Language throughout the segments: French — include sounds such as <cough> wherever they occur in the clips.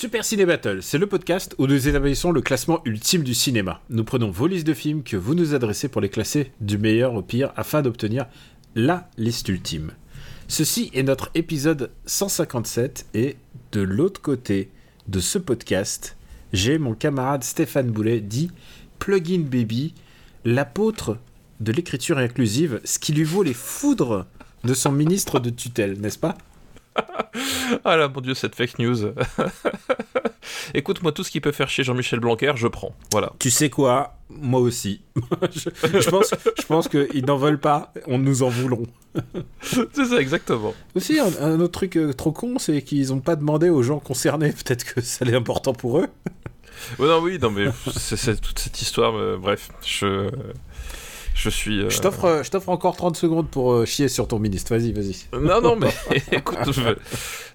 Super Ciné Battle, c'est le podcast où nous établissons le classement ultime du cinéma. Nous prenons vos listes de films que vous nous adressez pour les classer du meilleur au pire afin d'obtenir la liste ultime. Ceci est notre épisode 157 et de l'autre côté de ce podcast, j'ai mon camarade Stéphane Boulet dit Plugin Baby, l'apôtre de l'écriture inclusive, ce qui lui vaut les foudres de son ministre de tutelle, n'est-ce pas? <laughs> Ah là, mon dieu, cette fake news. <laughs> Écoute, moi, tout ce qui peut faire chier Jean-Michel Blanquer, je prends. Voilà. Tu sais quoi? Moi aussi. <laughs> je, je pense, je pense qu'ils n'en veulent pas, on nous en voulons. c'est ça, exactement. Aussi, un, un autre truc euh, trop con, c'est qu'ils n'ont pas demandé aux gens concernés, peut-être que ça l'est important pour eux. Ouais, non, oui, non, mais c'est toute cette histoire, euh, bref, je. Je suis. euh, Je t'offre, euh, je t'offre encore 30 secondes pour euh, chier sur ton ministre. Vas-y, vas-y. Non, non, mais <laughs> écoute, je-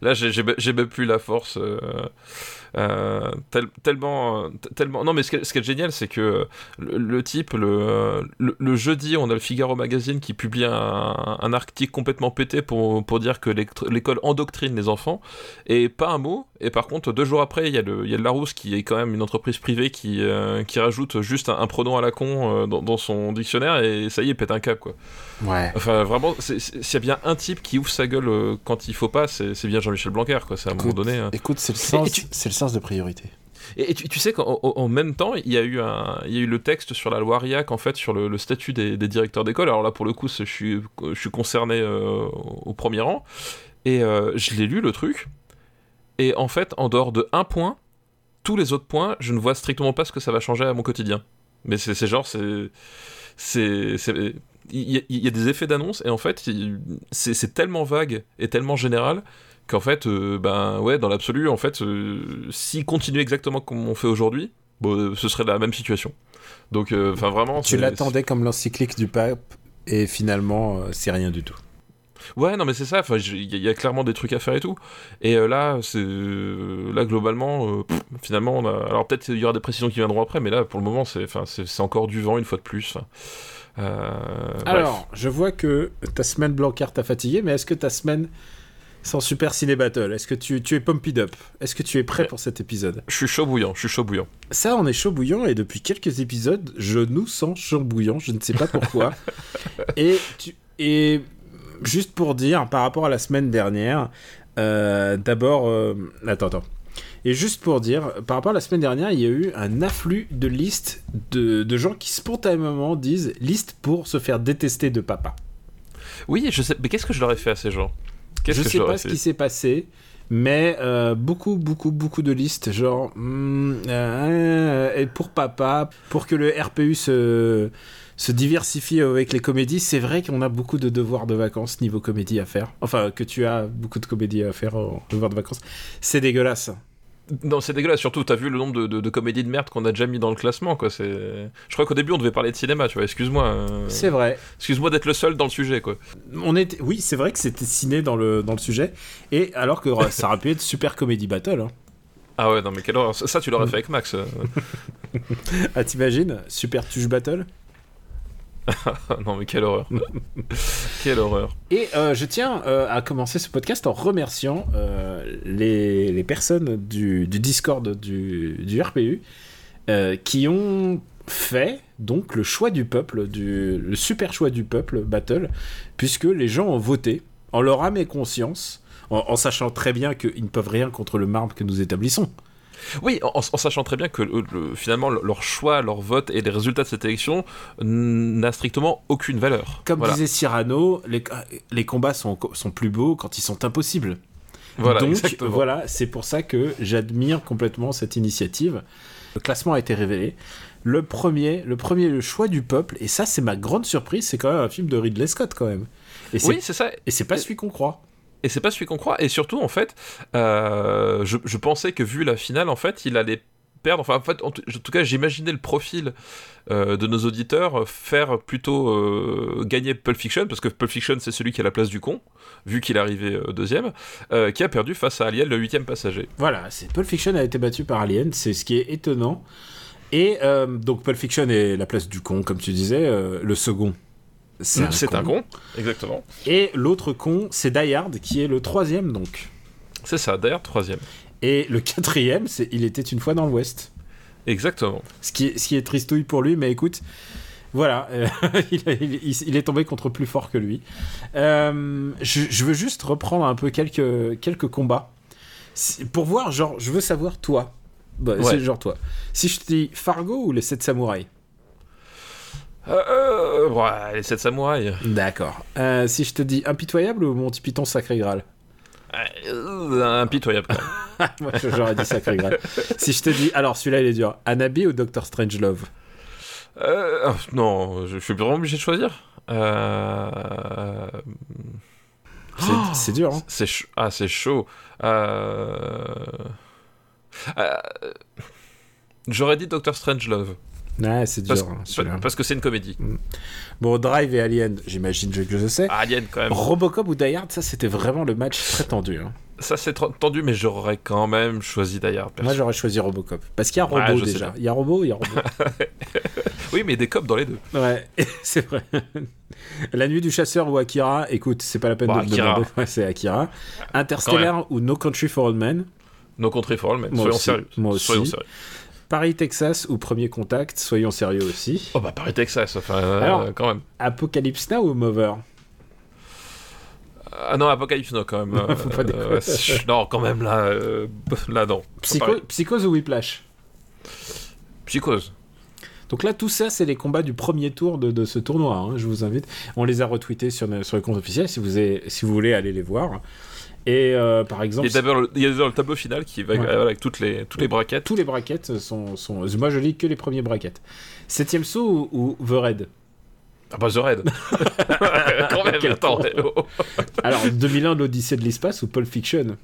là, j'ai- même plus la force. euh, tel- tellement, tellement. Non, mais ce qui est, ce qui est génial, c'est que le, le type, le, le, le jeudi, on a le Figaro Magazine qui publie un, un article complètement pété pour, pour dire que l'école endoctrine les enfants, et pas un mot. Et par contre, deux jours après, il y, a le- il y a le Larousse qui est quand même une entreprise privée qui, euh, qui rajoute juste un, un pronom à la con euh, dans, dans son dictionnaire, et ça y est, il pète un câble, quoi. Ouais. Enfin, vraiment, s'il y a bien un type qui ouvre sa gueule euh, quand il faut pas, c'est bien Jean-Michel Blanquer, quoi. C'est à un moment donné. hein. Écoute, c'est le sens, tu- c'est le sens de priorité. Et, et tu, tu sais qu'en en- en même temps, il y a eu un, il y a eu le texte sur la loi RIAC en fait sur le, le statut des, des directeurs d'école. Alors là, pour le coup, je suis, je suis concerné euh, au premier rang et euh, je l'ai lu le truc. Et en fait, en dehors de un point, tous les autres points, je ne vois strictement pas ce que ça va changer à mon quotidien. Mais c'est genre, c'est, c'est, il y, a- il y a des effets d'annonce et en fait, c'est tellement vague et tellement général qu'en fait, euh, ben ouais, dans l'absolu, en fait, euh, s'il continue exactement comme on fait aujourd'hui, bon, euh, ce serait la même situation. Donc, euh, enfin vraiment. Tu l'attendais comme l'encyclique du pape, et finalement, c'est rien du tout. Ouais, non, mais c'est ça. Enfin, il y, a- clairement des trucs à faire et tout. Et euh, là, c'est euh, là globalement, euh, pff, finalement, on a. Alors peut-être il y aura des précisions qui viendront après, mais là, pour le moment, c'est, enfin, c'est, encore du vent une fois de plus. Bref. Alors, je vois que ta semaine Blanquer t'a fatigué, mais est-ce que ta semaine sans Super Ciné Battle, est-ce que tu, tu es pumped up? Est-ce que tu es prêt pour cet épisode? Je suis chaud bouillant. Je suis chaud bouillant. Ça, on est chaud bouillant, et depuis quelques épisodes, je nous sens chaud bouillant, je ne sais pas pourquoi. <laughs> et, tu- et juste pour dire, par rapport à la semaine dernière, euh, d'abord... euh, attends, attends. Et juste pour dire, par rapport à la semaine dernière, il y a eu un afflux de listes de, de gens qui spontanément disent liste pour se faire détester de papa. Oui, je sais. Mais qu'est-ce que je leur ai fait à ces gens? Je que sais pas ce qui s'est passé, mais euh, beaucoup, beaucoup, beaucoup de listes, genre hmm, et pour papa, pour que le RPU se se diversifie avec les comédies. C'est vrai qu'on a beaucoup de devoirs de vacances niveau comédie à faire. Enfin, que tu as beaucoup de comédies à faire en devoirs de vacances. C'est dégueulasse. Non, c'est dégueulasse. Surtout, t'as vu le nombre de, de- de comédies de merde qu'on a déjà mis dans le classement, quoi. C'est. Je crois qu'au début, on devait parler de cinéma, tu vois. Excuse-moi. euh, C'est vrai. Excuse-moi d'être le seul dans le sujet, quoi. On était, oui, c'est vrai que c'était ciné dans le dans le sujet. Et alors que ça aurait pu être super comédie battle. hein. Ah ouais, non, mais quelle horreur. Ça, ça, tu l'aurais fait avec Max. euh. <laughs> Ah, t'imagines? Super tuche battle. <laughs> Non, mais quelle horreur. quelle horreur. Et euh, je tiens euh, à commencer ce podcast en remerciant euh, les, personnes du, Discord du, RPU qui ont fait donc le choix du peuple, du, le super choix du peuple battle, puisque les gens ont voté en leur âme et conscience, en, en sachant très bien qu'ils ne peuvent rien contre le marbre que nous établissons. Oui, en, en sachant très bien que le- le- finalement leur choix, leur vote et les résultats de cette élection n'a strictement aucune valeur. Comme voilà. disait Cyrano, les, les combats sont, sont plus beaux quand ils sont impossibles. Voilà, Donc exactement. voilà, c'est pour ça que j'admire complètement cette initiative. Le classement a été révélé. Le premier, le premier, le choix du peuple, et ça c'est ma grande surprise, c'est quand même un film de Ridley Scott quand même. Et Oui, c'est ça. et c'est pas celui qu'on croit. Et c'est pas celui qu'on croit. Et surtout, en fait, euh, je, pensais que vu la finale, en fait, il allait perdre. Enfin, en tout, cas, j'imaginais le profil euh, de nos auditeurs euh, faire plutôt gagner Pulp Fiction, parce que Pulp Fiction, c'est celui qui a la place du con, vu qu'il est arrivé deuxième, qui a perdu face à Alien, le huitième passager. Voilà, c'est Pulp Fiction a été battu par Alien, c'est ce qui est étonnant. Et donc Pulp Fiction est la place du con, comme tu disais. le second, c'est un, con, exactement. Et l'autre con, c'est Die Hard, qui est le troisième donc. C'est ça, d'ailleurs, troisième. Et le quatrième, c'est Il était une fois dans l'Ouest. Exactement. Ce qui, est, ce qui est tristouille pour lui, mais écoute, voilà, <laughs> euh, il, est tombé contre plus fort que lui. Euh, je, je veux juste reprendre un peu quelques, quelques combats. Pour voir, genre, je veux savoir toi. Bah, Ouais. C'est genre toi. Si je te dis Fargo ou les 7 samouraïs? Euh, euh, ouais, les 7 samouraïs. D'accord. Euh, si je te dis Impitoyable ou Monty Python Sacré Graal Euh, impitoyable, quand même. <laughs> Moi, j'aurais dit Sacré Graal. si je te dis, alors celui-là il est dur, Anabi ou Doctor Strangelove Euh, oh, non, je, je suis vraiment obligé de choisir. Euh... C'est dur, hein C'est ah, c'est chaud. Euh... euh, J'aurais dit Doctor Strangelove. Ouais, c'est dur, Parce, hein, parce que c'est une comédie. Bon, Drive et Alien, j'imagine que je sais. Alien, quand même. Robocop ou Die Hard, ça c'était vraiment le match très tendu. hein. Ça, c'est tendu, mais j'aurais quand même choisi d'ailleurs. Moi j'aurais choisi Robocop. Parce qu'il y a Ouais, Robo je sais déjà. Il y a Robo, il y a Robo. <laughs> Oui, mais des cops dans les deux. ouais, <laughs> c'est vrai. La nuit du chasseur ou Akira, écoute, c'est pas la peine Bon, de me Akira. demander. Ouais, c'est Akira. Interstellar ou No Country for Old Men? No Country for All Men. Moi Soyons sérieux. Moi aussi. Soyons sérieux. Paris, Texas ou Premier Contact, soyons sérieux aussi. Oh bah Paris, Texas, enfin, euh, Alors- quand même. Apocalypse Now ou Mover? Ah non, Apocalypse, non, quand même. <laughs> euh, Faut pas déconner. euh, non, quand même, là, euh, <laughs> là, non. Psycho-. Psychose ou Whiplash? Psychose. Donc là, tout ça, c'est les combats du premier tour de, de ce tournoi. hein, je vous invite. On les a retweetés sur, sur le compte officiel si vous, avez- si vous voulez aller les voir. Et euh, par exemple, il y a d'abord le tableau final qui va Ouais. euh, avec toutes les, toutes les braquettes. tous les brackets sont, sont. Moi, je lis que les premiers brackets. Septième saut ou, ou The Raid Ah bah The Raid. <laughs> quand même, attends. oh. Alors, 2001, l'Odyssée de l'espace ou Pulp Fiction?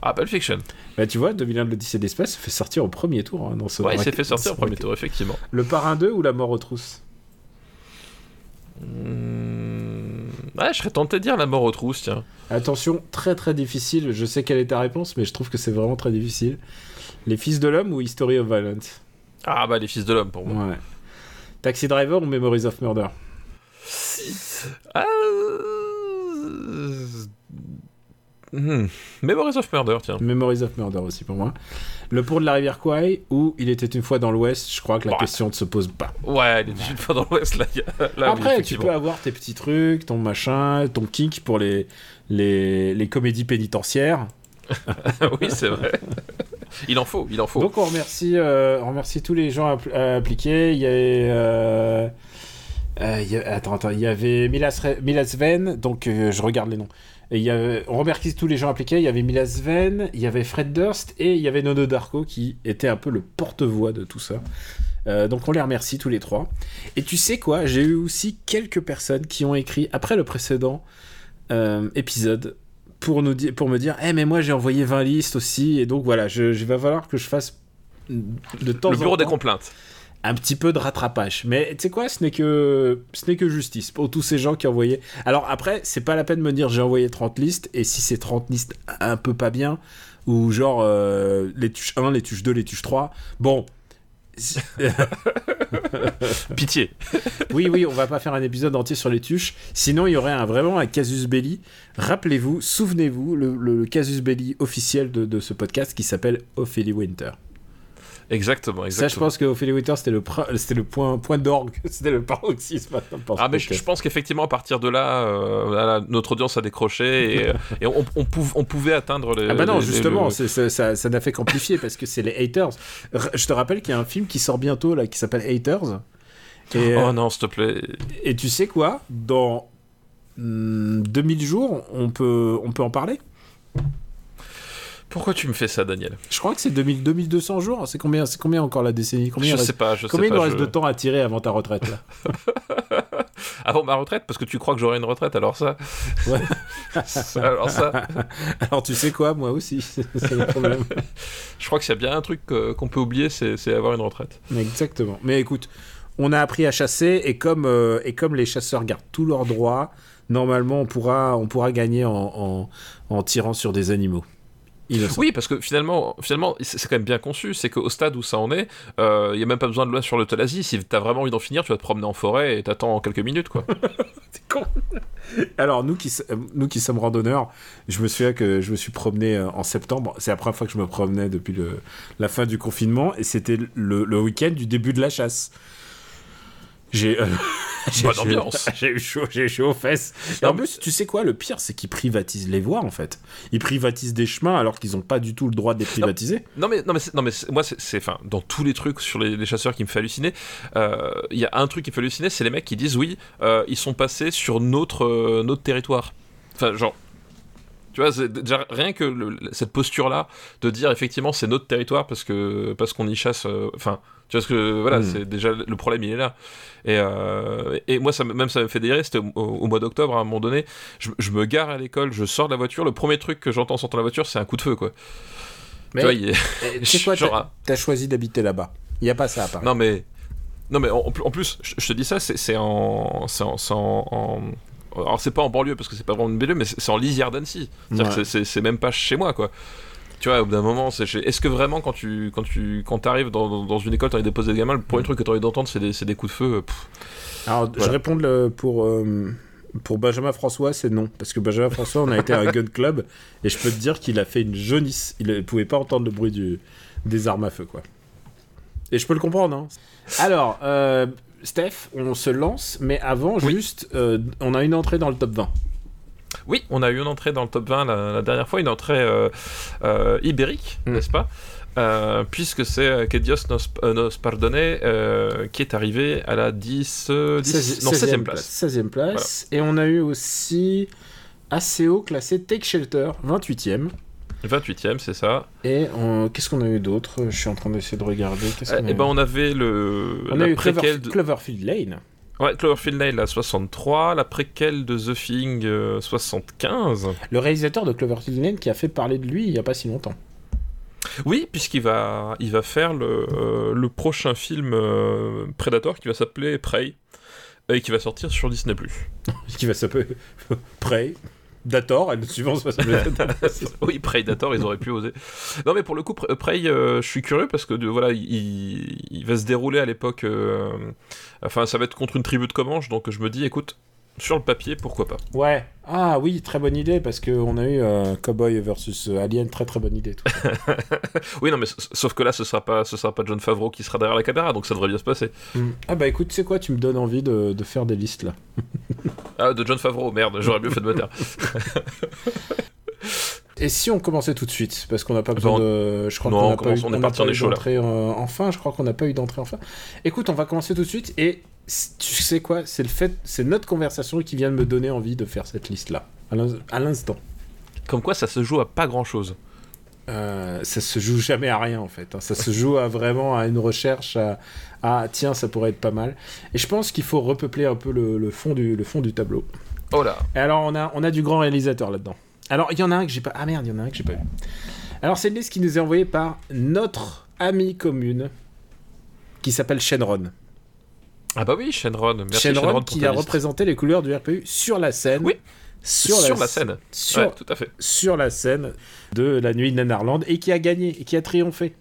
Ah, Pulp Fiction. Bah, tu vois, 2001, l'Odyssée de l'espace se fait sortir au premier tour hein, dans ce Ouais, il s'est fait sortir au premier tour, effectivement. Le Parrain 2 ou La Mort aux trousses? Hmm, Ouais, je serais tenté de dire la mort aux trousses, tiens. Attention, très très difficile. Je sais quelle est ta réponse, mais je trouve que c'est vraiment très difficile. Les Fils de l'Homme ou History of Violence? Ah bah les fils de l'homme pour moi. Ouais. Taxi Driver ou Memories of Murder? Ah, euh, hmm, Memories of Murder, tiens. Memories of Murder aussi pour moi. Le Pont de la rivière Kwai ou Il était une fois dans l'Ouest, je crois que la Ouais. question ne se pose pas. Ouais, il est une fois dans l'Ouest, là. oui, Après, tu peux avoir tes petits trucs, ton machin, ton kink pour les, les, les comédies pénitentiaires. <laughs> oui, c'est vrai. Il en faut, il en faut. Donc on remercie, euh, on remercie tous les gens appl- euh, appliqués. Il y avait... euh, euh, il y a- attends, attends, il y avait Milas, Milas Ven, donc je regarde les noms. Et il y avait- on remercie tous les gens appliqués. Il y avait Milas Ven, il y avait Fred Durst et il y avait Nono Darko qui était un peu le porte-voix de tout ça. Euh, donc on les remercie tous les trois. Et tu sais quoi, j'ai eu aussi quelques personnes qui ont écrit après le précédent euh, épisode pour nous pour me dire, eh mais moi j'ai envoyé 20 listes aussi et donc voilà, je, je va falloir que je fasse de temps le en bureau des temps complaintes. Un petit peu de rattrapage. Mais tu sais quoi, ce n'est que ce n'est que justice pour tous ces gens qui envoyé. Alors après, c'est pas la peine de me dire j'ai envoyé 30 listes et si c'est 30 listes un peu pas bien ou genre euh, les tuches 1, les tuches 2, les tuches 3. Bon. <laughs> Pitié. oui, oui, on va pas faire un épisode entier sur les tuches. Sinon, il y aurait un, vraiment un casus belli. Rappelez-vous, souvenez-vous, le, le- le casus belli officiel de, de ce podcast qui s'appelle Ophélie Winter. Exactement, exactement. Ça, je pense que Ophélie Winter, c'était le, c'était le point, point d'orgue, <laughs> c'était le paroxysme. Ah mais je, pense qu'effectivement à partir de là, euh, notre audience a décroché et, <laughs> euh, et on, on, pouv- on pouvait atteindre les. Ah bah non, les- les- justement, le- ça n'a fait qu'amplifier parce que c'est les haters. Je te rappelle qu'il y a un film qui sort bientôt là qui s'appelle Haters. Et, Oh euh, non, s'il te plaît. et tu sais quoi? Dans hmm, 2000 jours, on peut, on peut en parler? Pourquoi tu me fais ça, Daniel Je crois que c'est 2000 2200 jours. C'est combien, c'est combien encore la décennie? Combien Je il sais reste, pas, je combien sais il nous reste je- de temps à tirer avant ta retraite là? <laughs> Avant ma retraite, parce que tu crois que j'aurai une retraite, alors ça. Ouais. <laughs> alors ça. <laughs> Alors tu sais quoi, moi aussi, c'est le problème. Je crois que s'il y a bien un truc qu'on peut oublier, c'est c'est avoir une retraite. Exactement. Mais écoute, on a appris à chasser et comme, euh, et comme les chasseurs gardent tous leurs droits, normalement on pourra, on pourra gagner en, en, en tirant sur des animaux. Oui, parce que finalement, finalement c'est quand même bien conçu. C'est qu'au stade où ça en est, il n'y a même pas besoin de loi sur l'euthanasie. Si t'as vraiment envie d'en finir, tu vas te promener en forêt et t'attends quelques minutes, quoi. <laughs> C'est con. Alors nous qui, euh, nous qui sommes randonneurs, je me souviens que je me suis promené euh, en septembre. C'est la première fois que je me promenais depuis le, la fin du confinement et c'était le, le week-end du début de la chasse. J'ai euh, <laughs> j'ai- Bonne j'ai- ambiance. <laughs> j'ai eu chaud, j'ai chaud aux fesses. Et en plus, tu sais quoi, le pire, c'est qu'ils privatisent les voies en fait. Ils privatisent des chemins alors qu'ils n'ont pas du tout le droit de les privatiser. Non mais non mais non mais moi c'est enfin dans tous les trucs sur les, les chasseurs qui me fait halluciner, euh, il y a un truc qui me fait halluciner, c'est les mecs qui disent oui, euh, ils sont passés sur notre notre territoire. Enfin genre tu vois, déjà rien que le- cette posture-là de dire effectivement c'est notre territoire parce que parce qu'on y chasse. euh, Enfin, tu vois ce que voilà, Mm. c'est déjà le problème il est là. Et, euh, et moi ça me- même ça me fait délirer. C'était au, au mois d'octobre à un moment donné, je, je me gare à l'école, je sors de la voiture, le premier truc que j'entends en sortant de la voiture c'est un coup de feu quoi. Mais tu vois, il est- <laughs> tu <laughs> sais quoi, genre, t'as t'as choisi d'habiter là-bas. Il n'y a pas ça à Paris. Non mais non mais en, en plus, je, je te dis ça, c'est c'est en c'est en, c'est en- en- alors c'est pas en banlieue parce que c'est pas vraiment une banlieue, mais c'est c'est en lisière d'Annecy. C'est-à-dire Ouais. que c'est- c'est c'est même pas chez moi quoi. Tu vois, au bout d'un moment, c'est chez- est-ce que vraiment quand tu quand tu quand t'arrives dans, dans, dans une école, t'as envie de déposer des gamins, le premier truc que t'as envie d'entendre, c'est des, c'est des coups de feu. pff. Alors, je réponds le- pour, euh, pour Benjamin François, c'est non. Parce que Benjamin François, on a été à un <laughs> gun club et je peux te dire qu'il a fait une jaunisse. Il ne pouvait pas entendre le bruit du, des armes à feu, quoi. Et je peux le comprendre, hein. Alors, euh, Steph, on se lance, mais avant, Oui. juste, euh, on a une entrée dans le top 20. Oui, on a eu une entrée dans le top 20 la, la dernière fois, une entrée euh, euh, ibérique, Mm. n'est-ce pas? Euh, puisque c'est euh, Que Dios nos, euh, nos pardonne euh, qui est arrivé à la 10, euh, 10 16 non, 16e 16e place. 16e place. Et on a eu aussi ACO classé Take Shelter, 28e. 28ème, c'est ça. Et on- qu'est-ce qu'on a eu d'autre? Je suis en train d'essayer de regarder. Eu ben on avait le On la a eu Clover- de... Cloverfield Lane. Ouais, Cloverfield Lane à 63, la préquelle de The Thing euh, 75. Le réalisateur de Cloverfield Lane qui a fait parler de lui il y a pas si longtemps. Oui, puisqu'il va il va faire le, euh, le prochain film euh, Predator qui va s'appeler Prey et qui va sortir sur Disney+. <laughs> Qui va s'appeler Prey. Dator, et le suivant ça <laughs> oui, Predator, ils auraient pu oser. Non, mais pour le coup, Pre- Prey, euh, je suis curieux parce que de- voilà, il, il va se dérouler à l'époque. euh, enfin, ça va être contre une tribu de Comanches, donc je me dis, écoute, sur le papier, pourquoi pas. Ouais. Ah oui, très bonne idée parce qu'on a eu euh, Cowboy versus euh, Alien, très très bonne idée. tout. <laughs> Oui, non, mais sauf que là, ce sera pas, ce sera pas John Favreau qui sera derrière la caméra, donc ça devrait bien se passer. Ah bah écoute, tu sais quoi, tu me donnes envie de, de faire des listes là. <laughs> Ah, de John Favreau, merde, j'aurais mieux fait de me taire. <laughs> Et si on commençait tout de suite Parce qu'on n'a pas Bah, besoin on- de. Je crois Non, qu'on on n'a pas eu, on pas on eu d'entrée euh, en fin. Je crois qu'on n'a pas eu d'entrée en fin. Écoute, on va commencer tout de suite. Et tu sais quoi C'est le fait, c'est notre conversation qui vient de me donner envie de faire cette liste là. À l'in- à l'instant. Comme quoi, ça se joue à pas grand chose. Euh, ça se joue jamais à rien en fait. hein. Ça se joue à vraiment à une recherche à, à, tiens ça pourrait être pas mal. Et je pense qu'il faut repeupler un peu le, le fond du le fond du tableau. Oh là Et alors on a on a du grand réalisateur là-dedans. Alors il y en a un que j'ai pas ah merde il y en a un que j'ai pas vu. Alors c'est une liste qui nous est envoyée par notre amie commune qui s'appelle Shenron. Ah bah oui, Shenron, merci Shenron, Shenron, qui a représenté les couleurs du RPU sur la scène. Oui. Sur, Sur, la, la scène. Sur, Ouais, tout à fait. sur la scène de la nuit de Nanarland et qui a gagné et qui a triomphé.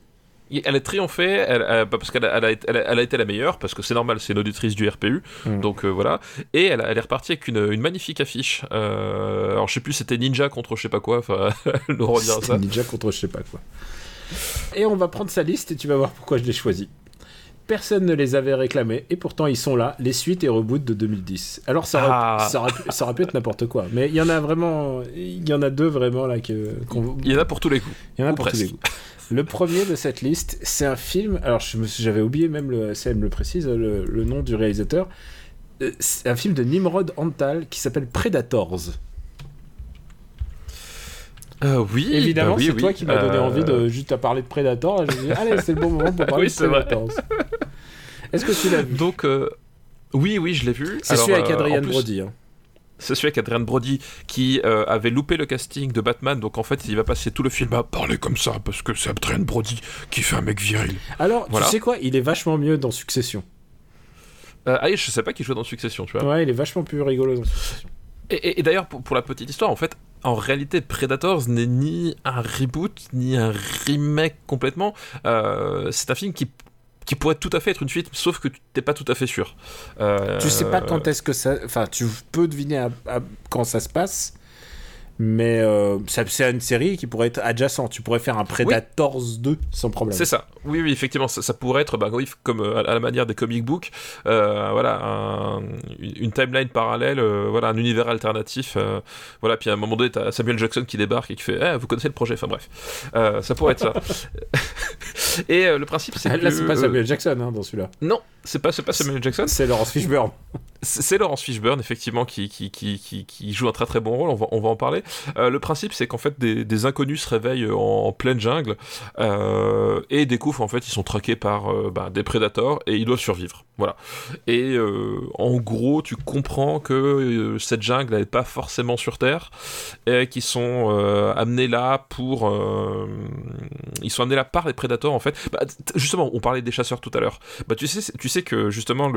Elle a triomphé, elle, elle- bah, parce qu'elle a, elle a, été- a- la meilleure, parce que c'est normal, c'est une auditrice du RPU, Mm. donc euh, voilà. Et elle, est repartie avec une, une magnifique affiche. Euh, alors je sais plus, c'était Ninja contre je sais pas quoi, enfin, <laughs> elle nous redira ça. Ninja contre je sais pas quoi. Et on va prendre sa liste et tu vas voir pourquoi je l'ai choisi. Personne ne les avait réclamés et pourtant ils sont là, les suites et reboots de 2010. Alors ça aurait, Ah. ça aurait pu, ça aurait pu être n'importe quoi, mais il y en a vraiment, il y en a deux vraiment là que, Il y en a pour tous les coups. il y en a ou pour tous les goûts. Le premier de cette liste, c'est un film. Alors j'avais oublié même le, ça me le précise le, le nom du réalisateur. Euh, C'est un film de Nimrod Antal qui s'appelle Predators. Euh, oui, Évidemment, bah oui, c'est oui. toi qui m'as donné Euh, envie de juste à parler de Predator. et Je me <laughs> allez, c'est le bon moment pour parler Oui, de. Predators. Est-ce que tu l'as vu? Donc, euh, Oui, oui, je l'ai vu. C'est celui avec euh, Adrian plus- Brody. hein. C'est celui avec Adrian Brody qui euh, avait loupé le casting de Batman, donc en fait il va passer tout le film à parler comme ça parce que c'est Adrian Brody qui fait un mec viril. Alors, Voilà. tu sais quoi? Il est vachement mieux dans Succession. Euh, ah, je sais pas qui jouait dans Succession, tu vois. Ouais, il est vachement plus rigolo dans Succession. Et, et- et d'ailleurs, pour, pour la petite histoire, en fait, en réalité, Predators n'est ni un reboot, ni un remake complètement. Euh, c'est un film qui, qui pourrait tout à fait être une suite, sauf que tu t'es pas tout à fait sûr. Euh, Tu sais pas quand est-ce que ça. Enfin, tu peux deviner quand ça se passe, mais euh, c'est une série qui pourrait être adjacente. Tu pourrais faire un Predators 2 sans problème. C'est ça. Oui, oui, effectivement, ça, ça pourrait être, bah, oui, comme euh, à, la manière des comic books, euh, voilà, un- une timeline parallèle, euh, voilà, un univers alternatif, voilà. Puis à un moment donné, t'as Samuel Jackson qui débarque et qui fait, Eh, vous connaissez le projet, enfin bref, ça pourrait être ça. <laughs> et le principe, c'est Ah, que Là, c'est pas Samuel Jackson hein, dans celui-là. non, c'est pas, c'est pas Samuel Jackson. C'est Laurence Fishburne. C'est Laurence Fishburne, effectivement, qui, qui, qui, joue un très très bon rôle, on va, on va en parler. Euh, le principe, c'est qu'en fait, des, inconnus se réveillent en, pleine jungle euh, et découvrent, en fait, ils sont traqués par euh, bah, des prédateurs et ils doivent survivre. Voilà. Et en gros, tu comprends que cette jungle n'est pas forcément sur Terre et qu'ils sont amenés là pour. ils sont amenés là par les prédateurs, en fait. Bah, justement, on parlait des chasseurs tout à l'heure. Bah, tu, sais, tu sais que, justement,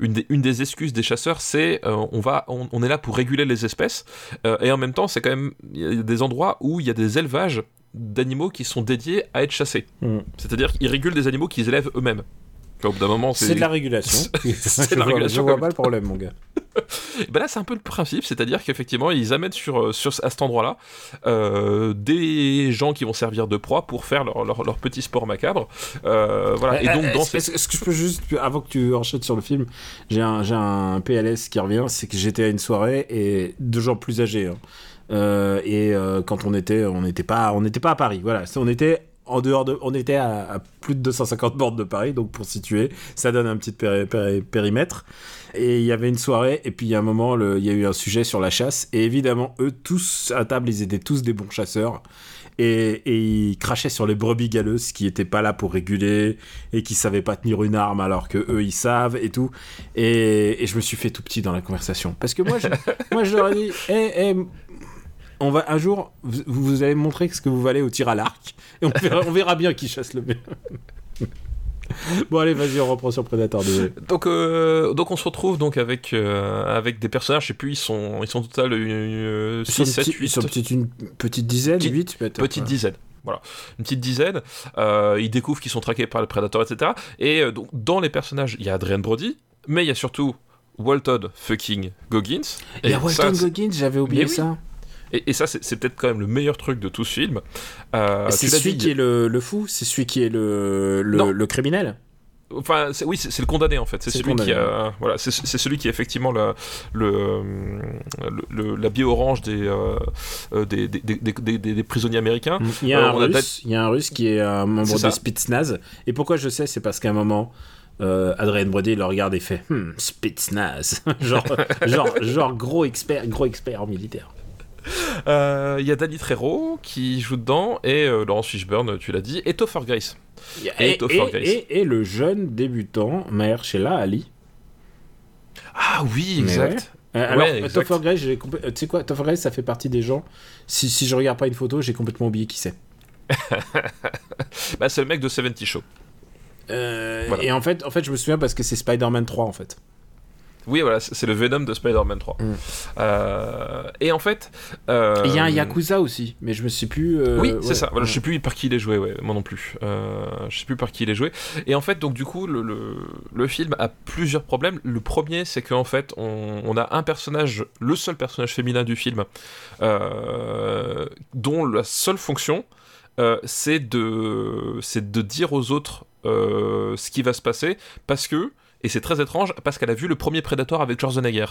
une des excuses des chasseurs, c'est euh, on va, on, on est là pour réguler les espèces, euh, et en même temps, c'est quand même y a des endroits où il y a des élevages d'animaux qui sont dédiés à être chassés. Mm. C'est-à-dire qu'ils régulent des animaux qu'ils élèvent eux-mêmes. Au bout d'un moment, C'est de la régulation. <laughs> C'est Je de la vois- régulation Je vois pas le problème, mon gars. <laughs> Ben là, c'est un peu le principe, c'est-à-dire qu'effectivement, ils amènent sur, euh, sur à cet endroit-là euh, des gens qui vont servir de proie pour faire leur, leur, leur petit sport macabre. Euh, voilà. Et donc, dans est-ce, ces... est-ce- est-ce que je peux juste, avant que tu enchaînes sur le film, j'ai un, j'ai un PLS qui revient, c'est que j'étais à une soirée et deux gens plus âgés. hein. Euh, et euh, quand on était, on n'était pas, on n'était pas à Paris. Voilà, on était en dehors de, on était à, plus de 250 bornes de Paris, donc pour situer, ça donne un petit péri- péri- périmètre. Et il y avait une soirée, et puis il y a un moment, il y a eu un sujet sur la chasse, et évidemment, eux tous à table, ils étaient tous des bons chasseurs. Et, ils crachaient sur les brebis galeuses qui étaient pas là pour réguler et qui savaient pas tenir une arme alors que eux ils savent et tout. Et, je me suis fait tout petit dans la conversation parce que moi je, moi je leur ai dit, Eh, eh, on va un jour vous, vous allez me montrer ce que vous valez au tir à l'arc et on verra, on verra bien qui chasse le mieux. <laughs> bon allez vas-y on reprend sur Predator désolé. Donc, euh, donc on se retrouve donc avec, euh, avec des personnages, je sais plus, ils sont, ils sont total euh, Ils sont 6, 7, petits- 8, ils sont peut-être une petite dizaine, Petite- 8 peut-être. petite ouais. dizaine. Voilà, une petite dizaine. Euh, ils découvrent qu'ils sont traqués par le prédateur, etc. Et euh, donc, dans les personnages, il y a Adrian Brody, mais il y a surtout Walton fucking Goggins. Il y a Et Walton Goggins, j'avais oublié Mais oui. ça. Et, et ça, c'est peut-être quand même le meilleur truc de tout ce film. Euh, c'est celui qui est le, fou, c'est celui qui est le, criminel. Enfin, oui, c'est le condamné en fait. C'est celui qui a, voilà, c'est celui qui est effectivement la, le, la biais orange des, euh, euh, des, des, des, des- prisonniers américains. Il y, a Euh, un a russe, il y a un russe qui est un membre de Spitznaz. Et pourquoi je sais, c'est parce qu'à un moment, euh, Adrien Brody le regarde et fait hmm, Spitznaz. <laughs> genre, genre, genre gros expert, gros expert en militaire. Euh, Il y a Danny Trejo qui joue dedans et euh, Laurence Fishburne, tu l'as dit, et Topher Grace. Et, Et et- et le jeune débutant Mahershala Ali. Ah oui, exact. Euh, alors, Ouais, exact. Topher Grace, euh, tu sais quoi, Topher Grace, ça fait partie des gens. Si, si je regarde pas une photo, j'ai complètement oublié qui c'est. <laughs> Bah, c'est le mec de 70 Show. Euh, Voilà. Et en fait, en fait, je me souviens parce que c'est Spider-Man 3 en fait. Oui, voilà, c'est le Venom de Spider-Man 3. Mm. Euh, et en fait. euh, il y a un Yakuza aussi, mais je me sais plus. euh, Oui, ouais, c'est ça. Voilà, ouais. Je sais plus par qui il est joué, ouais, moi non plus. Euh, je sais plus par qui il est joué. Et en fait, donc du coup, le, le, le film a plusieurs problèmes. Le premier, c'est qu'en fait, on, on a un personnage, le seul personnage féminin du film, euh, dont la seule fonction, euh, c'est de, c'est de dire aux autres euh, ce qui va se passer, parce que, et c'est très étrange, parce qu'elle a vu le premier Predator avec Schwarzenegger.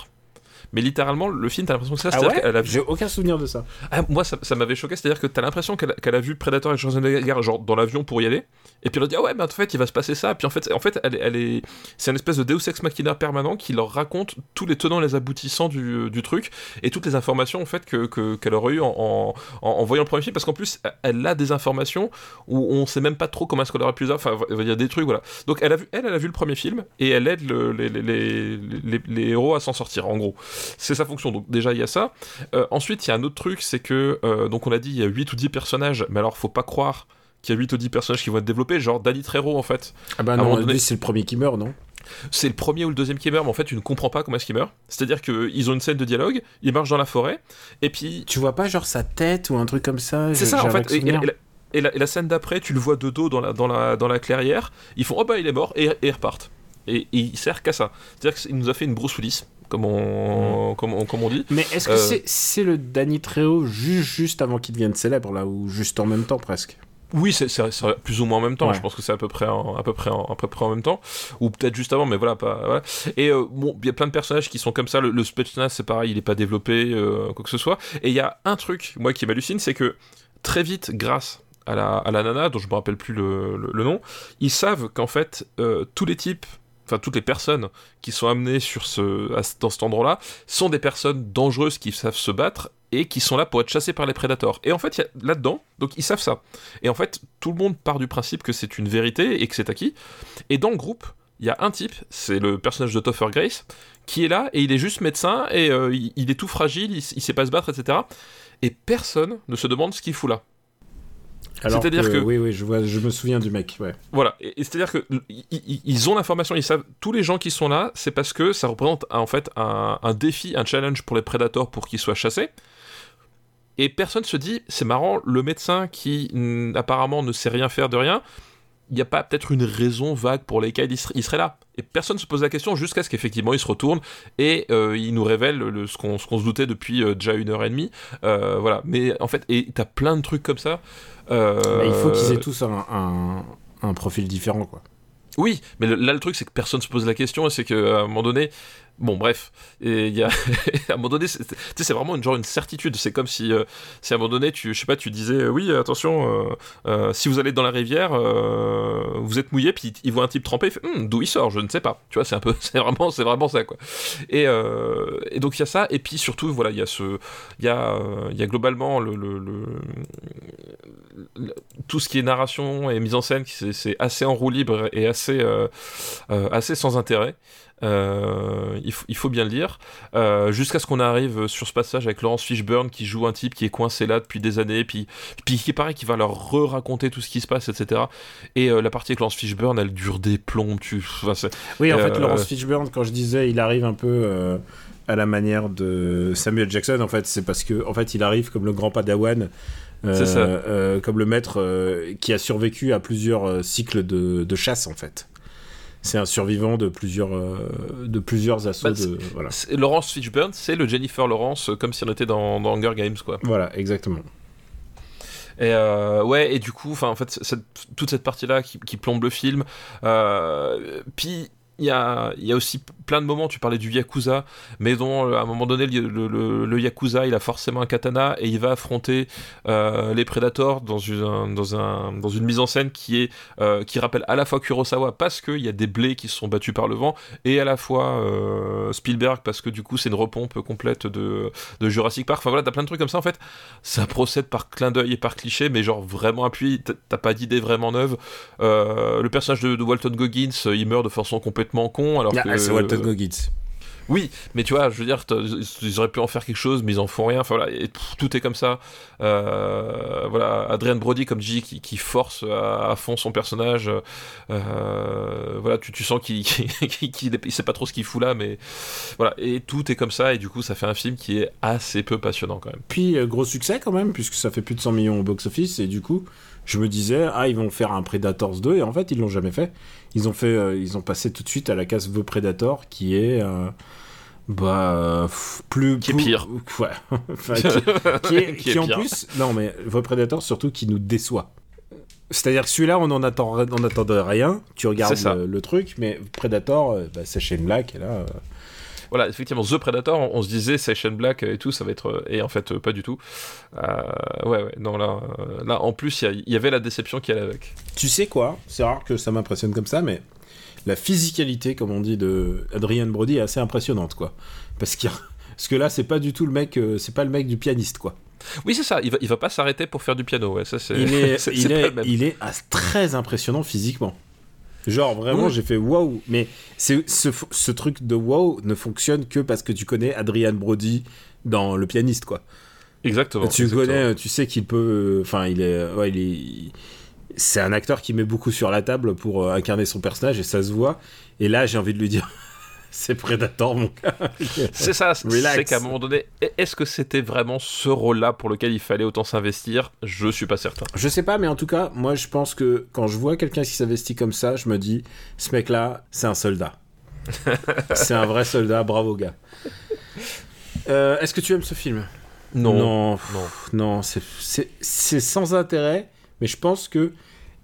Mais littéralement, le film, t'as l'impression que ça, Ah ouais qu'elle a vu J'ai aucun souvenir de ça. ah, moi, ça, ça m'avait choqué, c'est-à-dire que t'as l'impression qu'elle qu'elle a vu Predator et Schwarzenegger genre dans l'avion pour y aller, Et puis elle leur dit ah ouais mais en fait il va se passer ça. Puis en fait en fait elle, est c'est une espèce de Deus ex machina permanent qui leur raconte tous les tenants et les aboutissants du, du truc et toutes les informations en fait que que- qu'elle aurait eu en, en, voyant le premier film parce qu'en plus elle a des informations où on sait même pas trop comment est-ce qu'elle aurait pu les. Enfin il y a des trucs voilà. Donc elle a vu elle a vu le premier film et elle aide le- les, les, les, les- les héros à s'en sortir en gros. C'est sa fonction. Donc déjà il y a ça. Euh, ensuite il y a un autre truc c'est que euh, donc on a dit il y a 8 ou 10 personnages mais alors faut pas croire qu'il y a 8 ou 10 personnages qui vont être développés, genre Danny Trejo en fait. Ah bah non, donné- c'est le premier qui meurt, non? C'est le premier ou le deuxième qui meurt, mais en fait tu ne comprends pas comment est-ce qu'il meurt. C'est-à-dire qu'ils ont une scène de dialogue, ils marchent dans la forêt, et puis... Tu vois pas genre sa tête ou un truc comme ça? C'est ça en fait, et, et la, souvenir. et la- et la scène d'après, tu le vois de dos dans la, dans la, dans la clairière, ils font « Oh bah il est mort » et, ils repartent. Et, il sert qu'à ça. C'est-à-dire qu'il nous a fait une Bruce Willis, comme on, comme on, comme on dit. Mais est-ce que Euh, c'est le Danny Trejo juste, juste avant qu'il devienne célèbre, là, ou juste en même temps presque? Oui, c'est plus ou moins en même temps. Ouais. Je pense que c'est à peu près en, à peu près en, à peu près en même temps, ou peut-être juste avant, mais voilà. Pas, voilà. Et euh, bon, il y a plein de personnages qui sont comme ça. Le, le c'est pareil, il est pas développé, euh, quoi que ce soit. Et il y a un truc, moi, qui m'hallucine, c'est que très vite, grâce à la, à la nana, dont je me rappelle plus le, le- le nom, ils savent qu'en fait, euh, tous les types. Enfin, toutes les personnes qui sont amenées sur ce, à ce- dans cet endroit-là sont des personnes dangereuses qui savent se battre et qui sont là pour être chassées par les prédateurs. Et en fait, là-dedans, donc ils savent ça. Et en fait, tout le monde part du principe que c'est une vérité et que c'est acquis. Et dans le groupe, il y a un type, c'est le personnage de Topher Grace, qui est là et il est juste médecin et euh, il, il est tout fragile, il, il sait pas se battre, etc. Et personne ne se demande ce qu'il fout là. C'est-à-dire que- Oui, oui, je, vois, je me souviens du mec, ouais. Voilà, et, et c'est-à-dire que ils ont l'information, ils savent, tous les gens qui sont là, c'est parce que ça représente en fait un, un défi, un challenge pour les prédateurs pour qu'ils soient chassés. Et personne se dit, c'est marrant, le médecin qui mm, apparemment ne sait rien faire de rien, il n'y a pas peut-être une raison vague pour laquelle il, ser- il serait là. Et personne se pose la question jusqu'à ce qu'effectivement il se retourne et euh, il nous révèle le- ce qu'on se doutait depuis euh, déjà une heure et demie. Euh, voilà, mais en fait, et t'as plein de trucs comme ça. Il faut qu'ils aient tous un, un, un profil différent, quoi. oui, mais le- là le truc c'est que personne se pose la question et c'est qu'à un moment donné, bon bref, et <laughs> à un moment donné, c'est- vraiment une genre une certitude. C'est comme si, euh, si à un moment donné, tu, je sais pas, tu disais, euh, oui, attention, euh, si vous allez dans la rivière, vous êtes mouillé, puis il voit un type trempé, Hum, d'où il sort, je ne sais pas. Tu vois, c'est un peu, <laughs> c'est vraiment, c'est vraiment ça quoi. Et, et donc il y a ça, et puis surtout, voilà, il y a ce, il y a, y a globalement le, le- le- le- tout ce qui est narration et mise en scène, c'est assez en roue libre et assez, euh, euh, assez sans intérêt. Euh, il, faut, il faut bien le dire. Jusqu'à ce qu'on arrive sur ce passage avec Laurence Fishburne qui joue un type qui est coincé là depuis des années, puis, puis qui paraît qui va leur re-raconter tout ce qui se passe, etc. Et la partie avec Laurence Fishburne, elle dure des plombs. Tu... enfin, Oui, en fait, Laurence Fishburne, quand je disais, il arrive un peu à la manière de Samuel Jackson, en fait, c'est parce que, en fait, il arrive comme le grand padawan, euh, C'est ça. euh, comme le maître euh, qui a survécu à plusieurs euh, cycles de, de chasse, en fait. C'est un survivant de plusieurs, euh, de plusieurs assauts. Bah, de, voilà. c'est- Laurence Fishburne, c'est le Jennifer Lawrence, comme si on était dans, dans Hunger Games, quoi. voilà, exactement. Et euh, ouais, et du coup, enfin, en fait, cette- toute cette partie-là qui, qui plombe le film. Euh, puis il y a, y a aussi plein de moments. Tu parlais du yakuza, mais dont euh, à un moment donné, le, le- yakuza, il a forcément un katana et il va affronter euh, les prédateurs dans une dans un dans une mise en scène qui est euh, qui rappelle à la fois Kurosawa parce qu'il y a des blés qui sont battus par le vent et à la fois Spielberg parce que du coup c'est une repompe complète de de Jurassic Park. Enfin voilà, t'as plein de trucs comme ça en fait ça procède par clin d'œil et par cliché, mais genre vraiment appuyé, t'as- pas d'idée vraiment neuve. Le personnage de, de Walton Goggins, il meurt de façon complètement con, alors Ah, que... c'est Walton Goggins. Oui, mais tu vois, je veux dire, ils auraient pu en faire quelque chose, mais ils en font rien. Enfin voilà, et pff, tout est comme ça. Euh, voilà, Adrian Brody, comme je dis, qui, qui force à, à fond son personnage. Euh, voilà, tu, tu sens qu'il <laughs> il sait pas trop ce qu'il fout là, mais voilà, et tout est comme ça, et du coup, ça fait un film qui est assez peu passionnant quand même. Puis, euh, gros succès quand même, puisque ça fait plus de 100 millions au box-office, et du coup, je me disais, ah, ils vont faire un Predators 2, et en fait, ils l'ont jamais fait. Ils ont fait, euh, ils ont passé tout de suite à la case The Predator, qui est, euh, bah, plus... Qui est pire. Ouais. <laughs> Enfin, <laughs> qui, qui est, Qui est qui en pire. plus, non, mais The Predator, surtout, qui nous déçoit. C'est-à-dire que celui-là, on en attend, on attendait rien. Tu regardes le, le truc, mais Predator, euh, bah, c'est Shane Black, et là, voilà, effectivement, The Predator, on, on se disait Shane Black et tout, ça va être. Et en fait, euh, pas du tout. Euh, ouais, ouais, non, là, euh, là en plus, il y avait la déception qui allait avec. Tu sais quoi? C'est rare que ça m'impressionne comme ça, mais la physicalité, comme on dit, de Adrian Brody est assez impressionnante, quoi. Parce, a- <laughs> Parce que là, c'est pas du tout le mec, euh, c'est pas le mec du pianiste, quoi. Oui, c'est ça, il va, il va pas s'arrêter pour faire du piano, ouais, ça c'est. Il est, <laughs> il est, il est très impressionnant physiquement. Genre vraiment, Oui. j'ai fait waouh. Mais c'est ce, ce truc de waouh ne fonctionne que parce que tu connais Adrian Brody dans le pianiste, quoi. Exactement. tu exactement. connais, tu sais qu'il peut. Enfin, il est. Ouais, il est. C'est un acteur qui met beaucoup sur la table pour euh, incarner son personnage et ça se voit. Et là, j'ai envie de lui dire, c'est Predator, mon gars. <laughs> C'est ça, c'est Relax. c'est qu'à un moment donné, est-ce que c'était vraiment ce rôle-là pour lequel il fallait autant s'investir? Je suis pas certain. Je sais pas, mais en tout cas, moi, je pense que quand je vois quelqu'un qui s'investit comme ça, je me dis, ce mec-là, c'est un soldat. <laughs> c'est un vrai soldat, bravo, gars. Euh, Est-ce que tu aimes ce film? Non. non, non. pff, non, c'est sans intérêt, mais je pense que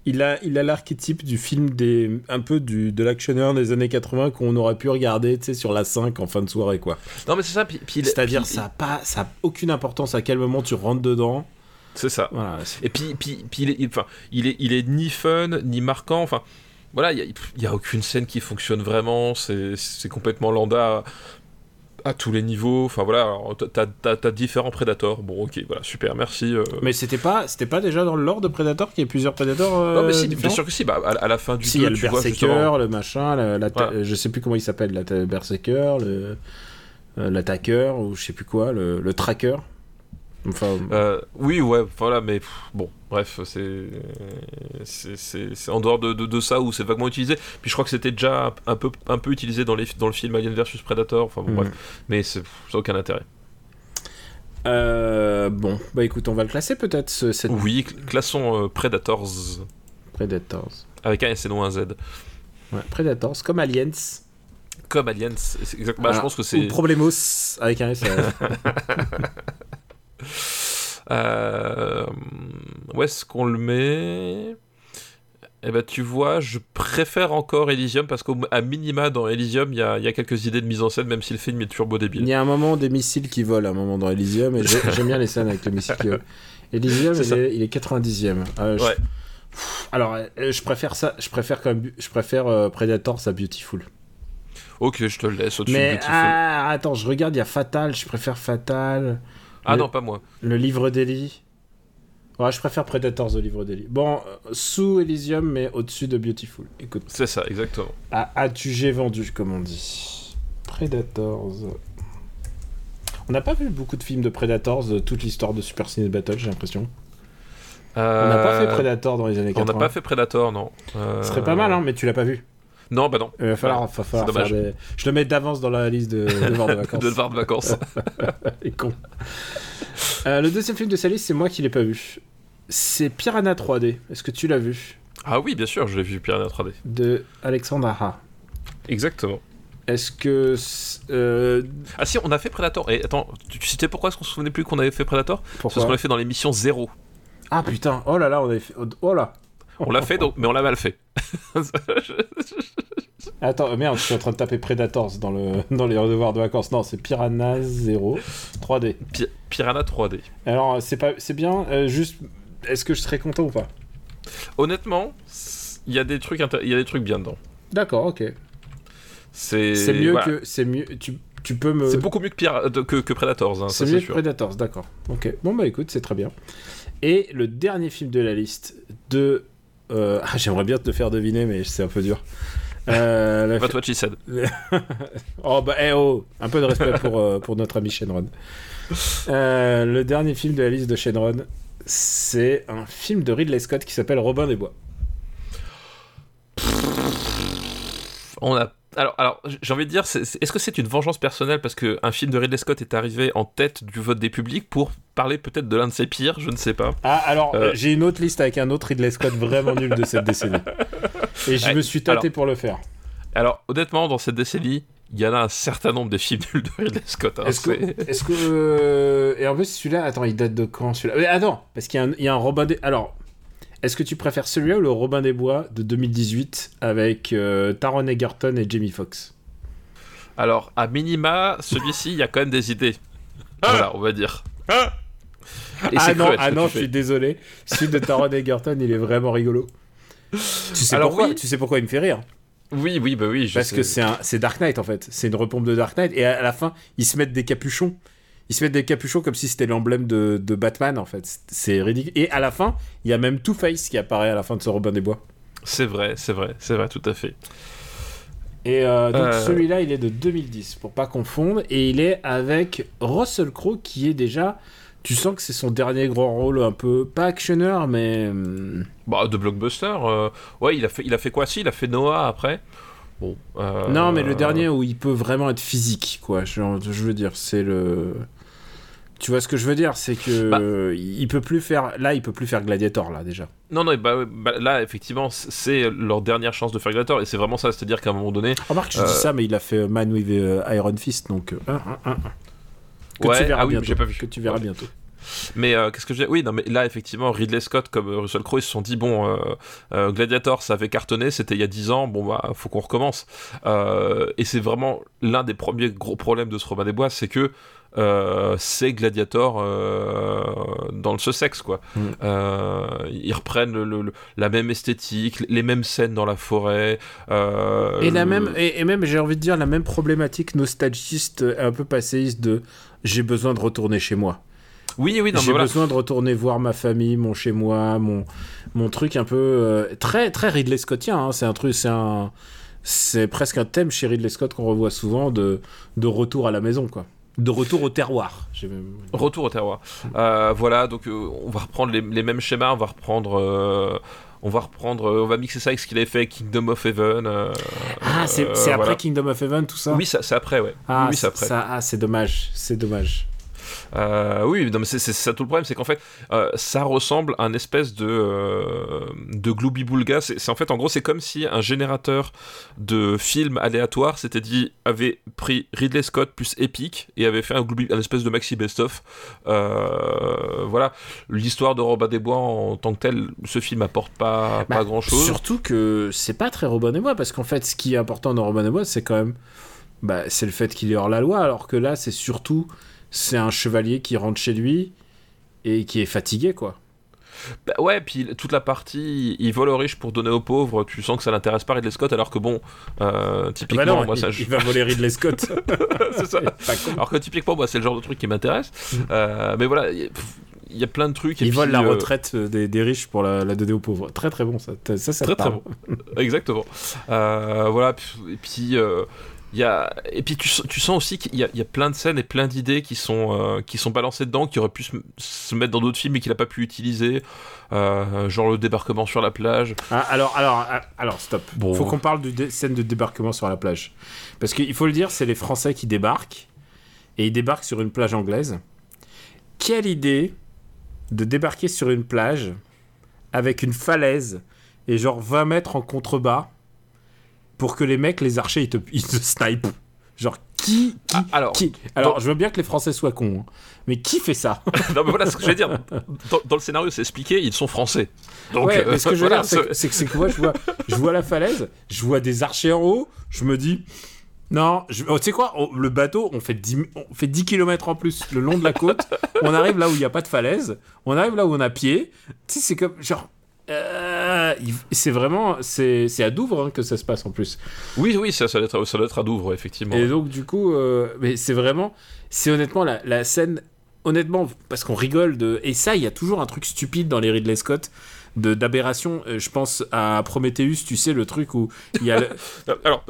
il a il a l'archétype du film des un peu du de l'actionneur des années 80 qu'on aurait pu regarder, tu sais, sur la 5 en fin de soirée, quoi. Non, mais c'est ça. C'est-à-dire, ça a pas, ça a aucune importance à quel moment tu rentres dedans. C'est ça. Voilà. Et puis, puis, puis il, est, il- enfin, il, est, il est ni fun, ni marquant. Enfin, voilà, il n'y a, a aucune scène qui fonctionne vraiment. C'est c'est complètement lambda à, tous les niveaux. Enfin, voilà, t'as- différents Predators. Bon, ok, voilà, super, merci. euh. Mais c'était pas, c'était pas déjà dans le lore de Predator qu'il y a plusieurs Predators euh, non, mais si, bien sûr que si. Bah, à, à la fin du Si, il y 2, a le tu vois Berserker, le machin, la, la Voilà. je sais plus comment il s'appelle, la ta- Berserker, le euh, l'attaqueur ou je sais plus quoi, le, le tracker. Enfin, Euh, oui, ouais, voilà, mais pff, bon, bref, c'est c'est- en dehors de, de, de ça où c'est vaguement utilisé. Puis je crois que c'était déjà un, peu, un peu utilisé dans, les, dans le film Alien vs Predator, enfin bon, Mhm. bref, mais c'est- ça n'a aucun intérêt. euh, bon, bah écoute, on va le classer peut-être ce, cette Oui, cl- classons euh, Predators Predators. avec un S et non un Z. Ouais, Predators, comme Aliens. Comme Aliens, exactement. Voilà. je pense que Ou c'est. Problemos avec un S. <laughs> euh, où est-ce qu'on le met? Eh ben, tu vois, je préfère encore Elysium parce qu'à minima, dans Elysium, il y a, il y a quelques idées de mise en scène, même si le film est turbo Il débile. y a un moment des missiles qui volent, un moment dans Elysium, et j'ai- <laughs> j'aime bien les scènes avec les missiles qui volent. Elysium, il est, il est 90e. Euh, Ouais. Alors, euh, je préfère ça, je préfère quand même, je préfère euh, Predators à Beautiful. Ok, je te le laisse au-dessus de Beautiful. ah, attends, je regarde, il y a Fatal, je préfère Fatal. Ah le- non, pas moi. Le livre d'Eli. Ouais, je préfère Predators au livre d'Eli. Bon, euh, sous Elysium, mais au-dessus de Beautiful. Écoute, C'est ça, exactement. à adjugé vendu, comme on dit. Predators. On n'a pas vu beaucoup de films de Predators, de toute l'histoire de Super Ciné Battle, j'ai l'impression. On n'a pas fait Predator dans les années Euh, On 80. n'a pas fait Predator, non. Euh, Ce serait pas mal, hein, mais tu l'as pas vu. Non, bah non. Il va falloir, va falloir faire des... Je le mets d'avance dans la liste de devoirs <laughs> de vacances. de devoir de vacances. <laughs> Euh, le deuxième film de sa liste, c'est moi qui l'ai pas vu. C'est Piranha 3D. Est-ce que tu l'as vu? Ah oui, bien sûr, je l'ai vu Piranha 3D. De Alexandre Aja. Exactement. Est-ce que. euh, Ah si, on a fait Predator. Et attends, tu, tu sais pourquoi est-ce qu'on se souvenait plus qu'on avait fait Predator? Parce qu'on pourquoi l'a fait dans l'émission 0. Ah putain, oh là là, on avait fait. Oh là On l'a fait, donc, mais on l'a mal fait. <laughs> Attends, euh, merde, je suis en train de taper Predators dans, le... dans les devoirs de vacances. Non, c'est Piranha 0 3D. Pi- Piranha 3D. Alors, c'est pas... c'est bien, euh, juste. Est-ce que je serais content ou pas? Honnêtement, il y a des trucs, il y a des trucs bien dedans. D'accord, ok. C'est mieux voilà. que. C'est mieux. Tu, tu peux me. C'est beaucoup mieux que, Pira- que, que Predators, hein, C'est mieux que. Predators, d'accord. Ok. Bon bah écoute, c'est très bien. Et le dernier film de la liste de. Euh, Ah, j'aimerais bien te le faire deviner, mais c'est un peu dur. Euh, But what she said. Oh bah eh oh, un peu de respect pour, euh, pour notre ami Shenron. Euh, le dernier film de la liste de Shenron, c'est un film de Ridley Scott qui s'appelle Robin des Bois. On a. Alors, alors j'ai envie de dire, est-ce que c'est une vengeance personnelle parce qu'un film de Ridley Scott est arrivé en tête du vote des publics pour parler peut-être de l'un de ses pires? Je ne sais pas. Ah alors Euh. j'ai une autre liste avec un autre Ridley Scott vraiment nul de cette décennie. Et je Ouais, me suis tâté alors- pour le faire. Alors, honnêtement, dans cette décennie, il y en a un certain nombre de films nuls de Ridley Scott. hein, Est-ce que, c'est- est-ce que euh, et en plus celui-là, attends, il date de quand celui-là? Mais Attends, parce qu'il y, a un- il y a un Robin des. Alors, est-ce que tu préfères celui-là ou le Robin des Bois de 2018 avec euh, Taron Egerton et Jamie Foxx? Alors, à minima, celui-ci, il y a quand même des idées. Voilà, on va dire. Ah c'est non, ah non, je suis désolé. Celui de Taron Egerton, il est vraiment rigolo. Tu sais, Alors pourquoi oui. tu sais pourquoi il me fait rire? Oui, oui, bah oui. je Parce sais. que c'est un, c'est Dark Knight en fait. C'est une repompe de Dark Knight et à la fin ils se mettent des capuchons. Ils se mettent des capuchons comme si c'était l'emblème de, de Batman en fait. C'est ridicule. Et à la fin, il y a même Two Face qui apparaît à la fin de ce Robin des Bois. C'est vrai, c'est vrai, c'est vrai, tout à fait. Et euh, donc Euh. celui-là, il est de 2010 pour pas confondre et il est avec Russell Crowe qui est déjà. Tu sens que c'est son dernier grand rôle un peu pas actionneur mais hum, Bah, de blockbuster, euh, ouais, il a fait, il a fait quoi Si, il a fait Noah après. Bon. non mais le dernier où il peut vraiment être physique quoi. Je, je veux dire c'est le. Tu vois ce que je veux dire, c'est que Bah. il peut plus faire. Là, il peut plus faire Gladiator là déjà. Non, non, bah, bah, là, effectivement, c'est leur dernière chance de faire Gladiator, et c'est vraiment ça, c'est-à-dire qu'à un moment donné, Remarque, je Euh. dis ça, mais il a fait Man with euh, Iron Fist, donc. euh, un, un. Que Ouais, tu verras ah oui, bientôt. pas vu. Que tu verras bientôt. Mais euh, qu'est-ce que je dis Oui, non, mais là, effectivement, Ridley Scott comme euh, Russell Crowe, ils se sont dit bon, euh, euh, Gladiator, ça avait cartonné, c'était il y a 10 ans, bon, bah, faut qu'on recommence. Et c'est vraiment l'un des premiers gros problèmes de ce Robin des Bois, c'est que euh, c'est Gladiator euh, dans le Sussex, quoi. Mm. Euh, ils reprennent le- le- la même esthétique, les mêmes scènes dans la forêt. Et, la même, et, et même, j'ai envie de dire, la même problématique nostalgiste, un peu passéiste de j'ai besoin de retourner chez moi. Oui, oui, J'ai voilà. besoin de retourner voir ma famille, mon chez moi, mon, mon truc un peu très très Ridley Scottien. hein. C'est un truc, c'est un, c'est presque un thème chez Ridley Scott qu'on revoit souvent de de retour à la maison quoi, de retour au terroir. Retour au terroir. Euh, voilà, donc euh, on va reprendre les, les mêmes schémas, on va reprendre. euh, on va reprendre, on va mixer ça avec ce qu'il avait fait avec Kingdom of Heaven. euh, Ah, c'est euh, après voilà. Kingdom of Heaven tout ça? Oui, ça- c'est après, ouais. Ah, oui, c'est après. ça, ah, c'est dommage, c'est dommage. Euh, oui, non, mais c'est ça tout le problème, c'est qu'en fait, euh, ça ressemble à un espèce de euh, de. C'est en fait, en gros, c'est comme si un générateur de films aléatoires s'était dit avait pris Ridley Scott plus Epic et avait fait un Glooby, un espèce de maxi best-of. Euh, voilà, l'histoire de Robin des Bois en tant que tel, ce film apporte pas Bah, pas grand chose. Surtout que c'est pas très Robin et moi, parce qu'en fait, ce qui est important dans Robin et moi, c'est quand même. Bah, c'est le fait qu'il est hors la loi, alors que là, c'est surtout. C'est un chevalier qui rentre chez lui et qui est fatigué, quoi. Bah ouais, puis toute la partie, il vole aux riches pour donner aux pauvres, tu sens que ça l'intéresse pas Ridley Scott, alors que bon, euh, Bah typiquement, non, moi il, ça, il va voler Ridley Scott. <laughs> c'est ça. Alors que typiquement, moi, c'est le genre de truc qui m'intéresse. Euh, mais voilà, il y a- plein de trucs. et il puis, vole la euh, retraite des, des riches pour la, la donner aux pauvres. Très très bon, ça. Ça, ça Très, très Exactement. Euh, voilà, et puis. Il y a... Et puis tu, sens- tu sens aussi qu'il y a, il y a plein de scènes et plein d'idées qui sont, euh, qui sont balancées dedans, qui auraient pu se, se mettre dans d'autres films et qu'il n'a pas pu utiliser. Euh, genre le débarquement sur la plage. Ah, alors, alors, ah, alors, stop. Bon. Faut qu'on parle de scène de débarquement sur la plage. Parce qu'il faut le dire, c'est les Français qui débarquent. Et ils débarquent sur une plage anglaise. Quelle idée de débarquer sur une plage avec une falaise et genre 20 mètres en contrebas pour que les mecs, les archers, ils te, ils te snipent. Genre, qui, qui, Ah, alors, qui Alors, je veux bien que les Français soient cons, hein, mais qui fait ça <laughs> non, mais voilà ce que je vais dire. Dans, dans le scénario, c'est expliqué, ils sont français. Donc, ouais, euh, mais ce que je veux voilà, dire, c'est que, c'est que, moi, je vois, je vois la falaise, je vois des archers en haut, je me dis, non, je- oh, tu sais quoi, on- le bateau, on fait, 10, on fait 10 km en plus le long de la côte, on arrive là où il n'y a pas de falaise, on arrive là où on a pied, tu sais, c'est comme, genre, euh, c'est vraiment, c'est à Douvres hein, que ça se passe en plus. Oui, oui, ça, ça, doit être, ça doit être à Douvres, effectivement. Et donc, du coup, euh, mais c'est vraiment, c'est honnêtement la, la scène, honnêtement, parce qu'on rigole de. Et ça, il y a toujours un truc stupide dans les Ridley Scott d'aberration. Euh, Je pense à Prometheus, tu sais, le truc où il y a. le- <laughs> Alors,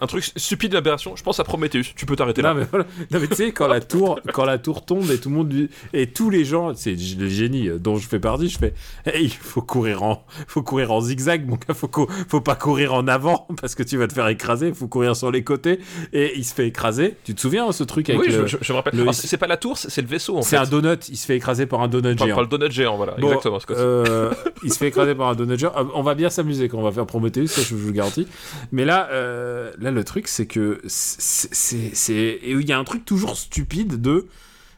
un truc stupide d'aberration, je pense à Prometheus. Tu peux t'arrêter là. non, mais voilà. Non, mais tu sais, quand la tour, quand la tour tombe et tout le monde et tous les gens, c'est le génie euh, dont je fais partie, je fais, hey, il faut courir en, faut courir en zigzag, mon gars, faut, cou- faut pas courir en avant <laughs> parce que tu vas te faire écraser, faut courir sur les côtés et il se fait écraser. Tu te souviens ce truc avec oui, le- je, je- je me rappelle. le- Alors, c'est c'est pas la tour, c'est c'est le vaisseau en C'est fait. un donut, il se fait écraser par un donut Enfin, géant. pas le donut géant, voilà. Bon, Exactement. Scott. euh, <laughs> il se fait écraser par un géant. Euh, On va bien s'amuser quand on va faire Prometheus, ça je vous le garantis. Mais là, euh, là le truc c'est que c'est, et il y a un truc toujours stupide de,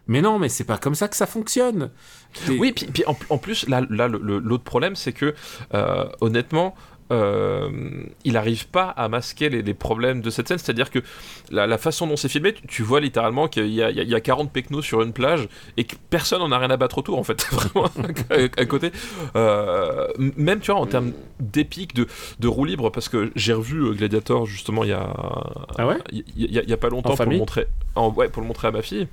mais non, mais c'est pas comme ça que ça fonctionne. Oui, puis, puis en, plus, là, l'autre problème, c'est que, euh, honnêtement, euh, il n'arrive pas à masquer les, les, problèmes de cette scène. C'est-à-dire que la, la, façon dont c'est filmé, tu, tu, vois littéralement qu'il y, a 40 pecnos sur une plage et que personne n'en a rien à battre autour, en fait, <laughs> vraiment, à, à, côté. Euh, même, tu vois, en termes d'épique, de, de roue libre, parce que j'ai revu Gladiator, justement, il y a, ah ouais? il y, y, a pas longtemps pour le, montrer, en, ouais, pour le montrer à ma fille.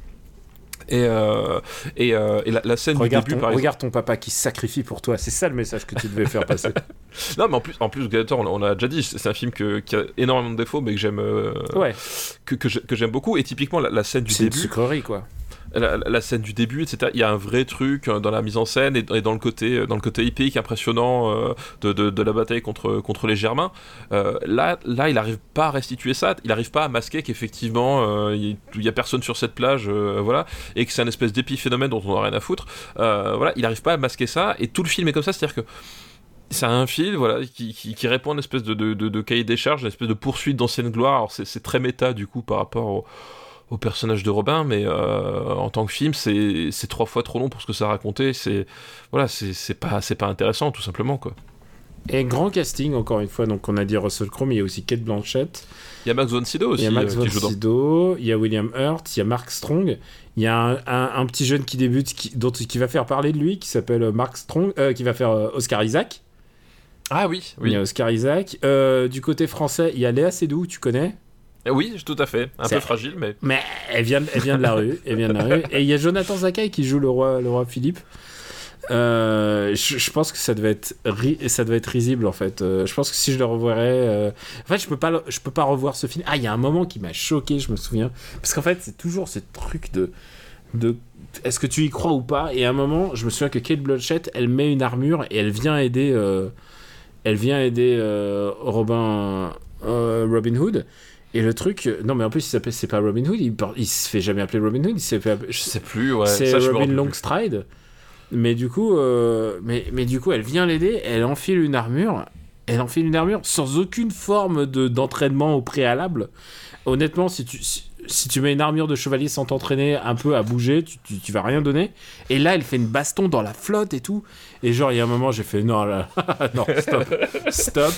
Et, euh, et, euh, et la, la, scène regarde du début, ton, par regarde ton papa qui se sacrifie pour toi. C'est ça le message que tu devais faire passer. <laughs> non, mais en plus, en plus Gladiator, on, on a déjà dit, c'est un film que, qui a énormément de défauts, mais que j'aime, euh, ouais. que, que j'aime beaucoup. Et typiquement, la, la scène du début. C'est une sucrerie, quoi. La, scène du début, etc. Il y a un vrai truc dans la mise en scène et, dans le côté, dans le côté épique, impressionnant euh, de, de, de, la bataille contre, contre les Germains. Euh, là, là, il n'arrive pas à restituer ça. Il n'arrive pas à masquer qu'effectivement, euh, il n'y a personne sur cette plage, euh, voilà, et que c'est un espèce d'épiphénomène dont on n'a rien à foutre. Euh, voilà, il n'arrive pas à masquer ça. Et tout le film est comme ça, c'est-à-dire que c'est un film voilà, qui, qui, qui, répond à une espèce de, de, de, cahier des charges, une espèce de poursuite d'ancienne gloire. Alors c'est très méta du coup par rapport au au personnage de Robin, mais euh, en tant que film, c'est trois fois trop long pour ce que ça racontait. C'est voilà, c'est pas c'est pas intéressant tout simplement quoi. Et grand casting encore une fois. Donc on a dit Russell Crowe, mais il y a aussi Kate Blanchett. Il y a Max von Sydow aussi. Il y a Max euh, von Sydow. Il y a William Hurt. Il y a Mark Strong. Il y a un, un, un petit jeune qui débute, qui, dont, qui va faire parler de lui, qui s'appelle Mark Strong, euh, qui va faire Oscar Isaac. Ah oui, oui. Il y a Oscar Isaac. du côté français, il y a Léa Seydoux, tu connais? Oui, tout à fait. Un peu fragile, mais. Mais elle vient, elle vient de la rue. <laughs> Elle vient de la rue. Et il y a Jonathan Zakai qui joue le roi, le roi Philippe. Euh, je, je, pense que ça devait être ri ça devait être risible en fait. Euh, je pense que si je le revoirais, euh... en fait, je peux pas, je peux pas revoir ce film. Ah, il y a un moment qui m'a choqué, je me souviens, parce qu'en fait, c'est toujours ce truc de, de, est-ce que tu y crois ou pas? Et à un moment, je me souviens que Kate Blanchett, elle met une armure et elle vient aider, euh, elle vient aider euh, Robin, Robin Hood. Et le truc, non mais en plus il s'appelle, c'est pas Robin Hood, il, il, se fait jamais appeler Robin Hood, il s'est fait, je sais plus, ouais. C'est Robin Longstride. Mais du coup, euh, mais, mais du coup, elle vient l'aider, elle enfile une armure, elle enfile une armure sans aucune forme de d'entraînement au préalable. Honnêtement, si tu si, si, tu mets une armure de chevalier sans t'entraîner un peu à bouger, tu, tu, tu, vas rien donner. Et là, elle fait une baston dans la flotte et tout. Et genre, il y a un moment, j'ai fait non, là, <laughs> non, stop, stop,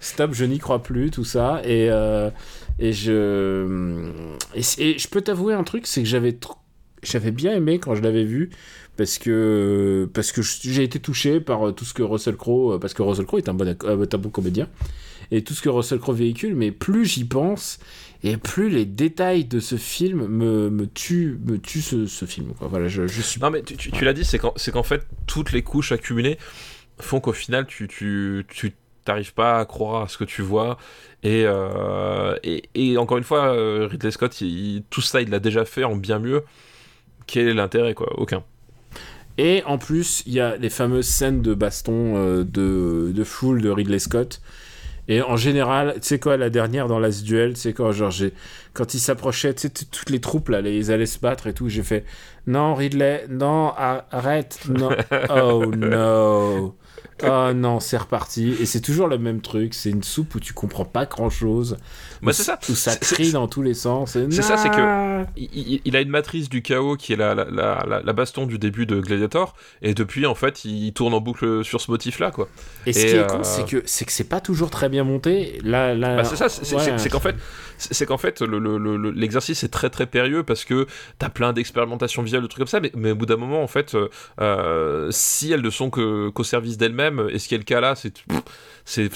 stop, je n'y crois plus, tout ça. Et euh, et je et, je peux t'avouer un truc, c'est que j'avais j'avais bien aimé quand je l'avais vu parce que parce que j'ai été touché par tout ce que Russell Crowe parce que Russell Crowe est un bon est un bon comédien et tout ce que Russell Crowe véhicule mais plus j'y pense et plus les détails de ce film me, me tuent me tue ce, film voilà je, je suis non mais tu, tu, l'as dit c'est qu'en c'est qu'en fait toutes les couches accumulées font qu'au final tu tu, tu t'arrives pas à croire à ce que tu vois. Et, euh, et, et, encore une fois Ridley Scott il, tout ça il l'a déjà fait en bien mieux. Quel est l'intérêt quoi? Aucun. Et en plus, il y a les fameuses scènes de baston euh, de, de foule de Ridley Scott. Et en général, tu sais quoi, la dernière dans Last Duel, tu sais quoi, genre, quand ils s'approchaient, tu sais, toutes les troupes, là, ils allaient se battre et tout, j'ai fait, non, Ridley, non, arrête, non, <laughs> oh no. Oh non, c'est reparti. Et c'est toujours le même truc. C'est une soupe où tu comprends pas grand chose. Bah, c'est ça. Où ça crie dans tous les sens. C'est ça, c'est que il, il, a une matrice du chaos qui est la, la, la, la, baston du début de Gladiator. Et depuis, en fait, il tourne en boucle sur ce motif-là, quoi. Et, et ce qui euh... est con, c'est que c'est que c'est pas toujours très bien monté. Là, là. Bah, c'est ça. C'est ouais. qu'en fait, c'est qu'en fait, l'exercice le, le, est très très périlleux parce que t'as plein d'expérimentations visuelles, de trucs comme ça. Mais, mais au bout d'un moment, en fait, euh, si elles ne sont qu'au qu service d'elles-mêmes et ce qui est le cas là, c'est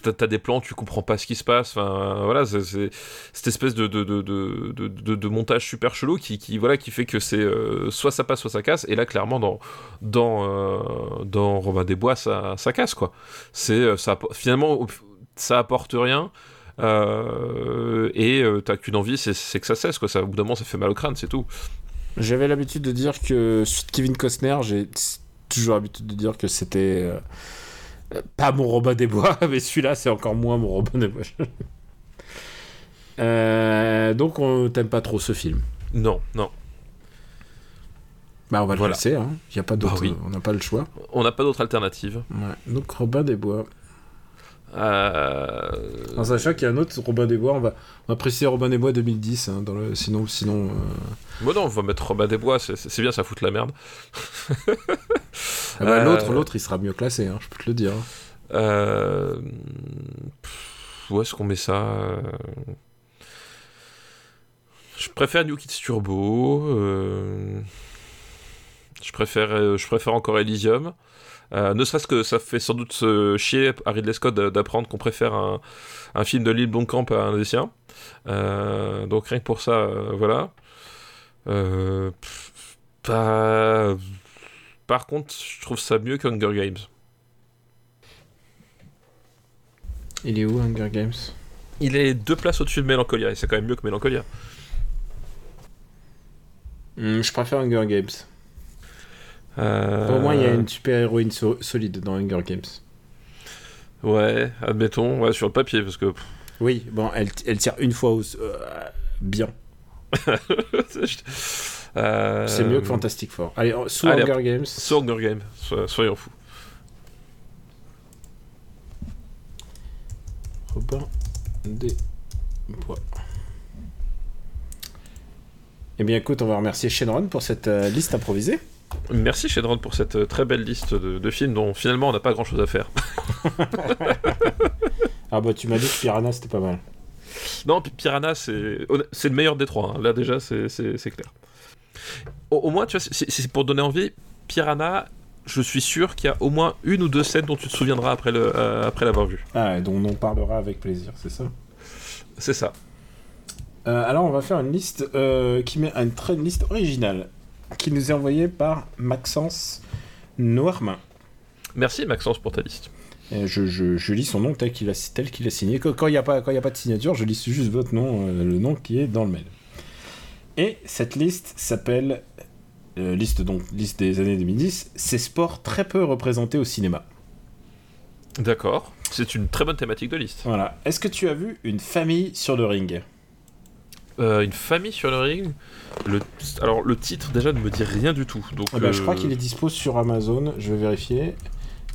t'as des plans, tu comprends pas ce qui se passe. Enfin voilà, c'est cette espèce de montage super chelou qui, voilà qui fait que c'est euh, soit ça passe, soit ça casse. Et là, clairement, dans dans euh, dans Robin des Bois, ça casse quoi. C'est ça finalement ça apporte rien. Euh, et t'as qu'une envie, c'est que ça cesse quoi. Ça, au bout d'un moment, ça fait mal au crâne, c'est tout. J'avais l'habitude de dire que suite Kevin Costner, j'ai toujours l'habitude de dire que c'était euh, pas mon Robin des Bois, <laughs> mais celui-là, c'est encore moins mon Robin des Bois. <laughs> euh, donc, on t'aime pas trop ce film Non, non. Bah, on va voilà. le laisser, hein. Y a pas d'autre, bah oui. on n'a pas le choix. On n'a pas d'autre alternative. Ouais. Donc, Robin des Bois. Euh... En sachant qu'il y a un autre Robin des Bois, on va, on va préciser Robin des Bois 2010, hein, dans le, sinon... sinon euh... Bon non, on va mettre Robin des Bois, c'est bien, ça fout la merde. <laughs> ah bah, euh... L'autre, l'autre, il sera mieux classé, hein, je peux te le dire. Euh, pff, où est-ce qu'on met ça Je préfère New Kids Turbo. euh, Je préfère, euh, je préfère encore Elysium. Euh, ne serait-ce que ça fait sans doute chier à Ridley Scott d'a- d'apprendre qu'on préfère un, un film de Lille Blomkamp à un des siens. Euh, donc rien que pour ça, voilà. Pff, Par contre, je trouve ça mieux qu'Hunger Games. Il est où Hunger Games? Il est deux places au-dessus de Mélancolia, et c'est quand même mieux que Mélancolia. Hmm, Je préfère Hunger Games. Euh, Au moins, il y a une super héroïne so- solide dans Hunger Games. Ouais, admettons, ouais, sur le papier, parce que... Oui, bon, elle, elle tire une fois au, euh, bien. <laughs> euh, C'est mieux que Fantastic Four. Allez, sous allez, Hunger Games. Sur Hunger Games, so- soyons fous. Robin des Bois. Eh bien, écoute, on va remercier Shenron pour cette euh, liste improvisée. Merci Shenron pour cette euh, très belle liste de, de films dont finalement on n'a pas grand-chose à faire. <laughs> Ah bah, tu m'as dit que Piranha, c'était pas mal. Non, Pi- Piranha, c'est c'est le meilleur des trois. hein. Là, déjà, c'est clair. Au, au moins, tu vois, c'est- c'est pour donner envie. Piranha, je suis sûr qu'il y a au moins une ou deux scènes dont tu te souviendras après euh, après l'avoir vu. Ah, dont on parlera avec plaisir, c'est ça? C'est ça. Euh, alors, on va faire une liste euh, qui met une très une liste originale qui nous est envoyée par Maxence Noirmain. Merci Maxence pour ta liste. Et je, je- je lis son nom tel qu'il a, tel qu'il a signé. Quand il n'y a, pas- quand il y a pas de signature, je lis juste votre nom, euh, le nom qui est dans le mail. Et cette liste s'appelle, euh, liste, donc, liste des années 2010, ces sports très peu représentés au cinéma. D'accord. C'est une très bonne thématique de liste. Voilà. Est-ce que tu as vu une famille sur le ring? Euh, une famille sur le ring. Le... Alors le titre déjà ne me dit rien du tout. Donc Eh ben, Je euh, crois qu'il est dispo sur Amazon, je vais vérifier.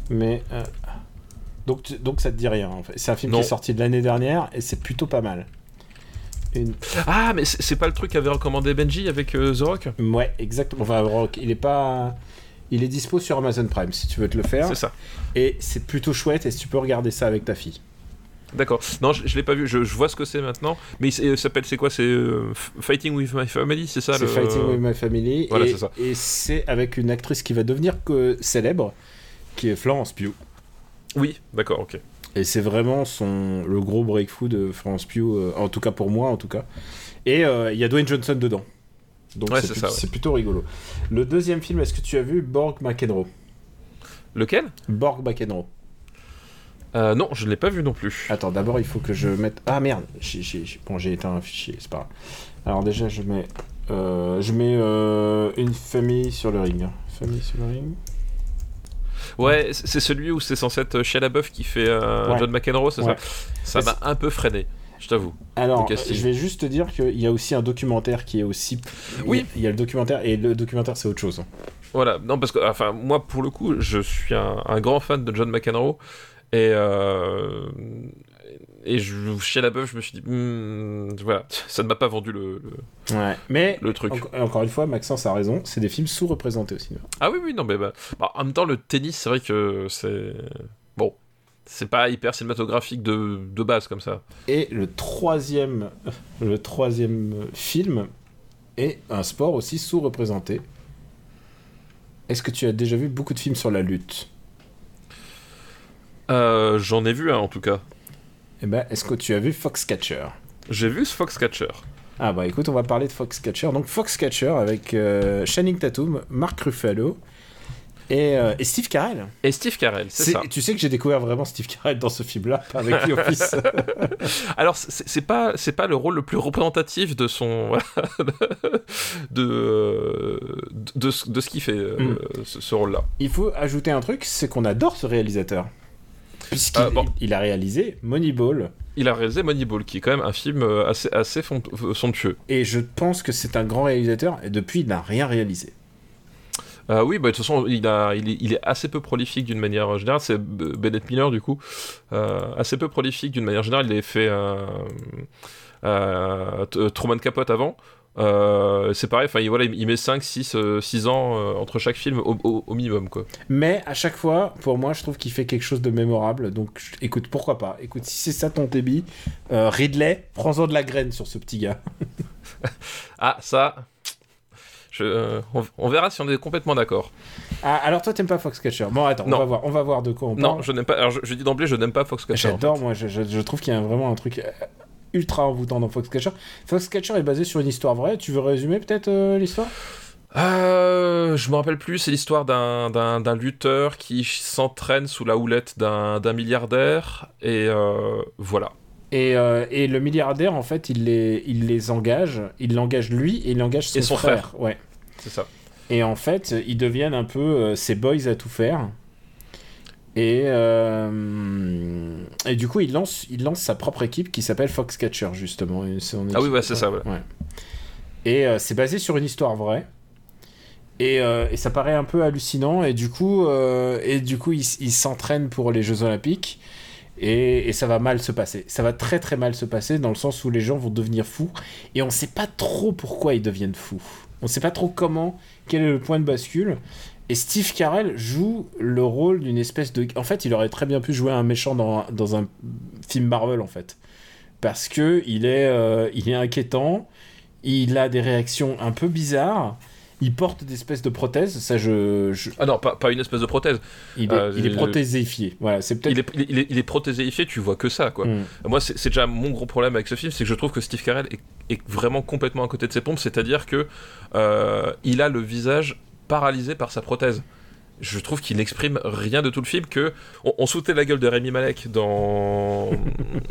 Mais. euh, Donc, tu- donc ça te dit rien en fait. C'est un film Non. qui est sorti de l'année dernière et c'est plutôt pas mal. Une... Ah mais c'est pas le truc qu'avait recommandé Benji avec The Rock? Ouais, exactement. Enfin, Rock, il est pas. Il est dispo sur Amazon Prime si tu veux te le faire. C'est ça. Et c'est plutôt chouette et si tu peux regarder ça avec ta fille. D'accord. Non, je, je l'ai pas vu. Je, je vois ce que c'est maintenant. Mais il s'appelle c'est quoi? C'est euh, Fighting with My Family, c'est ça C'est le... Fighting with My Family. Voilà, et, c'est ça. Et c'est avec une actrice qui va devenir que célèbre, qui est Florence Pugh. Oui, d'accord, ok. Et c'est vraiment son, le gros breakthrough de Florence Pugh, euh, en tout cas pour moi, en tout cas. Et euh, il y a Dwayne Johnson dedans. Donc Ouais, c'est ça, ouais. c'est plutôt rigolo. Le deuxième film, est-ce que tu as vu Borg McEnroe? Lequel? Borg McEnroe. Euh, Non, je ne l'ai pas vu non plus. Attends, d'abord il faut que je mette. Ah merde j'ai, j'ai- j'ai- Bon, j'ai éteint un fichier, c'est pas grave. Alors déjà, je mets. euh, je mets euh, une famille sur le ring. Famille sur le ring. Ouais, c'est celui où c'est censé être Shia LaBeouf qui fait euh, Ouais. John McEnroe, c'est Ouais. ça Ça m'a un peu freiné, je t'avoue. Alors, je vais juste te dire qu'il y a aussi un documentaire qui est aussi. Oui. Il y a le documentaire, et le documentaire, c'est autre chose. hein. Voilà, non parce que enfin moi pour le coup je suis un, un grand fan de John McEnroe et euh, et je chez la je me suis dit hmm, voilà ça ne m'a pas vendu le, le, Ouais. Mais. le truc. en- encore une fois, Maxence a raison, c'est des films sous-représentés au cinéma. Ah oui oui non mais bah, bah, en même temps le tennis c'est vrai que c'est bon c'est pas hyper cinématographique de, de base comme ça. Et le troisième, le troisième film est un sport aussi sous-représenté. Est-ce que tu as déjà vu beaucoup de films sur la lutte? Euh, J'en ai vu un en tout cas. Eh ben, est-ce que tu as vu Foxcatcher? J'ai vu ce Foxcatcher. Ah bah écoute, on va parler de Foxcatcher. Donc Foxcatcher avec euh, Channing Tatum, Mark Ruffalo et, euh, et Steve Carell. Et Steve Carell, c'est ça. Tu sais que j'ai découvert vraiment Steve Carell dans ce film-là, avec The Office. <laughs> Alors c'est pas c'est pas le rôle le plus représentatif de son <laughs> de euh, de, ce- de ce qu'il fait euh, Mm. ce, ce rôle-là. Il faut ajouter un truc, c'est qu'on adore ce réalisateur. Puisqu'il Ah, bon. il a réalisé Moneyball, Il a réalisé Moneyball, qui est quand même un film euh, assez assez font- somptueux. et je pense que c'est un grand réalisateur, et depuis, il n'a rien réalisé. Euh, oui, bah, de toute façon, il, a, il, est, il est assez peu prolifique d'une manière générale. C'est Bennett Miller, du coup. Euh, assez peu prolifique d'une manière générale. Il avait fait euh, euh, Truman Capote avant. Euh, c'est pareil, enfin voilà, il met 5, 6, 6 ans euh, entre chaque film au, au- au minimum quoi. Mais à chaque fois, pour moi, je trouve qu'il fait quelque chose de mémorable. Donc, écoute, pourquoi pas? Écoute, si c'est ça ton débit, euh, Ridley, prends-en de la graine sur ce petit gars. <laughs> Ah, ça. Je, euh, on, on verra si on est complètement d'accord. Ah, alors toi, t'aimes pas Foxcatcher? Bon, attends, on Non. va voir, on va voir de quoi on Non, parle. je n'aime pas. Alors, je, je dis d'emblée, je n'aime pas Foxcatcher. J'adore, moi, je, je- je trouve qu'il y a vraiment un truc ultra envoûtant dans Foxcatcher. Foxcatcher est basé sur une histoire vraie. Tu veux résumer peut-être euh, l'histoire? Euh, je me rappelle plus, c'est l'histoire d'un, lutteur qui s'entraîne sous la houlette d'un, milliardaire, et euh, voilà. et, euh, et le milliardaire, en fait, il les, il les engage. Il l'engage lui et il engage son, Et son frère. Ouais. C'est ça. Et en fait, ils deviennent un peu ces boys à tout faire. Et, euh, et du coup, il lance, il lance sa propre équipe qui s'appelle Foxcatcher, justement. Ah oui, ouais, c'est ça, ouais. Et euh, c'est basé sur une histoire vraie. Et, euh, et ça paraît un peu hallucinant. Et du coup, et du coup il, il s'entraîne pour les Jeux Olympiques. Et, et ça va mal se passer. Ça va très très mal se passer dans le sens où les gens vont devenir fous. Et on sait pas trop pourquoi ils deviennent fous. On sait pas trop comment, quel est le point de bascule. Et Steve Carell joue le rôle d'une espèce de. En fait, il aurait très bien pu jouer un méchant dans, dans un film Marvel, en fait. Parce que il est, euh, il est inquiétant, il a des réactions un peu bizarres, il porte des espèces de prothèses, ça je. je- Ah non, pas, pas une espèce de prothèse. il, est, Euh, il est je- prothésifié. Voilà, c'est peut-être. Il est, il, est, il est prothéséifié, tu vois que ça, quoi. Hmm. Moi, c'est déjà mon gros problème avec ce film, c'est que je trouve que Steve Carell est, est vraiment complètement à côté de ses pompes, c'est-à-dire que euh, il a le visage paralysé par sa prothèse. Je trouve qu'il n'exprime rien de tout le film, que on, on sautait la gueule de Rémi Malek dans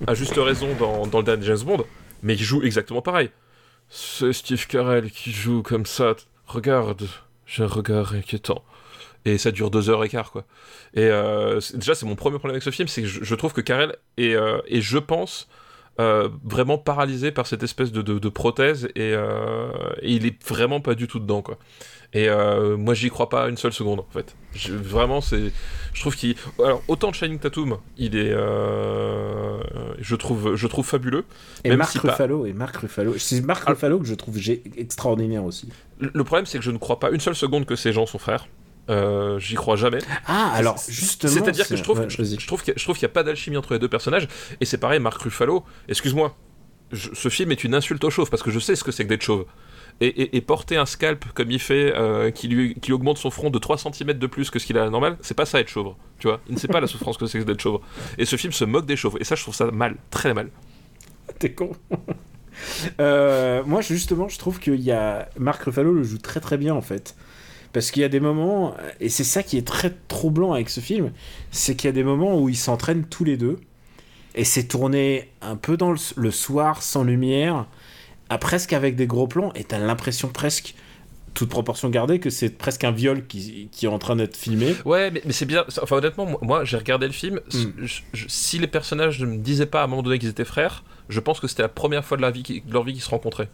à juste raison dans, dans le dernier James Bond, mais il joue exactement pareil. C'est Steve Carell qui joue comme ça. Regarde, j'ai un regard inquiétant. Et ça dure deux heures et quart, quoi. Et euh, déjà, c'est mon premier problème avec ce film, c'est que je, trouve que Carell est, euh, je pense, euh, vraiment paralysé par cette espèce de, prothèse et, et il est vraiment pas du tout dedans, quoi. Et euh, moi, j'y crois pas une seule seconde, en fait. Je- vraiment, c'est. Je trouve qu'il. Alors, autant Shining Tatum, il est. euh, je, trouve, je trouve fabuleux. Et même Marc si pas- Ruffalo, et Marc Ruffalo. C'est Marc Ah. Ruffalo que je trouve extraordinaire aussi. Le problème, c'est que je ne crois pas une seule seconde que ces gens sont frères. Euh, J'y crois jamais. Ah, alors justement. C'est-à-dire que je trouve, ouais, je, trouve qu'il y a- n'y a pas d'alchimie entre les deux personnages. Et c'est pareil, Marc Ruffalo, excuse-moi, ce film est une insulte aux chauves parce que je sais ce que c'est que d'être chauve. Et, porter un scalp comme il fait, euh, qui, lui, qui augmente son front de 3 cm de plus que ce qu'il a normale, c'est pas ça être chauve. Tu vois, il ne sait pas la souffrance que c'est d'être chauve. Et ce film se moque des chauves. Et ça, je trouve ça mal, très mal. <laughs> T'es con. <laughs> Euh, moi, justement, je trouve qu'il y a. Marc Ruffalo le joue très très bien en fait. Parce qu'il y a des moments, et c'est ça qui est très troublant avec ce film, c'est qu'il y a des moments où ils s'entraînent tous les deux, et c'est tourné un peu dans le soir, sans lumière, à presque avec des gros plans, et t'as l'impression presque, toute proportion gardée, que c'est presque un viol qui, qui est en train d'être filmé. Ouais, mais, mais c'est bien. Enfin, honnêtement, moi, moi, j'ai regardé le film. je- je- si les personnages ne me disaient pas à un moment donné qu'ils étaient frères, je pense que c'était la première fois de, la vie qui- de leur vie qu'ils se rencontraient.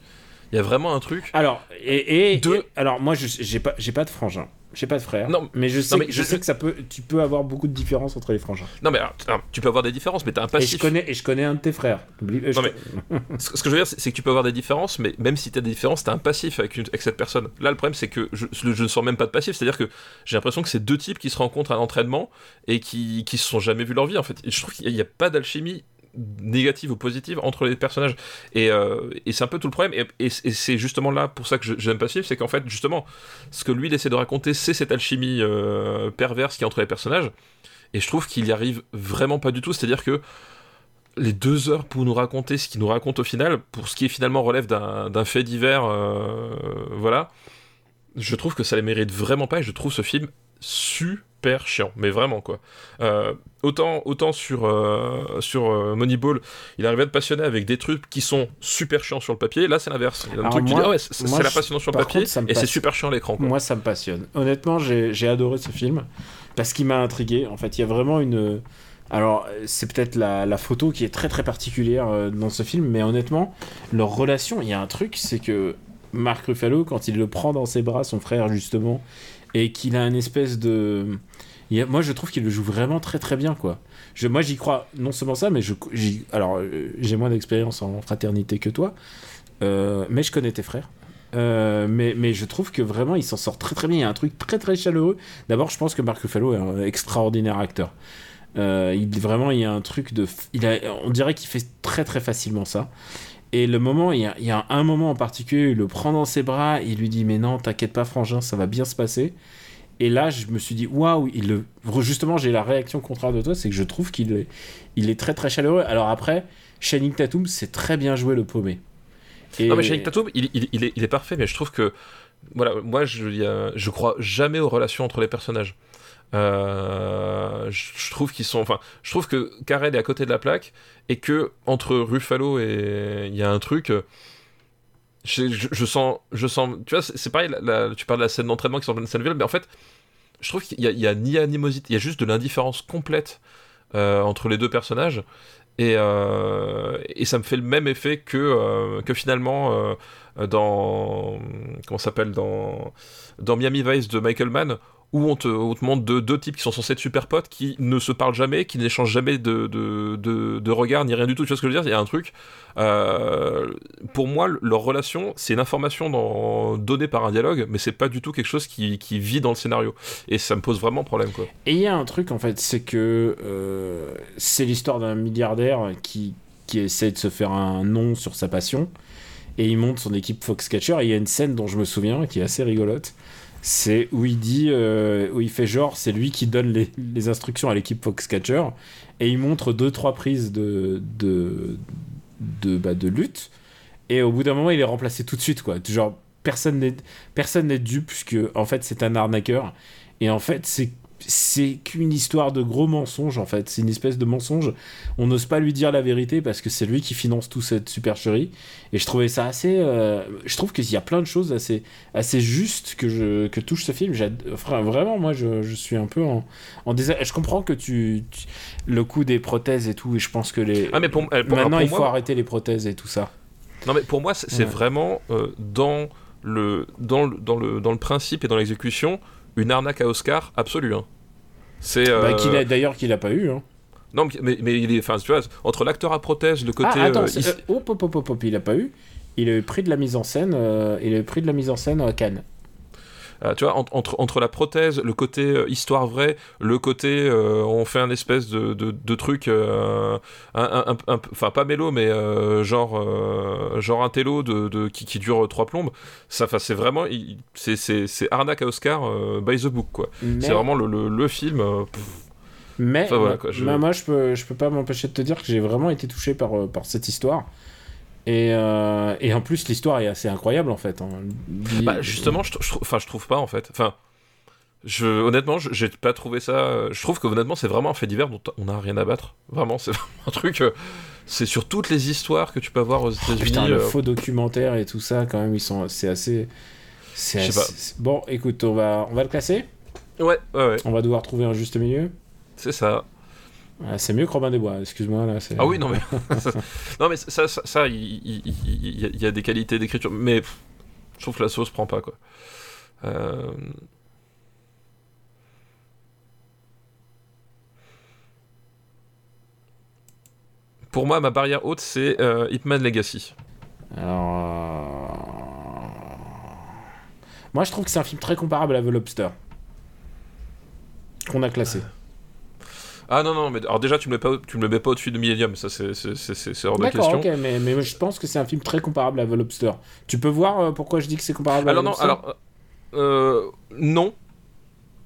Il y a vraiment un truc. Alors, et, et- Deux. et- alors moi, je- j'ai pas, j'ai pas de frangin, j'ai pas de frère, Non, mais je sais, mais je, je- sais que ça peut, tu peux avoir beaucoup de différences entre les frangins. Non, mais alors, tu peux avoir des différences, mais t'as un Et je passif. connais, et je connais un de tes frères. Euh, je Non, <laughs> Ce ce que je veux dire, c'est que tu peux avoir des différences, mais même si tu as des différences, tu as un passif avec, une- avec cette personne. Là, le problème, c'est que je, je ne sens même pas de passif, c'est-à-dire que j'ai l'impression que c'est deux types qui se rencontrent à l'entraînement et qui, qui se sont jamais vus leur vie, en fait. Et je trouve qu'il n'y a, pas d'alchimie négative ou positive entre les personnages. Et, euh, et c'est un peu tout le problème. Et, et- c'est justement là pour ça que j'aime Passif, c'est qu'en fait, justement, ce que lui, il essaie de raconter, c'est cette alchimie euh, perverse qui est entre les personnages. Et je trouve qu'il y arrive vraiment pas du tout. C'est-à-dire que les deux heures pour nous raconter ce qu'il nous raconte au final, pour ce qui est finalement relève d'un fait divers, euh, voilà, je trouve que ça les mérite vraiment pas et je trouve ce film super chiant, mais vraiment quoi. Euh, autant, autant sur, euh, sur euh, Moneyball, il arrive à être passionné avec des trucs qui sont super chiants sur le papier, là c'est l'inverse. Il y a un truc qui dit, ah ouais, c'est la passionnant sur le papier contre, ça me et c'est super chiant à l'écran. Moi, ça me passionne. Honnêtement, j'ai adoré ce film parce qu'il m'a intrigué. En fait, il y a vraiment une. Alors, c'est peut-être la, la photo qui est très très particulière euh, dans ce film, mais honnêtement, leur relation, il y a un truc, c'est que Marc Ruffalo, quand il le prend dans ses bras, son frère justement, et qu'il a une espèce de. Moi, je trouve qu'il le joue vraiment très très bien, quoi. Je, moi, j'y crois non seulement ça, mais je, alors euh, j'ai moins d'expérience en fraternité que toi, euh, mais je connais tes frères. euh, mais, mais je trouve que vraiment il s'en sort très très bien. Il y a un truc très très chaleureux. D'abord, je pense que Mark Ruffalo est un extraordinaire acteur. Euh, il vraiment il y a un truc de, il a, on dirait qu'il fait très très facilement ça. Et le moment, il y, a, il y a un moment en particulier, il le prend dans ses bras, il lui dit mais non, t'inquiète pas frangin, ça va bien se passer. Et là, je me suis dit, waouh, justement, j'ai la réaction contraire de toi, c'est que je trouve qu'il est... Très très chaleureux. Alors après, Shining Tatum, c'est très bien joué le paumé. Non, mais Shining Tatum, il, est, parfait, mais je trouve que. Voilà, moi, je, je crois jamais aux relations entre les personnages. Euh, je, trouve qu'ils sont. Enfin, je trouve que Karen est à côté de la plaque et que entre Ruffalo et. Il y a un truc. Je, sens, je sens, tu vois, c'est pareil. Tu parles de la scène d'entraînement qui de scène mais en fait, je trouve qu'il y, y, a ni animosité, il y a juste de l'indifférence complète euh, entre les deux personnages. Et, euh, et, ça me fait le même effet que, euh, que finalement dans comment s'appelle dans dans Miami Vice de Michael Mann où on te, on montre deux, types qui sont censés être super potes, qui ne se parlent jamais, qui n'échangent jamais de, de, de, de regard ni rien du tout. Tu vois ce que je veux dire? Il y a un truc. Euh, pour moi, leur relation, c'est une information donnée par un dialogue, mais c'est pas du tout quelque chose qui, qui, vit dans le scénario. Et ça me pose vraiment problème. Quoi. Et il y a un truc, en fait, c'est que euh, c'est l'histoire d'un milliardaire qui, qui essaie de se faire un nom sur sa passion. Et il monte son équipe Foxcatcher. Et il y a une scène dont je me souviens qui est assez rigolote c'est où il dit, euh, où il fait genre, c'est lui qui donne les, instructions à l'équipe Foxcatcher, et il montre deux trois prises de de bah, de lutte, et au bout d'un moment il est remplacé tout de suite quoi. Genre personne n'est personne n'est dû puisque en fait c'est un arnaqueur, et en fait c'est c'est qu'une histoire de gros mensonge en fait. C'est une espèce de mensonge. On n'ose pas lui dire la vérité parce que c'est lui qui finance toute cette supercherie. Et je trouvais ça assez. Euh, je trouve qu'il y a plein de choses assez, assez justes que, je, que touche ce film. Enfin, vraiment, moi, je, je, suis un peu en, en désaccord. Je comprends que tu, tu, Le coup des prothèses et tout, et je pense que les. Ah, mais pour, pour, Maintenant, pour il faut arrêter les prothèses et tout ça. Non, mais pour moi, c'est ouais. vraiment euh, dans, le, dans, le, dans, le, dans le principe et dans l'exécution une arnaque à Oscar absolue. Hein. C'est euh... bah, qu'il a, d'ailleurs qu'il a pas eu. Hein. Non, mais, mais il est, enfin, tu vois, entre l'acteur à prothèse, le côté. Ah, attends, euh, il... hop, hop, hop, hop, il a pas eu. Il a eu prix de la mise en scène. Euh, il a eu prix de la mise en scène à Cannes. Euh, tu vois, entre, entre, entre, la prothèse, le côté euh, histoire vraie, le côté euh, on fait un espèce de, de, de truc, un, un, enfin pas mélo, mais genre, genre un télo de, de, qui, qui, dure trois plombes, ça, c'est vraiment, c'est arnaque à Oscar by the book, quoi. C'est vraiment le, le, le film. mais enfin, voilà, quoi, je... moi, je peux, je peux pas m'empêcher de te dire que j'ai vraiment été touché par, par cette histoire. Et, euh, et, en plus, l'histoire est assez incroyable en fait. Hein. Bah, justement, je, je, enfin, je trouve pas en fait. Enfin, je, honnêtement, j'ai pas trouvé ça. Je trouve que honnêtement, c'est vraiment un fait divers dont on a rien à battre. Vraiment, c'est <laughs> un truc. Euh, c'est sur toutes les histoires que tu peux avoir aux États-Unis. Oh, le euh... faux documentaire et tout ça, quand même, ils sont. C'est assez. C'est assez... Bon, écoute, on va, on va le classer? Ouais, ouais, ouais. On va devoir trouver un juste milieu? C'est ça. Ah, c'est mieux que Robin des Bois, excuse-moi. là. Ah oui, non mais, <laughs> non, mais ça, ça, ça il, il, il, il, y a des qualités d'écriture, mais pff, je trouve que la sauce prend pas quoi. Euh... Pour moi, ma barrière haute, c'est euh, Hitman Legacy. Alors, euh... moi, je trouve que c'est un film très comparable à The Lobster qu'on a classé. Ah non, non, mais alors déjà, tu me, mets pas, tu me le mets pas au-dessus de Millennium, ça c'est hors de question. D'accord, ok, mais, mais je pense que c'est un film très comparable à The Lobster. Tu peux voir euh, pourquoi je dis que c'est comparable alors à The non, Lobster Alors, euh, non.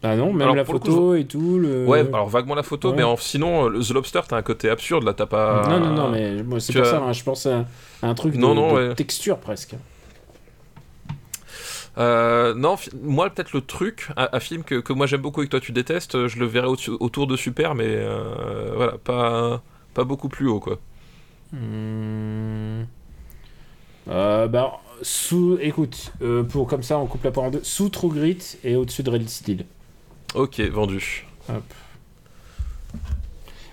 Ah non, même alors, la photo coup, et tout. Le... Ouais, alors vaguement la photo, ouais. mais en, sinon, The Lobster, t'as un côté absurde, là, t'as pas. Non, non, non, mais bon, c'est pour as... ça, hein, je pense à, à un truc de, non, non, de ouais. texture presque. Euh, non, moi peut-être le truc, un, un film que, que, moi j'aime beaucoup et que toi tu détestes, je le verrai au autour de Super, mais euh, voilà, pas, pas beaucoup plus haut quoi. Mmh. Euh, bah, sous, écoute, euh, pour comme ça on coupe la part en deux, sous True Grit et au-dessus de Red Steel. Ok, vendu. Hop.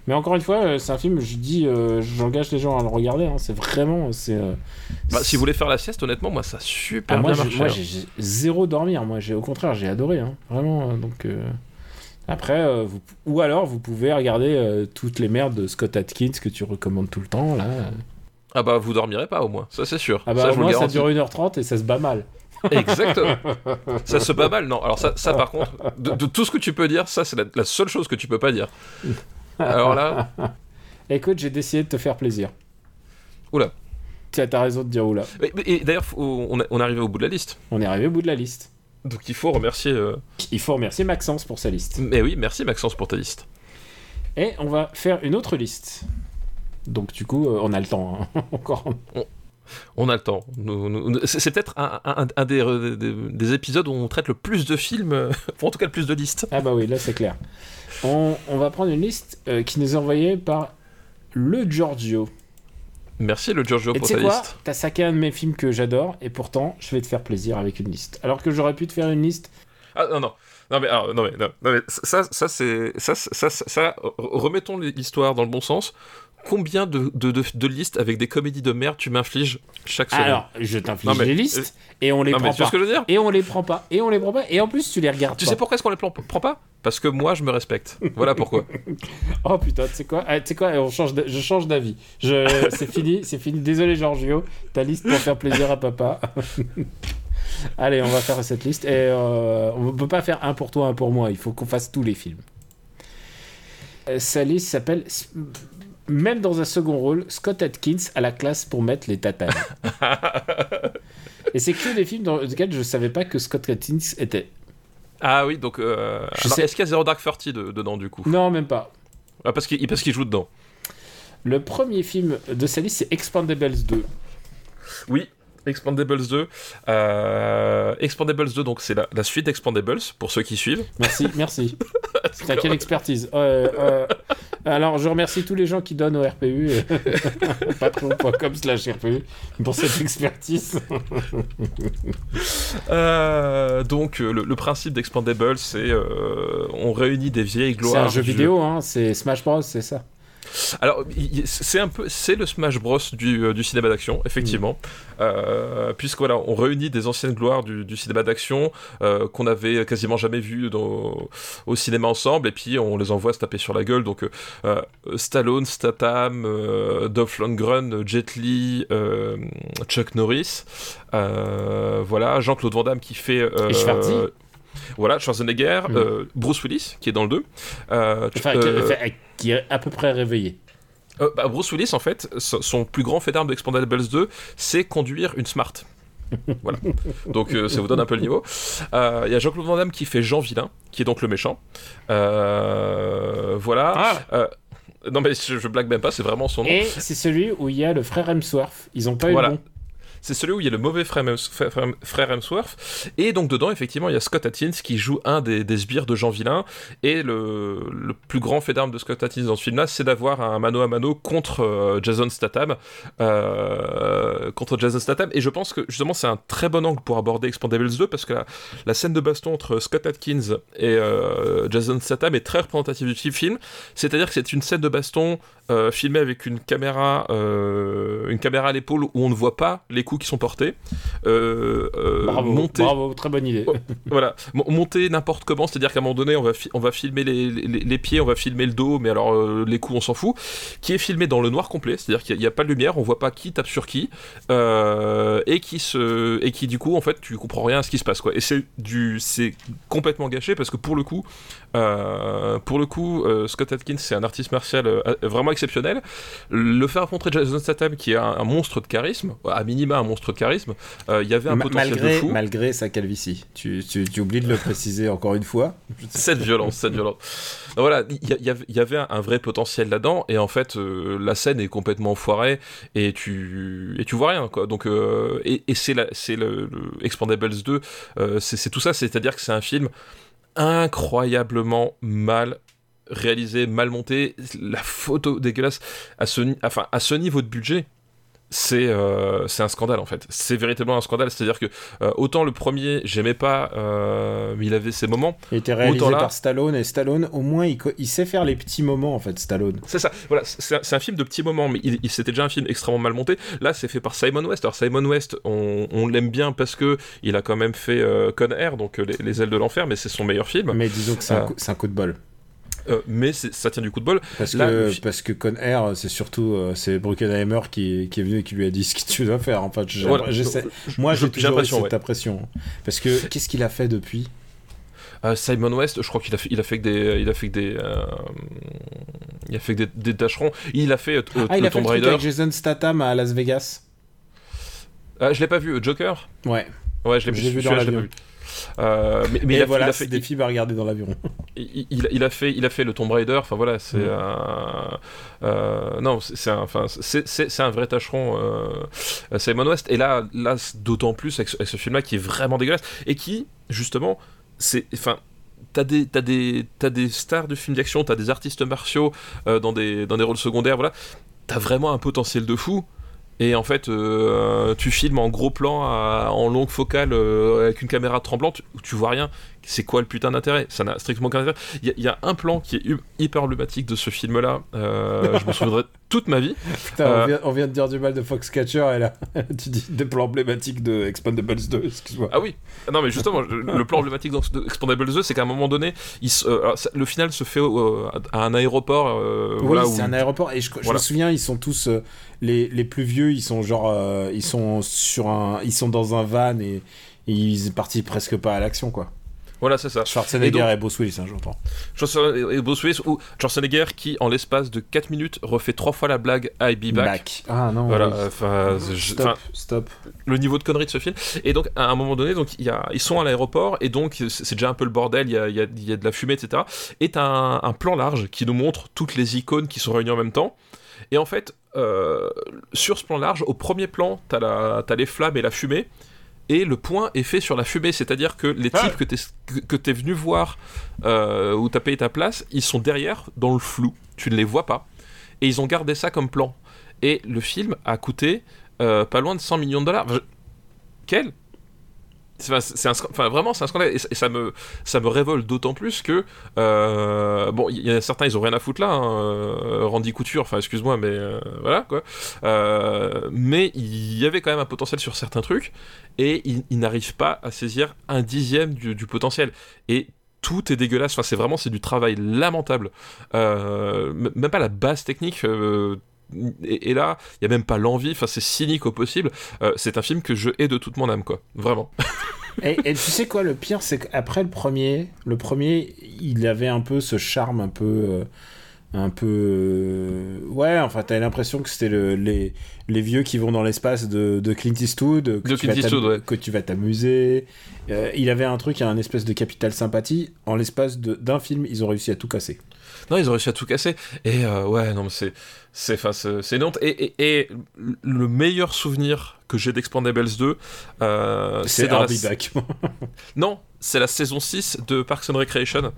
Mais encore une fois, euh, c'est un film, je dis, euh, j'engage les gens à le regarder. Hein, c'est vraiment. c'est euh, bah, si vous voulez faire la sieste, honnêtement, moi, ça a super ah, bien moi, marché. Moi, hein. j'ai zéro dormir. Moi, au contraire, j'ai adoré. Hein, vraiment. Donc. Après, vous, ou alors, vous pouvez regarder toutes les merdes de Scott Atkins que tu recommandes tout le temps, là. Ah bah, vous dormirez pas, au moins. Ça, c'est sûr. Ah bah, ça, au moins, ça dure 1h30 et ça se bat mal. <laughs> Exactement. <laughs> ça se bat mal, non. Alors ça, ça par contre, de, de tout ce que tu peux dire, ça c'est la, la seule chose que tu peux pas dire. <laughs> Alors là, Écoute, j'ai décidé de te faire plaisir. oula. Tu as t'as raison de dire oula. Et, et d'ailleurs, on, est- on est arrivé au bout de la liste. On est arrivé au bout de la liste. Donc il faut remercier. euh, Il faut remercier Maxence pour sa liste. Mais oui, merci Maxence pour ta liste. Et on va faire une autre liste. Donc du coup, euh, on a le temps. hein. <laughs> Encore. On a le temps. C'est peut-être un, un- un des, euh, des- des épisodes où on traite le plus de films, <laughs> enfin, en tout cas le plus de listes. Ah bah oui, là c'est clair. On, on va prendre une liste euh, qui nous est envoyée par le Giorgio. Merci le Giorgio Et tu pour sais ta quoi liste. T'as saqué un de mes films que j'adore et pourtant je vais te faire plaisir avec une liste. Alors que j'aurais pu te faire une liste. Ah non non. Non mais, alors, non, mais, non, non, mais ça, ça c'est ça, ça, ça, ça, re- remettons l'histoire dans le bon sens. Combien de, de, de, de listes avec des comédies de merde tu m'infliges chaque semaine Alors, je t'inflige mais- les listes et on les Non mais prend pas. ce que je veux dire Et on les prend pas. Et on les prend pas. Et en plus, tu les regardes Tu pas. sais pourquoi est-ce qu'on les prend pas? Parce que moi je me respecte. Voilà pourquoi. <laughs> Oh putain, tu sais quoi? Ah, Tu sais quoi? On change de- Je change d'avis. Je... <laughs> c'est fini, c'est fini. Désolé Giorgio, ta liste pour faire plaisir à papa. <laughs> Allez, on va faire cette liste. Et euh, on peut pas faire un pour toi, un pour moi. Il faut qu'on fasse tous les films. Euh, Sa liste s'appelle Même dans un second rôle, Scott Atkins a la classe pour mettre les tatanes. <laughs> Et c'est que des films dans lesquels je savais pas que Scott Atkins était. Ah oui donc euh, alors, sais- est-ce qu'il y a Zero Dark Thirty de- dedans du coup? Non, même pas. ah, Parce qu'il parce qu'il joue dedans. Le premier film de sa liste, c'est Expandables 2. Oui, Expandables 2. Euh, Expandables 2, donc c'est la, la suite d'Expandables, pour ceux qui suivent. Merci, <laughs> merci. Putain, quelle expertise. Euh, euh, alors, je remercie tous les gens qui donnent au RPU. euh, <laughs> Patreon.com slash RPU pour cette expertise. <laughs> Euh, donc le, le principe d'Expandables, c'est on réunit des vieilles C'est gloires. un jeu vidéo, hein, c'est Smash Bros, c'est ça. Alors c'est un peu, c'est le Smash Bros du, euh, du cinéma d'action, effectivement, Euh, puisque voilà, on réunit des anciennes gloires du, du cinéma d'action euh, qu'on avait quasiment jamais vues dans- au cinéma ensemble, et puis on les envoie se taper sur la gueule. Donc euh, Stallone, Statham, Dolph Lundgren, Jet Li, Chuck Norris, voilà, Jean-Claude Van Damme qui fait. Et Schwarzy. Voilà, Schwarzenegger, Mm. euh, Bruce Willis qui est dans le 2. Euh, Enfin, euh, qui- enfin, qui est à peu près réveillé. euh, bah, Bruce Willis, en fait, so- son plus grand fait d'armes d'Expandables 2, c'est conduire une Smart. <laughs> voilà. Donc euh, ça vous donne un peu le niveau. Euh, Il y a Jean-Claude Van Damme qui fait Jean Vilain, qui est donc le méchant. Euh, voilà. Ah, Euh, non mais je, je blague même pas, c'est vraiment son nom. et c'est celui où il y a le frère Hemsworth. Ils ont pas eu Voilà. le bon. C'est celui où il y a le mauvais frère, Hems- frère- frère Hemsworth. Et donc dedans, effectivement, il y a Scott Atkins qui joue un des, sbires de Jean Vilain. Et le, plus grand fait d'armes de Scott Atkins dans ce film-là, c'est d'avoir un mano à mano contre euh, Jason Statham. Euh, contre Jason Statham. Et je pense que justement, c'est un très bon angle pour aborder Expandables 2 parce que la, la scène de baston entre Scott Atkins et euh, Jason Statham est très représentative du film. C'est-à-dire que c'est une scène de baston euh, filmée avec une caméra, euh, une caméra à l'épaule où on ne voit pas les coups qui sont portés. Euh, euh, Bravo, bravo, très bonne idée. Voilà, Mo- monter n'importe comment, c'est-à-dire qu'à un moment donné, on va, on va filmer les, les- les pieds, on va filmer le dos, mais alors les coups, on s'en fout. Qui est filmé dans le noir complet, c'est-à-dire qu'il n'y a, pas de lumière, on voit pas qui tape sur qui, et qui se, et qui du coup, en fait, tu comprends rien à ce qui se passe, quoi. Et c'est du, c'est complètement gâché parce que pour le coup, euh, pour le coup, euh, Scott Atkins, c'est un artiste martial euh, vraiment exceptionnel. Le faire affronter Jason Statham, qui est un, un monstre de charisme, à minima un monstre de charisme, euh, il y avait un Ma- potentiel malgré, de fou. malgré sa calvitie. Tu, tu, tu oublies de le préciser encore une fois. cette violence, cette violence. Donc voilà, il y, y avait- il y avait un, un vrai potentiel là-dedans, et en fait, euh, la scène est complètement foirée, et tu, et tu vois rien, quoi. Donc, euh, et, et c'est le, le Expandables 2, euh, c'est c'est tout ça, c'est-à-dire que c'est un film incroyablement mal réalisé, mal monté, la photo dégueulasse, à ce, niveau de budget. C'est euh, c'est un scandale en fait. C'est véritablement un scandale. C'est-à-dire que euh, autant le premier, j'aimais pas, euh, mais il avait ses moments. Il était réalisé là- par Stallone et Stallone, au moins, il, il sait faire les petits moments en fait, Stallone. C'est ça, voilà, c'est un, film de petits moments, mais il, il- c'était déjà un film extrêmement mal monté. Là, c'est fait par Simon West. Alors Simon West, on, on l'aime bien parce que il a quand même fait euh, Con Air, donc euh, les, les ailes de l'enfer, mais c'est son meilleur film. Mais disons que c'est un, c'est un coup de bol. Euh, mais ça tient du coup de bol. Parce Là, que, parce que Con Air, c'est surtout euh, c'est Bruckheimer qui, qui est venu et qui lui a dit ce que tu dois faire. Voilà. j'essaie- moi, j'ai toujours eu l'impression, cette ouais. impression. Parce que qu'est-ce qu'il a fait depuis? Euh, Simon West, je crois qu'il a fait, il a fait que des, il a fait que des, il a fait que des, des tâcherons. Il a fait Ah, il a fait Tomb Raider. avec Jason Statham à Las Vegas? Je l'ai pas vu. Joker? Ouais. Ouais, je l'ai vu. dans je Euh, mais mais Et il, a, voilà, il, a fait, des films à regarder dans l'avion. il, il- il a fait, il a fait le Tomb Raider. Enfin voilà, c'est Mm. un, euh, non, c'est un, enfin c'est un vrai tâcheron, euh, Simon West. Et là, là, d'autant plus avec ce, film-là qui est vraiment dégueulasse et qui, justement, c'est, enfin. T'as des, des, des stars de films d'action, t'as des artistes martiaux euh, dans, des, dans des rôles secondaires, voilà. T'as vraiment un potentiel de fou. Et en fait, euh, tu filmes en gros plan, en longue focale, euh, avec une caméra tremblante, où tu vois rien. C'est quoi le putain d'intérêt? Ça n'a strictement aucun intérêt. Il y, a- il y a un plan qui est hyper emblématique de ce film-là. euh, je me souviendrai <laughs> toute ma vie. Putain, Euh, on, vient, on vient de dire du mal de Foxcatcher et là, <laughs> tu dis des plans emblématiques de Expandables 2, excuse-moi. Ah oui, non mais justement, le, plan emblématique dans de Expandables 2, c'est qu'à un moment donné, il se- euh, le final se fait à un aéroport. oui, voilà, c'est où- un aéroport et je, je Voilà. me souviens, ils sont tous les, les plus vieux, ils sont genre ils sont sur un ils sont dans un van et, et ils partent presque pas à l'action quoi. Voilà, c'est ça. Schwarzenegger Et donc- et, Bruce Willis, hein, j'entends. Schwarzenegger et Bruce Willis, ou Schwarzenegger qui, en l'espace de 4 minutes, refait trois fois la blague I be back. Ah non. Voilà, oui. je- enfin, Stop, stop. le niveau de connerie de ce film. Et donc, à un moment donné, donc, il y a, ils sont à l'aéroport, et donc, c'est déjà un peu le bordel, il y a, il y a- il y a de la fumée, etc. Et t'as un, un plan large qui nous montre toutes les icônes qui sont réunies en même temps. Et en fait, euh, sur ce plan large, au premier plan, t'as la- t'as les flammes et la fumée. Et le point est fait sur la fumée, c'est-à-dire que les types que que t'es venu voir, euh, où t'as payé ta place, ils sont derrière, dans le flou, tu ne les vois pas. Et ils ont gardé ça comme plan. Et le film a coûté euh, pas loin de 100 millions de dollars. Je- Quel? C'est un, enfin, vraiment c'est un scandale. Et, ça- et ça me ça me révolte d'autant plus que euh, bon il y en a certains ils ont rien à foutre là hein, Randy Couture enfin excuse-moi mais euh, voilà quoi. Euh, mais il y avait quand même un potentiel sur certains trucs et ils ils n'arrivent pas à saisir un dixième du, potentiel et tout est dégueulasse. Enfin, c'est vraiment c'est du travail lamentable. Euh, même pas la base technique. euh, et, là, il y a même pas l'envie. Enfin, c'est cynique au possible. Euh, c'est un film que je hais de toute mon âme, quoi. Vraiment. <laughs> et, et tu sais quoi, le pire, c'est qu'après le premier, le premier, il avait un peu ce charme un peu. Un peu. euh, ouais, enfin, t'as l'impression que c'était le- les, les vieux qui vont dans l'espace de, de Clint Eastwood, que, De tu, Clint vas Eastwood, ouais. que tu vas t'amuser. Euh, il avait un truc, un espèce de capital sympathie. En l'espace d'un film, ils ont réussi à tout casser. Non, ils ont réussi à tout casser. Et euh, ouais, non, mais c'est. C'est enfin, c'est c'est honte. Et, et- et le meilleur souvenir que j'ai d'Expandables 2, euh, C'est dans la. <laughs> Non, c'est la saison 6 de Parks and Recreation.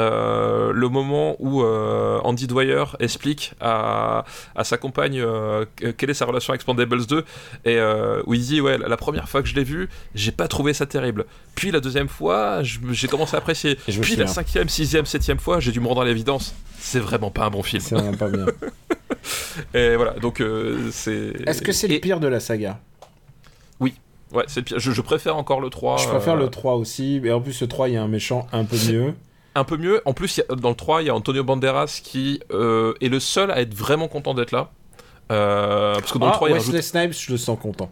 Euh, le moment où euh, Andy Dwyer explique à, à sa compagne euh, que- quelle est sa relation avec Expandables 2 et euh, où il dit ouais la première fois que je l'ai vu j'ai pas trouvé ça terrible puis la deuxième fois j'ai commencé à apprécier puis la cinquième sixième septième fois j'ai dû me rendre à l'évidence c'est vraiment pas un bon film c'est vraiment pas bien. <laughs> <laughs> et voilà donc euh, c'est Est-ce que c'est et- le pire de la saga? Ouais c'est le pire je, je préfère encore le 3 Je préfère euh, le 3 aussi, mais en plus le 3 il y a un méchant un peu mieux. <laughs> un peu mieux. En plus, il y a- dans le 3, il y a Antonio Banderas qui euh, est le seul à être vraiment content d'être là. Euh, parce que dans le Ah, 3, il Wesley rajoute... Snipes, je le sens content.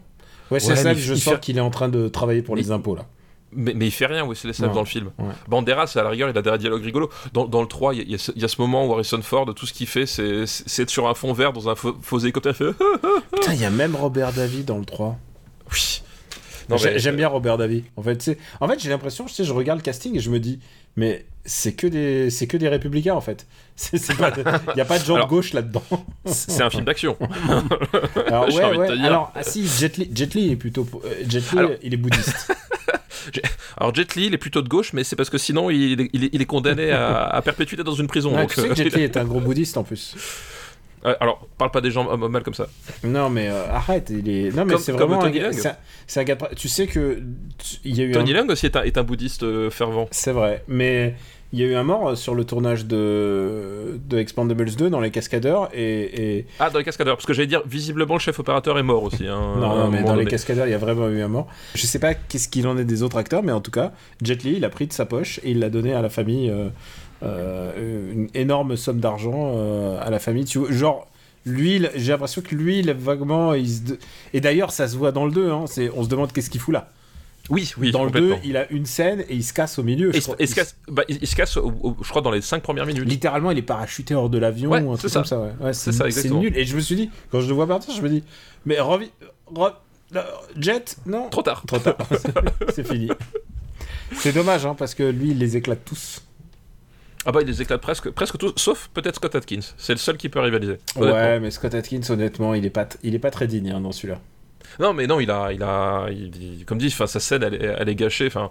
Wesley Ouais, Snipes, je sens fait- qu'il est en train de travailler pour Mais- les impôts là. Mais, mais il fait rien, Wesley Snipes, dans le film. Ouais. Banderas, à la rigueur, il a des dialogues rigolos. Dans, dans le 3, il y, a- y ce- il y a ce moment où Harrison Ford, tout ce qu'il fait, c'est être sur un fond vert dans un faux, faux hélicoptère. Il fait... <laughs> Putain, il y a même Robert Davi dans le 3. oui. J'aime bien Robert Davi. En fait, en fait, j'ai l'impression, sais, je regarde le casting et je me dis mais c'est que des c'est que des républicains en fait. <laughs> Il y a pas de gens de gauche là-dedans. C'est un film d'action. <laughs> Alors ouais ouais. Alors ah, si Jet Li, Jet Li est plutôt euh, Jet Li, Alors- il est bouddhiste. Alors Jet Li, il est plutôt de gauche, mais c'est parce que sinon, il est, il est- il est condamné à, <laughs> à perpétuité dans une prison. Ouais, donc, tu sais que euh, Jet Li est <laughs> un gros bouddhiste en plus. euh, alors, parle pas des gens euh, mal comme ça. Non mais euh, arrête, il est non mais c'est vraiment un Tony un- c'est un gars tu sais que tu- il y a eu un Tony Leung aussi est un, est un bouddhiste fervent. C'est vrai, mais il y a eu un mort sur le tournage de, de Expandables 2 dans les cascadeurs et, et- Ah, dans les cascadeurs, parce que j'allais dire, visiblement, le chef opérateur est mort aussi. hein, non, mais dans les cascadeurs il y a vraiment eu un mort. Je sais pas qu'est-ce qu'il en est des autres acteurs, mais en tout cas Jet Li il a pris de sa poche et il l'a donné à la famille euh, euh, une énorme somme d'argent euh, à la famille. Tu vois, genre, lui, j'ai l'impression que lui, il est vaguement. il se Et d'ailleurs, ça se voit dans le 2. Hein, on se demande qu'est-ce qu'il fout là. Oui, oui, dans le 2, complètement. il a une scène et il se casse au milieu. Je il se- crois. et il se casse, bah, il- il se casse, au- je crois, dans les 5 premières minutes. Littéralement, il est parachuté hors de l'avion Ouais, ou un c'est truc ça. comme ça. Ouais. Ouais, C'est nul. Et je me suis dit, quand je le vois partir, je me dis, mais revi- re- Jet, non? Trop tard. Trop tard. <laughs> c'est fini. C'est dommage, hein, parce que lui, il les éclate tous. Ah bah, il les éclate presque, presque tous, sauf peut-être Scott Atkins. C'est le seul qui peut rivaliser. Ouais, mais Scott Atkins, honnêtement, il est pas, il est pas très digne hein, dans celui-là. Non, mais non, il a, il a, il- il- comme dit, sa scène, elle est, elle est gâchée. Enfin,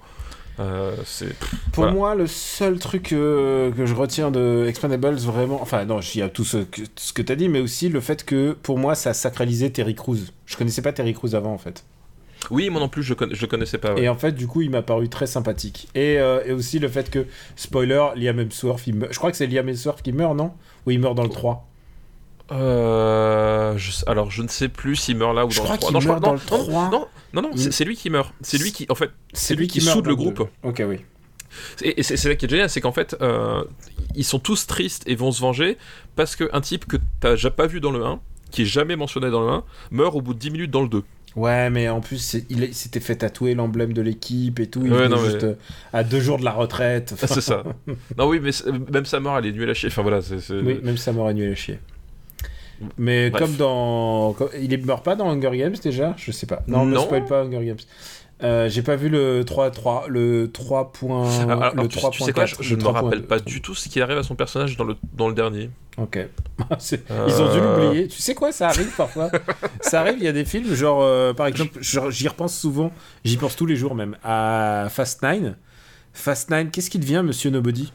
euh, c'est. Pour Voilà. moi, le seul truc euh, que je retiens de Expendables, vraiment, enfin non, il y a tout ce que, ce que tu as dit, mais aussi le fait que pour moi, ça a sacralisé Terry Crews. Je connaissais pas Terry Crews avant, en fait. Oui, moi non plus, je, le connaissais pas. ouais. Et en fait, du coup, il m'a paru très sympathique. Et, euh, et aussi le fait que, spoiler, Liam Hemsworth, il je crois que c'est Liam Hemsworth qui meurt, non? Ou il meurt dans le 3 Euh, je- alors, je ne sais plus s'il meurt là ou Je dans crois le 3. qu'il non, je meurt crois- dans non, le 3. Non, non, non, Il- c'est lui qui meurt. C'est lui qui, en fait, c'est lui qui soude le groupe. Ok, oui. Et, et c'est ça qui est génial, c'est qu'en fait, euh, ils sont tous tristes et vont se venger parce qu'un type que t'as déjà pas vu dans le 1, qui est jamais mentionné dans le 1, meurt au bout de 10 minutes dans le 2. Ouais, mais en plus, il est- s'était fait tatouer l'emblème de l'équipe et tout. Il Ouais, venait non, mais- juste euh, à deux jours de la retraite. Ah, c'est ça. <laughs> non, oui, mais même sa mort, elle est nulle à chier. Enfin voilà, Oui, même ça m'aurait nul à chier. Mais Bref. comme dans. comme- Il est meurt pas dans Hunger Games déjà? Je sais pas. Non, ne spoil pas Hunger Games. Euh, J'ai pas vu le 3, 3, le 3. Alors, alors, le tu, tu sais quoi, je, ne me rappelle 3.2. pas du tout ce qui arrive à son personnage dans le, dans le dernier. Ok. <laughs> C'est- Ils ont dû Euh. l'oublier. Tu sais quoi, ça arrive parfois. ça arrive, il y a des films, genre, euh, par exemple, j'y repense souvent, j'y pense tous les jours même, à Fast 9. Fast 9, qu'est-ce qui devient, Monsieur Nobody?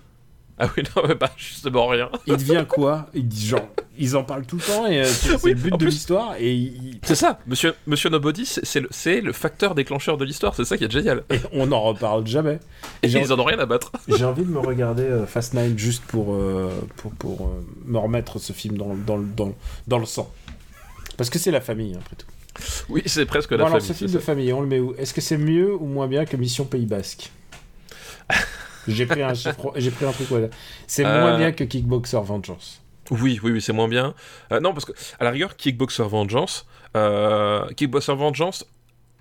Ah oui, <laughs> non, mais bah, justement rien. Il devient quoi? Il dit genre, ils en parlent tout le temps et euh, c'est Oui, le but de l'histoire et, il- C'est ça, Monsieur, Monsieur Nobody, c'est le, le facteur déclencheur de l'histoire, c'est ça qui est génial. et on n'en reparle jamais. Et ils en ont rien à battre. <laughs> j'ai envie de me regarder euh, Fast 9 juste pour, euh, pour, pour euh, me remettre ce film dans, dans, le- dans, dans le sang. Parce que c'est la famille, après tout. Oui, c'est presque Bon, la alors, famille. ce film de famille, on le met où? Est-ce que c'est mieux ou moins bien que Mission Pays Basque? <laughs> J'ai pris un chiffre, j'ai pris un truc voilà. C'est Euh. moins bien que Kickboxer Vengeance. ça. Oui, oui, oui, c'est moins bien. Euh, non, parce que, à la rigueur, Kickboxer Vengeance, euh, Kickboxer Vengeance,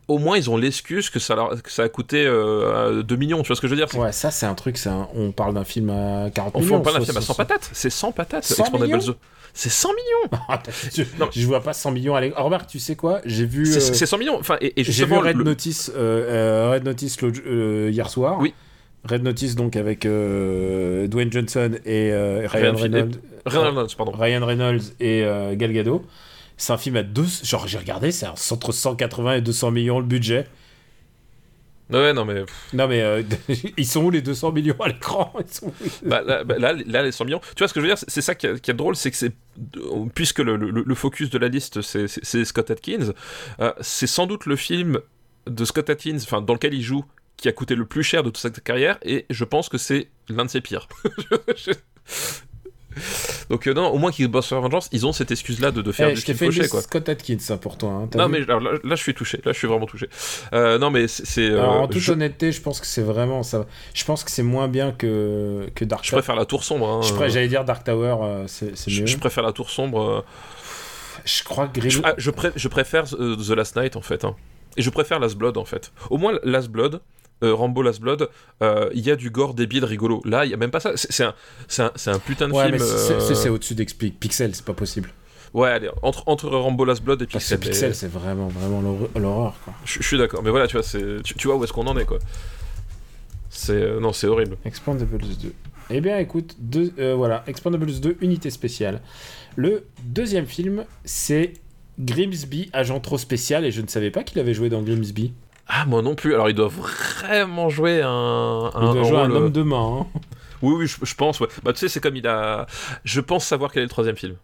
au moins ils ont l'excuse que ça, leur- que ça a coûté euh, 2 millions, tu vois ce que je veux dire? Ouais, ça c'est un truc, un- on parle d'un film à 40 On fait millions. pas un soit- film à soit- 100 patates, c'est 100 patates, 100 Expendables millions 2. C'est 100 millions <laughs> Ah, je, Non. je vois pas 100 millions. Allez, remarque, tu sais quoi? J'ai vu, C'est euh, c'est 100 millions, enfin, et, et j'ai vu Red le- Notice, euh, euh, Red Notice euh, hier soir. Oui. Red Notice donc avec euh, Dwayne Johnson et euh, Ryan Ryan Reynolds. Ryan Reynolds, pardon. Ryan Reynolds et euh, Gal Gadot. C'est un film à deux. Genre, j'ai regardé, c'est entre 180 et 200 millions le budget. Ouais, non, mais. Non, mais euh, <laughs> ils sont où les 200 millions à l'écran? Ils sont où bah, là, bah, là, là, les 100 millions. Tu vois ce que je veux dire? C'est- ça qui est, qui est drôle, c'est que c'est. Puisque le, le- le focus de la liste, c'est- Scott Atkins, euh, c'est sans doute le film de Scott Atkins, enfin, dans lequel il joue, qui a coûté le plus cher de toute sa carrière, et je pense que c'est l'un de ses pires. <laughs> Donc, euh, non, au moins Kickboxer Vengeance, ils ont cette excuse-là de, de faire Eh, du Je film fait coché, quoi. Scott Atkins hein, pour toi. hein, Non, mais alors, là, là, je suis touché. Là, je suis vraiment touché. Euh, non, mais c'est. euh, en toute je, honnêteté, je pense que c'est vraiment ça. Je pense que c'est moins bien que, que Dark je Tower. préfère la tour sombre. hein. Je pré- J'allais dire Dark Tower, euh, c'est Je, mieux. je préfère la tour sombre. euh, Je crois que Je, Green... ah, je pré- je préfère euh, The Last Night en fait. hein. Et je préfère Last Blood en fait. Au moins Last Blood, euh, Rambo Last Blood, euh, il y a du gore débile rigolo. Là, il y a même pas ça. C'est un, un, un putain de Ouais, film. c'est- euh, c'est au-dessus d'Explique. Pixel, c'est pas possible. Ouais, allez, entre, entre Rambo Last Blood et Parce que Pixel. Pixel, c'est vraiment, vraiment l'horreur- je, suis d'accord. Mais voilà, tu vois, tu vois où est-ce qu'on en est quoi. C'est euh, non, c'est horrible. Expandables 2. Eh bien, écoute, deux, euh, voilà, Expandables 2, unité spéciale. Le deuxième film, c'est Grimsby, agent trop spécial, et je ne savais pas qu'il avait joué dans Grimsby. Ah, moi non plus. Alors, il doit vraiment jouer un. Il doit jouer un rôle, euh, homme de main. hein. Oui, oui, je, je pense. Ouais. Bah, tu sais, c'est comme il a. Je pense savoir quel est le troisième film.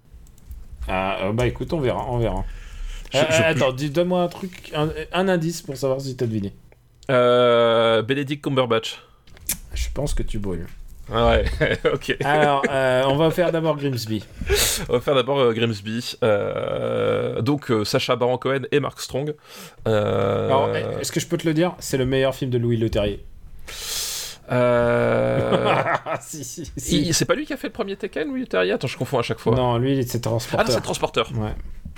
Ah, euh, bah écoute, on verra, on verra. Je- Euh, je- attends, dis- donne-moi un truc, un, un indice pour savoir si t'as deviné. Euh, Benedict Cumberbatch. Je pense que tu brûles. Ah ouais, <laughs> ok. Alors, euh, on va faire d'abord Grimsby. On va faire d'abord euh, Grimsby. Euh, donc Sacha Baron Cohen et Mark Strong. Alors, est-ce que je peux te le dire? C'est le meilleur film de Louis Leterrier. Euh... <laughs> si, si, C'est pas lui qui a fait le premier Tekken, lui, Terry Attends, je confonds à chaque fois. Non, lui, c'est ah transporteur. c'est Transporteur. Ouais.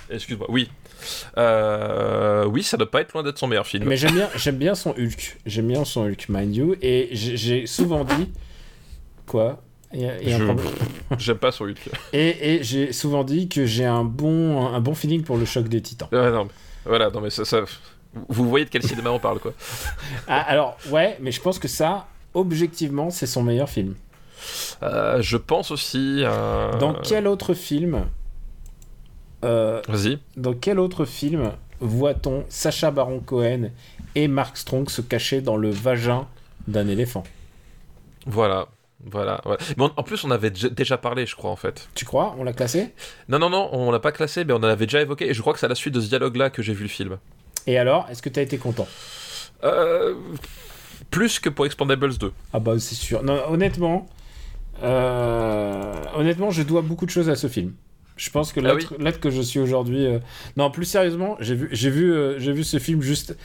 Excuse-moi, oui. Euh, Oui, ça doit pas être loin d'être son meilleur film. Mais j'aime bien, j'aime bien son Hulk. J'aime bien son Hulk, mind you. Et j'ai souvent dit. Quoi Je-. <laughs> J'aime pas son Hulk. Et, et j'ai souvent dit que j'ai un bon, un bon feeling pour le choc des titans. Ouais, non, mais- voilà, non, mais ça, ça- Vous voyez de quel cinéma on parle, quoi. Ah, alors, ouais, mais je pense que ça, objectivement, c'est son meilleur film. Euh, je pense aussi. euh, Dans quel autre film euh, Vas-y. Dans quel autre film voit-on Sacha Baron Cohen et Mark Strong se cacher dans le vagin d'un éléphant? Voilà. Voilà, voilà. Mais on- en plus, on avait déjà- parlé, je crois, en fait. Tu crois? On l'a classé? Non, non, non, on l'a pas classé, mais on en avait déjà évoqué, et je crois que c'est à la suite de ce dialogue-là que j'ai vu le film. Et alors, est-ce que t'as été content? Euh, plus que pour Expandables 2. Ah bah c'est sûr. Non, honnêtement, euh, honnêtement, je dois beaucoup de choses à ce film. Je pense que Ah l'être que je suis aujourd'hui. euh, Non, plus sérieusement, j'ai vu, j'ai vu, j'ai vu ce film juste.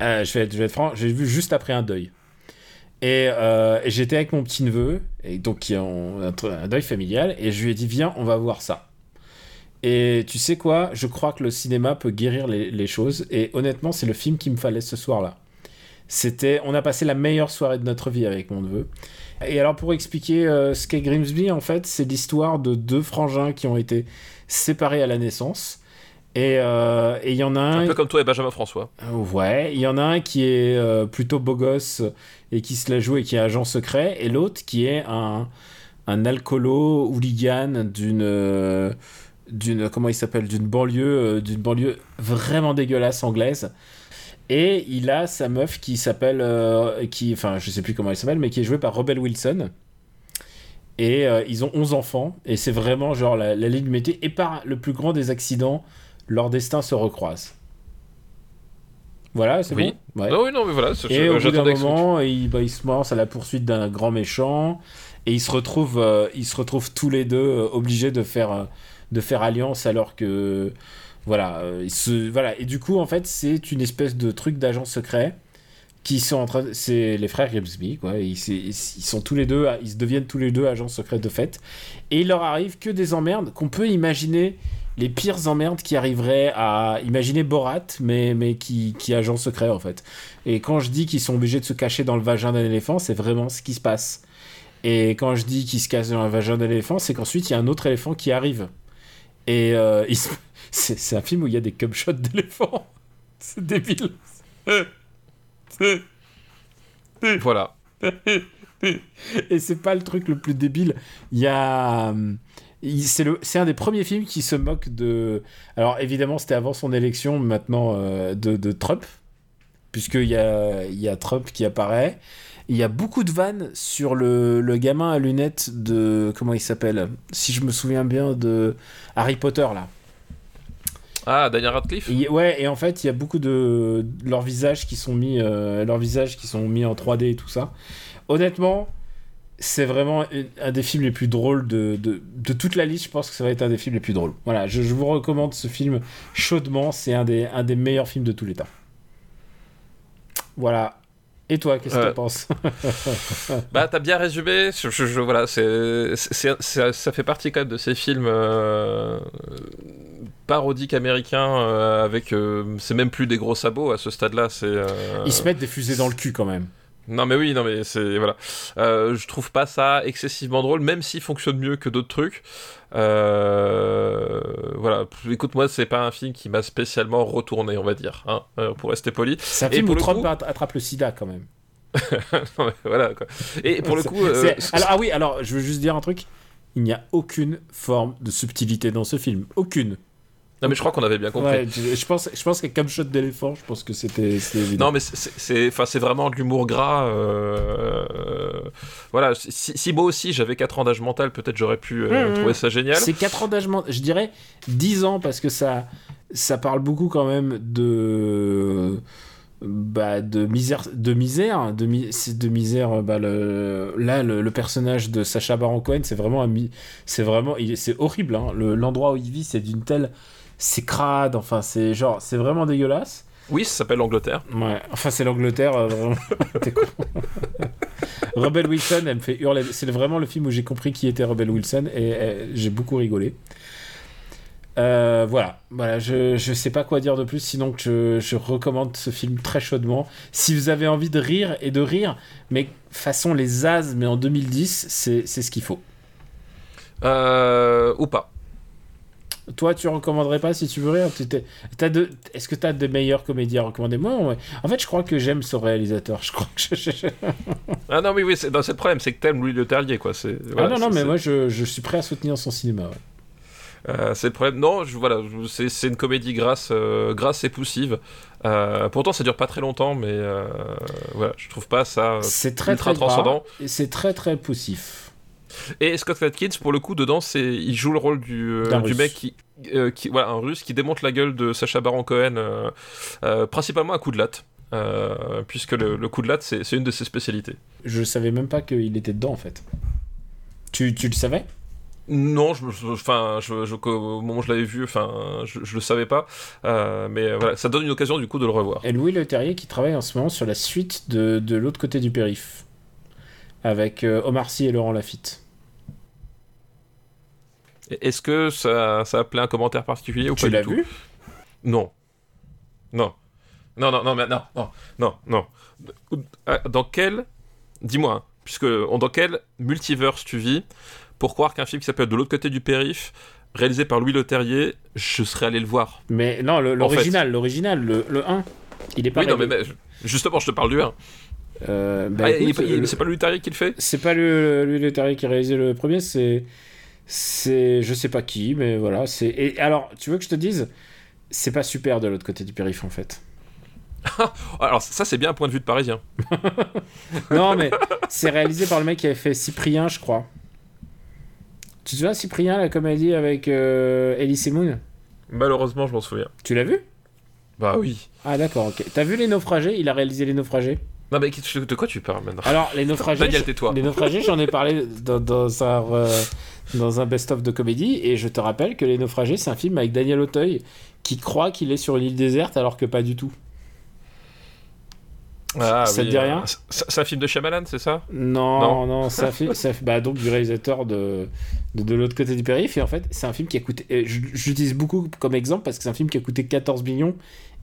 je vais être, je vais être franc, j'ai vu juste après un deuil. Et, euh, et j'étais avec mon petit neveu, et donc qui en un, un deuil familial, et je lui ai dit viens, on va voir ça. Et tu sais quoi Je crois que le cinéma peut guérir les, les choses, et honnêtement, c'est le film qu'il me fallait ce soir-là. C'était, on a passé la meilleure soirée de notre vie avec mon neveu. Et alors pour expliquer euh, ce qu'est Grimsby, en fait, c'est l'histoire de deux frangins qui ont été séparés à la naissance. Et euh, et il y en a un, Un peu comme toi et Benjamin François. euh, ouais, il y en a un qui est euh, plutôt beau gosse et qui se la joue et qui est agent secret, et l'autre qui est un, un alcoolo hooligan d'une d'une comment il s'appelle d'une banlieue d'une banlieue vraiment dégueulasse anglaise. Et il a sa meuf qui s'appelle euh, qui enfin je sais plus comment elle s'appelle mais qui est jouée par Rebel Wilson. Et ils ont 11 enfants et c'est vraiment genre la, la ligne du métier et par le plus grand des accidents leur destin se recroise. Voilà, c'est Oui. bon Ouais. Non, oui, non, mais voilà, Et au bout d'un moment, il, bah, il se lance à la poursuite d'un grand méchant et ils se retrouvent, euh, ils se retrouvent tous les deux euh, obligés de faire, euh, de faire alliance alors que voilà, ils se, voilà. Et du coup, en fait, c'est une espèce de truc d'agent secret qui sont en train, c'est les frères Grimsby, quoi. Ils, ils sont tous les deux, ils deviennent tous les deux agents secrets de fait. Et il leur arrive que des emmerdes qu'on peut imaginer les pires emmerdes qui arriveraient à imaginer Borat, mais, mais qui, qui est agent secret en fait. Et quand je dis qu'ils sont obligés de se cacher dans le vagin d'un éléphant, c'est vraiment ce qui se passe. Et quand je dis qu'ils se cachent dans le vagin d'un éléphant, c'est qu'ensuite il y a un autre éléphant qui arrive. Et euh, se- <laughs> c'est un film où il y a des cum shots d'éléphants. <laughs> C'est débile. Voilà. Et c'est pas le truc le plus débile. Il y a. hum, il- C'est un des premiers films qui se moque de. Alors évidemment, c'était avant son élection, maintenant euh, de, de Trump. Puisqu'il y a, il y a Trump qui apparaît. Il y a beaucoup de vannes sur le, le gamin à lunettes de. Comment il s'appelle Si je me souviens bien de Harry Potter là. Ah, Daniel Radcliffe? Et- ouais, et en fait, il y a beaucoup de, de leurs visages qui sont mis, euh, leurs visages qui sont mis en 3D et tout ça. Honnêtement, c'est vraiment un des films les plus drôles de, de, de toute la liste. Je pense que ça va être un des films les plus drôles. Voilà, je, je vous recommande ce film chaudement. C'est un des, un des meilleurs films de tous les temps. Voilà. Et toi, qu'est-ce que Euh, tu penses? <laughs> Bah, t'as bien résumé. Je, voilà, c'est, c'est- ça fait partie quand même de ces films euh, parodiques américains euh, avec. euh, c'est même plus des gros sabots à ce stade-là. C'est. Ils se mettent des fusées dans le cul quand même. Non mais oui, non mais c'est voilà. Euh, je trouve pas ça excessivement drôle, même s'il fonctionne mieux que d'autres trucs. Euh, voilà. Écoute, moi, c'est pas un film qui m'a spécialement retourné, on va dire, hein, euh, pour rester poli. C'est un Et pour où le Trump coup- att- attrape le sida quand même. <laughs> Non, voilà quoi. Et pour le coup, euh, alors, ah oui, alors je veux juste dire un truc. Il n'y a aucune forme de subtilité dans ce film. Aucune. Non mais je crois qu'on avait bien compris. Ouais, je, pense, je pense que comme shot d'éléphant, je pense que c'était. Non, mais c'est- enfin, c'est vraiment de l'humour gras. euh, euh, voilà, si, si moi aussi j'avais 4 ans d'âge mental, peut-être j'aurais pu euh, Mmh, trouver ça génial. C'est 4 ans d'âge mental. Je dirais 10 ans parce que ça, ça parle beaucoup quand même de. Bah, de misère, de misère, de, mi- c'est de misère. Bah, le, là, le, le personnage de Sacha Baron Cohen, c'est vraiment, c'est vraiment, c'est horrible. hein. Le- l'endroit où il vit, c'est d'une telle, c'est crade. Enfin, c'est genre, c'est vraiment dégueulasse. Oui, ça s'appelle l'Angleterre. Ouais, enfin c'est l'Angleterre, euh, vraiment. <laughs> T'es con. Rebel Wilson, elle me fait hurler. C'est vraiment le film où j'ai compris qui était Rebel Wilson et j'ai beaucoup rigolé. Euh, voilà, voilà, je, je sais pas quoi dire de plus, sinon que je, je recommande ce film très chaudement. Si vous avez envie de rire et de rire, mais façon les As, mais en 2010, c'est c'est ce qu'il faut. Euh, ou pas. Toi, tu recommanderais pas si tu veux rire t'as de- Est-ce que tu as des meilleurs comédies à recommander? Moi, ouais. en fait, je crois que j'aime ce réalisateur. Je crois que je- <laughs> Ah non, oui, oui, c'est le problème, c'est que t'aimes Louis Le Terrier, quoi. C'est, ah non, non, mais moi, je, je suis prêt à soutenir son cinéma. ouais. Euh, c'est le problème. Non, je, voilà, c'est, une comédie grasse, euh, grasse et poussive. Euh, pourtant, ça dure pas très longtemps, mais voilà, je trouve pas ça C'est très, ultra très transcendant. c'est très, très poussif. Et Scott Atkins, pour le coup, dedans, c'est, il joue le rôle du, euh, du mec qui, euh, qui, voilà, un russe qui démonte la gueule de Sacha Baron Cohen, euh, principalement à coup de latte. Puisque le, le coup de latte, c'est, une de ses spécialités. Je savais même pas qu'il était dedans, en fait. Tu, tu le savais? Non, je, je- enfin, je, je- au moment où je l'avais vu, enfin, je, je le savais pas, Euh, mais voilà, ça donne une occasion du coup de le revoir. Et Louis Le Terrier qui travaille en ce moment sur la suite de, de l'autre côté du périph. Avec euh, Omar Sy et Laurent Lafitte. Est-ce que ça, ça appelait un commentaire particulier ou Tu pas l'as vu? Non. Non. Non, non, non, mais non, non, non, non. Dans quel, dis-moi, hein, puisque dans quel multiverse tu vis pour croire qu'un film qui s'appelle De l'autre côté du périph, réalisé par Louis Leterrier, je serais allé le voir Mais non, l'original, l'original, le, le 1. Il est pas Oui, non, mais, mais justement, je te parle du 1. Euh, bah, Ah, c'est pas Louis Leterrier qui le fait? C'est pas le, lui le Terrier qui a réalisé le premier, c'est. C'est. Je sais pas qui, mais voilà. c'est Et alors, tu veux que je te dise C'est pas super de l'autre côté du périph' en fait. <laughs> Alors, ça, c'est bien un point de vue de parisien. <laughs> Non, mais c'est réalisé par le mec qui avait fait Cyprien, je crois. Tu te souviens, Cyprien, la comédie avec euh, Elise Moon Malheureusement, je m'en souviens. Tu l'as vu? Bah oui. Ah, d'accord, ok. T'as vu Les Naufragés? Il a réalisé Les Naufragés? Non, mais de quoi tu parles maintenant? Alors, Les Naufragés. Les Naufragés, j'en ai parlé dans, dans un, euh, dans un best-of de comédie, et je te rappelle que Les Naufragés, c'est un film avec Daniel Auteuil qui croit qu'il est sur une île déserte alors que pas du tout. Ah, Ça te oui, dit euh, rien c'est- C'est un film de Shyamalan, c'est ça? Non, Non. non, ça fait, ça fait- bah, donc du réalisateur de, de, de l'autre côté du périph. Et en fait, c'est un film qui a coûté. J'utilise beaucoup comme exemple parce que c'est un film qui a coûté 14 millions.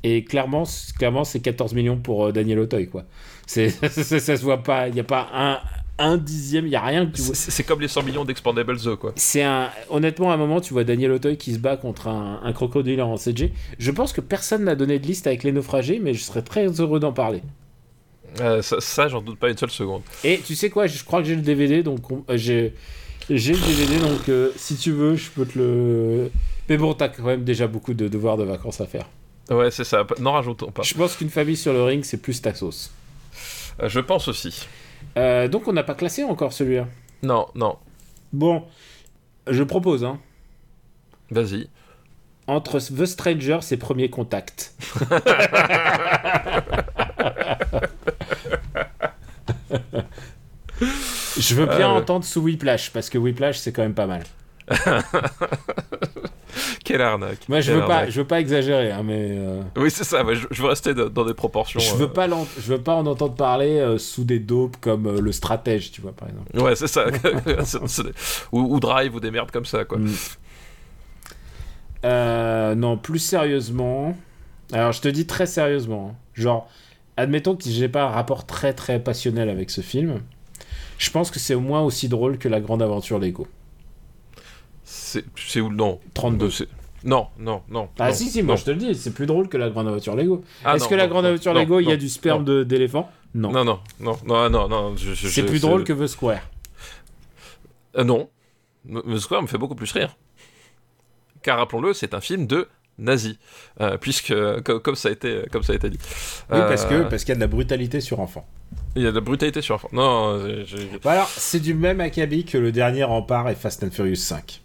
Et clairement, clairement c'est 14 millions pour euh, Daniel Auteuil, quoi. C'est, <laughs> ça, se voit pas. Il n'y a pas un, un dixième, il n'y a rien que tu vois. C'est comme les 100 millions d'Expandables 2, quoi. C'est un. Honnêtement, à un moment, tu vois Daniel Auteuil qui se bat contre un, un crocodile en CG. Je pense que personne n'a donné de liste avec les naufragés, mais je serais très heureux d'en parler. Euh, ça, ça, j'en doute pas une seule seconde. Et tu sais quoi, je crois que j'ai le DVD, donc on- euh, j'ai j'ai le DVD, donc euh, si tu veux, je peux te le. Mais bon, t'as quand même déjà beaucoup de devoirs de vacances à faire. Ouais, c'est ça. N'en rajoutons pas. Je pense qu'une famille sur le ring, c'est plus ta sauce. Euh, je pense aussi. Euh, donc on n'a pas classé encore celui-là. Non, non. Bon, je propose, hein, Vas-y. entre The Stranger, ses premiers contacts. <laughs> Je veux bien Euh. entendre sous Whiplash, parce que Whiplash, c'est quand même pas mal. <laughs> Quelle arnaque. Moi, je Quelle veux pas, je veux pas exagérer, hein, mais euh, Oui, c'est ça. ouais, je, je veux rester de- dans des proportions. je euh, veux pas, l'en- je veux pas en entendre parler euh, sous des dopes comme euh, le stratège, tu vois, par exemple. Ouais, c'est ça. <laughs> <laughs> Ou, ou Drive ou des merdes comme ça, quoi. Mm. Euh, non, plus sérieusement. Alors, je te dis très sérieusement. hein. Genre, admettons que j'ai pas un rapport très très passionnel avec ce film. Je pense que c'est au moins aussi drôle que la grande aventure Lego. C'est où Non. 32. C'est- Non, non, non. Ah non, si, si, moi non. je te le dis, c'est plus drôle que la grande aventure Lego. Ah, Est-ce que la grande aventure Lego, il y a du sperme d'éléphant non. Non, non, non, non, non, non. je- je- C'est je- plus drôle que The Square. Euh, non. The Square me fait beaucoup plus rire. Car rappelons-le, c'est un film de nazi. Euh, puisque, comme, comme ça a été, comme ça a été dit. Oui, parce que Euh, parce qu'il y a de la brutalité sur enfant. Il y a de la brutalité sur enfant. Non, j'ai- j'ai- Bah alors, c'est du même acabit que le dernier Rempart et Fast and Furious 5.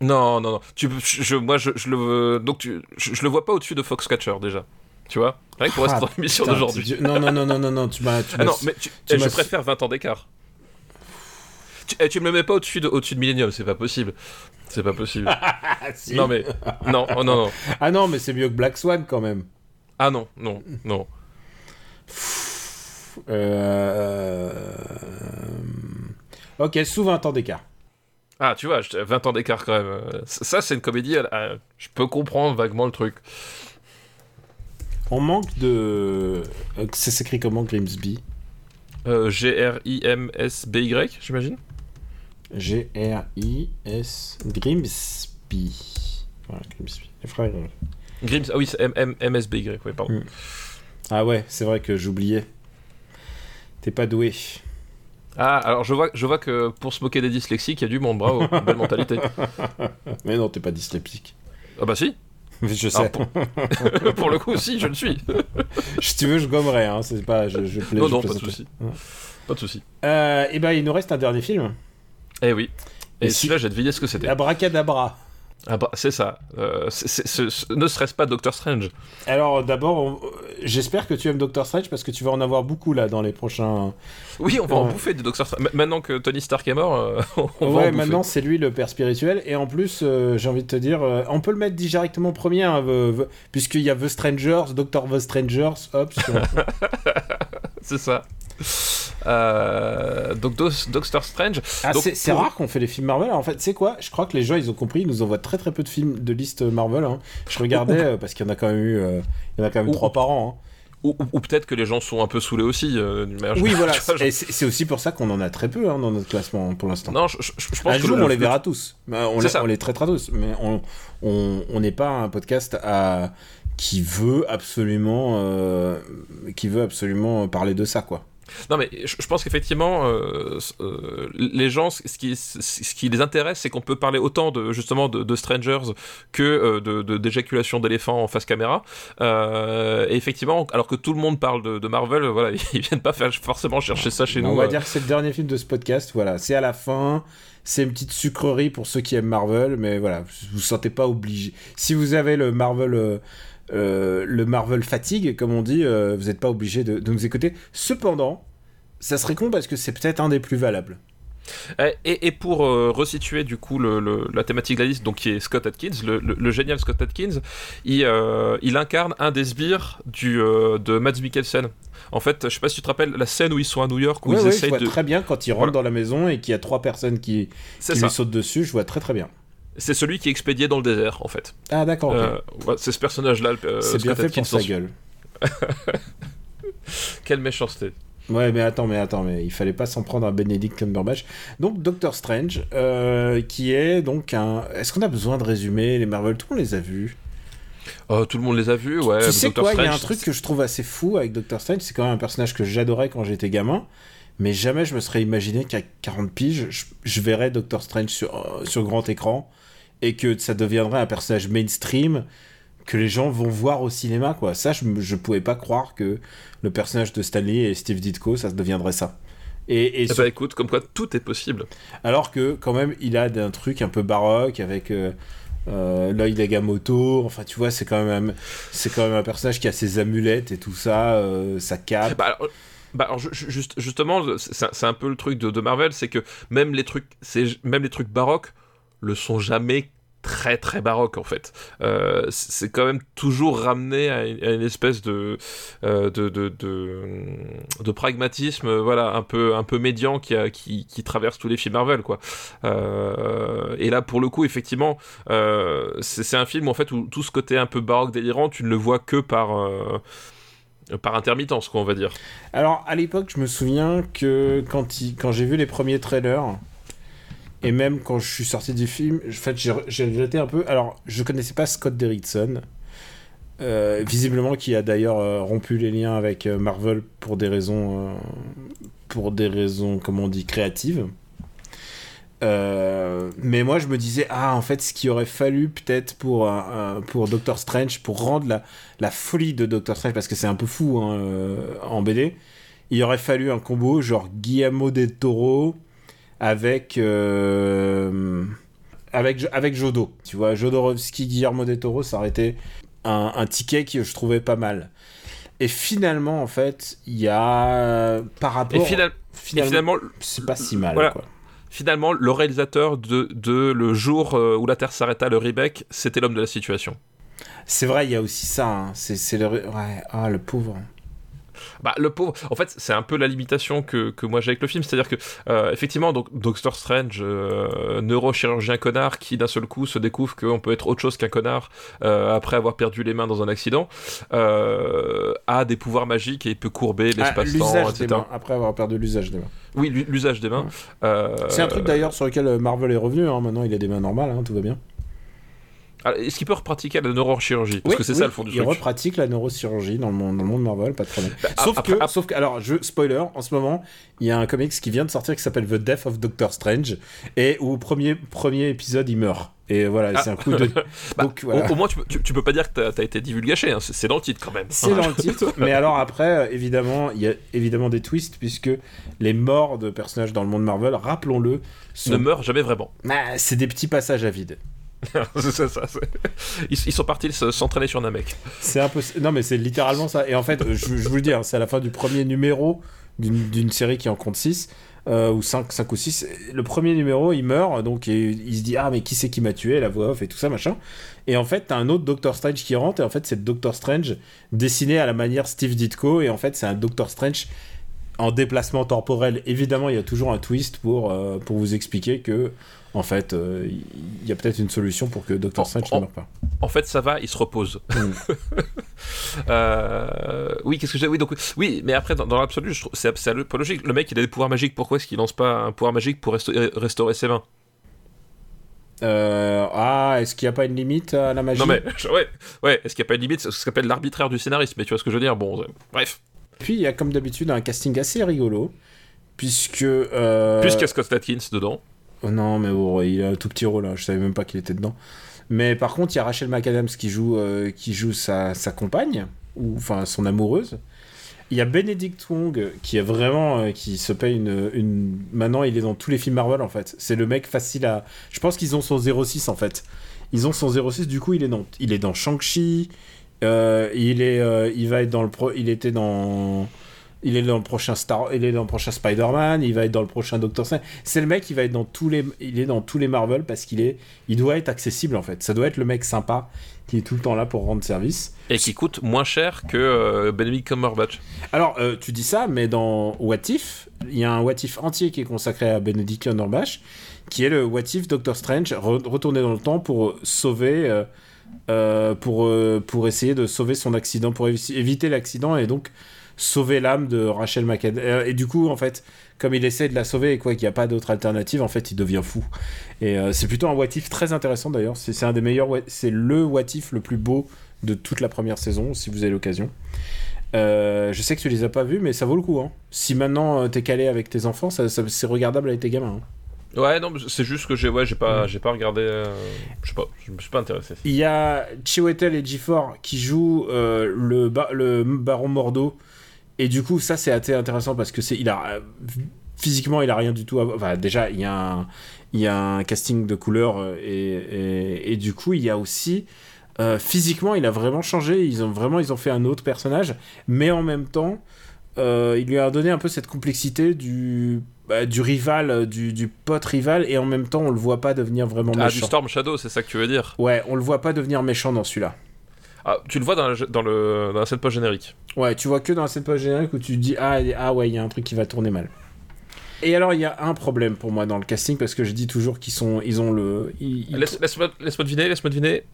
Non, non, non. Tu, je, moi, je, je le, donc tu, je, je le vois pas au-dessus de Foxcatcher déjà. Tu vois? Rien que pour rester Ah, dans l'émission d'aujourd'hui. Non, non, non, non, non, non, tu m'as. Ah non, mais tu, tu eh, je préfère 20 ans d'écart. Tu, eh, tu me le mets pas au-dessus de, au-dessus de Millennium, c'est pas possible. C'est pas possible. <laughs> Si. non mais non, oh, non, non. <laughs> Ah non, mais c'est mieux que Black Swan quand même. Ah non, non, non. Euh... Ok, sous 20 ans d'écart. Ah, tu vois, 20 ans d'écart quand même. Ça, c'est une comédie, je peux comprendre vaguement le truc. On manque de. Ça s'écrit comment Grimsby? Euh, G-R-I-M-S-B-Y, j'imagine? G-R-I-S. Grimsby. Voilà, Grimsby. Les frères Grims, ah oui, c'est M-M-S-B-Y, oui, pardon. Hmm. Ah ouais, c'est vrai que j'oubliais. T'es pas doué. Ah, alors je vois, je vois que pour se moquer des dyslexiques, il y a du monde, bravo, belle mentalité. <laughs> Mais non, t'es pas dyslexique. Ah bah si. Je sais. <laughs> pour... le coup, si, je le suis. <laughs> si tu veux, je gommerai, hein. c'est pas. Je, je non, non, pas de souci. Pas de souci. Euh, et ben, il nous reste un dernier film. Eh oui. Et, et celui-là, j'ai deviné ce que c'était. Abracadabra. Ah bah, c'est ça. Euh, ne serait-ce pas Doctor Strange? Alors d'abord, j'espère que tu aimes Doctor Strange parce que tu vas en avoir beaucoup là dans les prochains. Oui, on va en bouffer du Doctor Strange. Maintenant que Tony Stark est mort, euh, <laughs> on ouais, maintenant c'est lui le père spirituel. Et en plus, euh, j'ai envie de te dire, on peut le mettre directement premier, hein, puisqu'il y a The Strangers, Doctor The Strangers, hop. <laughs> c'est ça. Euh, donc Doctor Strange. Ah, c'est rare qu'on fait les films Marvel. En fait, c'est quoi? Je crois que les gens ils ont compris. Ils nous envoient très très peu de films de liste Marvel. Hein. Je regardais <laughs> euh, parce qu'il y en a quand même eu, euh, il y en a quand même trois par an. Hein. Ou, peut-être que les gens sont un peu saulés aussi. oui, voilà. c'est aussi pour ça qu'on en a très peu hein, dans notre classement pour l'instant. Non, je, pense un que jour on les verra tous. Bah, on, les, on, les, traitera tous. Mais on n'est pas un podcast à qui veut absolument qui veut absolument parler de ça quoi. Non, mais je, pense qu'effectivement, euh, euh, les gens, ce qui, ce qui les intéresse, c'est qu'on peut parler autant de justement de, Strangers que euh, de d'éjaculation d'éléphants en face caméra. et effectivement, alors que tout le monde parle de, Marvel, voilà, <laughs> ils viennent pas faire forcément chercher ça chez nous. On va dire que c'est le dernier film de ce podcast. Voilà, c'est à la fin. C'est une petite sucrerie pour ceux qui aiment Marvel, mais voilà, vous vous sentez pas obligé. Si vous avez le Marvel euh, le Marvel fatigue, comme on dit, euh, vous n'êtes pas obligé de, nous écouter. Cependant, ça serait con parce que c'est peut-être un des plus valables. Et, pour euh, resituer du coup la thématique de la liste, donc qui est Scott Atkins, le, génial Scott Atkins, il, incarne un des sbires du, de Mads Mikkelsen. En fait, je sais pas si tu te rappelles la scène où ils sont à New York où ils essayent je vois très bien quand ils rentrent dans la maison et qu'il y a trois personnes qui, qui lui sautent dessus. Je vois très très bien c'est celui qui est expédié dans le désert, en fait. Ah, d'accord. Euh, c'est ce personnage-là. Euh, c'est bien fait pour sa gueule. <laughs> Quelle méchanceté. Ouais, mais attends, mais attends, mais il fallait pas s'en prendre à Benedict Cumberbatch. Donc, Doctor Strange, euh, qui est donc un. Est-ce qu'on a besoin de résumer les Marvel? Tout le monde les a vus. Oh, tout le monde les a vus, ouais. Tu sais quoi, il y a un truc que je trouve assez fou avec Doctor Strange, c'est quand même un personnage que j'adorais quand j'étais gamin, mais jamais je me serais imaginé qu'à 40 piges, je, je verrais Doctor Strange sur, sur grand écran et que ça deviendrait un personnage mainstream que les gens vont voir au cinéma quoi. Ça je je pouvais pas croire que le personnage de Stanley et Steve Ditko ça deviendrait ça. Et, et eh ben, écoute, comme quoi tout est possible. Alors que quand même il a un truc un peu baroque avec euh, euh, l'œil d'Agamotto, enfin tu vois c'est quand même c'est quand même un personnage qui a ses amulettes et tout ça, euh, sa cape. Bah, alors... Bah juste, justement, c'est un peu le truc de, de Marvel, c'est que même les trucs, c'est même les trucs baroques le sont jamais très très baroque en fait. Euh, c'est quand même toujours ramené à une, espèce de, euh, de, de, de, pragmatisme, voilà, un peu un peu médian qui, qui, traverse tous les films Marvel quoi. Euh, et là pour le coup effectivement, c'est un film en fait où tout ce côté un peu baroque délirant, tu ne le vois que par par intermittence, quoi, on va dire. Alors, à l'époque, je me souviens que quand, quand j'ai vu les premiers trailers, et même quand je suis sorti du film, en fait, j'ai regretté un peu. Alors, je connaissais pas Scott Derrickson, euh, visiblement qui a d'ailleurs euh, rompu les liens avec euh, Marvel pour des raisons, pour des raisons, comment on dit, créatives. mais moi, je me disais, ah, en fait, ce qu'il aurait fallu peut-être pour, pour Doctor Strange, pour rendre la, la folie de Doctor Strange, parce que c'est un peu fou hein, en BD, il aurait fallu un combo genre Guillermo del Toro, avec euh, avec avec Jodo. Tu vois, Jodorowsky, Guillermo del Toro, ça aurait été un, ticket que je trouvais pas mal. Et finalement, en fait, il y a par rapport. Et, finalement, c'est pas si mal. Quoi. Finalement, le réalisateur de, de Le jour euh, où la Terre s'arrêta, le remake, c'était l'homme de la situation. C'est vrai, il y a aussi ça. Hein. C'est le. Ouais, ah, le pauvre. Bah, le pauvre. En fait, c'est un peu la limitation que, que moi j'ai avec le film. C'est-à-dire que, euh, effectivement, donc, Doctor Strange, euh, neurochirurgien connard, qui d'un seul coup se découvre qu'on peut être autre chose qu'un connard euh, après avoir perdu les mains dans un accident, a des pouvoirs magiques et il peut courber Ah, l'espace-temps, des etc. mains, après avoir perdu l'usage des mains. Oui, l'u- l'usage des mains. C'est un truc d'ailleurs sur lequel Marvel est revenu. hein. Maintenant, il a des mains normales, hein, tout va bien. Alors, Est-ce qu'il peut repratiquer la neurochirurgie? Parce Oui, que c'est oui, ça le fond du il truc. repratique la neurochirurgie dans le monde, dans le monde Marvel, pas de problème. ah, sauf, après- que, ap- sauf que, alors, je, spoiler, en ce moment, il y a un comics qui vient de sortir qui s'appelle The Death of Doctor Strange, et où au premier, premier épisode, il meurt. Et voilà, Ah. c'est un coup de. <laughs> Bah, Donc voilà. au, au moins, tu, peux- tu, tu peux pas dire que t'as as été divulgaché. hein. C'est dans le titre quand même. C'est dans le <laughs> titre, mais alors après, euh, évidemment, il y a évidemment des twists, puisque les morts de personnages dans le monde Marvel, rappelons-le, sont... ne meurt jamais vraiment. Ah, c'est des petits passages à vide. <laughs> ça, ça, ils, ils sont partis se- s'entraîner sur Namek. C'est un peu. Non, mais c'est littéralement ça. Et en fait, je, vous le dis, hein, c'est à la fin du premier numéro d'une série qui en compte 6. ou 5, 5 ou 6. Le premier numéro, il meurt, donc il, se dit Ah, mais qui c'est qui m'a tué La voix off et tout ça, machin. Et en fait, t'as un autre Doctor Strange qui rentre, et en fait, c'est Doctor Strange dessiné à la manière Steve Ditko, et en fait, c'est un Doctor Strange en déplacement temporel. Évidemment, il y a toujours un twist pour, euh, pour vous expliquer que, en fait, euh, il y a peut-être une solution pour que Doctor Strange ne meure pas. En fait, ça va, il se repose. Mm. <laughs> Euh, oui, qu'est-ce que j'ai Oui, donc oui, mais après, dans, dans l'absolu, c'est un peu logique. Le mec, il a des pouvoirs magiques. Pourquoi est-ce qu'il lance pas un pouvoir magique pour resta- restaurer ses mains? Euh, ah, est-ce qu'il n'y a pas une limite à la magie? Non mais <laughs> ouais, ouais. Est-ce qu'il n'y a pas une limite? C'est ce qu'on s'appelle l'arbitraire du scénariste. Mais tu vois ce que je veux dire Bon, euh, bref. Puis il y a comme d'habitude un casting assez rigolo, puisque... Euh... Puisqu'il y a Scott Atkins dedans. Oh non, mais bon, il a un tout petit rôle, hein, je savais même pas qu'il était dedans. Mais par contre, il y a Rachel McAdams qui joue, euh, qui joue sa, sa compagne, ou enfin son amoureuse. Il y a Benedict Wong qui est vraiment euh, qui se paye une, une maintenant il est dans tous les films Marvel en fait c'est le mec facile à je pense qu'ils ont son 06 en fait ils ont son 06 du coup il est dans il est dans Shang-Chi euh, il il va être dans le pro il était dans il est dans le prochain Star il est dans le prochain Spider-Man il va être dans le prochain Doctor Strange. C'est le mec qui va être dans tous les il est dans tous les Marvel parce qu'il est il doit être accessible en fait. Ça doit être le mec sympa qui est tout le temps là pour rendre service. Et qui coûte moins cher que euh, Benedict Cumberbatch. Alors, euh, tu dis ça, mais dans What If, il y a un What If entier qui est consacré à Benedict Cumberbatch, qui est le What If Doctor Strange re- retourner dans le temps pour sauver, euh, euh, pour, euh, pour essayer de sauver son accident, pour évi- éviter l'accident et donc sauver l'âme de Rachel McAdams. Euh, Et du coup, en fait, comme il essaie de la sauver et quoi qu'il n'y a pas d'autre alternative, en fait, il devient fou. Et euh, c'est plutôt un What If très intéressant d'ailleurs. C'est un des meilleurs, c'est le What If le plus beau de toute la première saison, si vous avez l'occasion. Euh, je sais que tu les as pas vus, mais ça vaut le coup. Hein. Si maintenant euh, t'es calé avec tes enfants, ça, ça- c'est regardable avec tes gamins. hein. Ouais, non, c'est juste que j'ai ouais, j'ai pas, j'ai pas regardé. euh, je sais pas, je me suis pas intéressé. Il y a Chiwetel et Gifford qui jouent le, ba- le baron Mordo. Et du coup, ça c'est assez intéressant parce que c'est il a physiquement il a rien du tout. À... Enfin, déjà il y a un, il y a un casting de couleurs euh, et, et, et du coup il y a aussi euh, physiquement il a vraiment changé. Ils ont vraiment ils ont fait un autre personnage, mais en même temps euh, il lui a donné un peu cette complexité du bah, du rival, euh, du, du pote rival, et en même temps on le voit pas devenir vraiment Ah, du méchant. Storm Shadow, c'est ça que tu veux dire? Ouais, on le voit pas devenir méchant dans celui-là. Ah, tu le vois dans la, dans le, dans la scène post-générique. Ouais, tu vois que dans cette page générique où tu te dis ah, ah ouais, il y a un truc qui va tourner mal. Et alors il y a un problème pour moi dans le casting parce que je dis toujours qu'ils sont ils ont le ils- ils- Laisse- Laisse-moi laisse-moi deviner, laisse-moi deviner.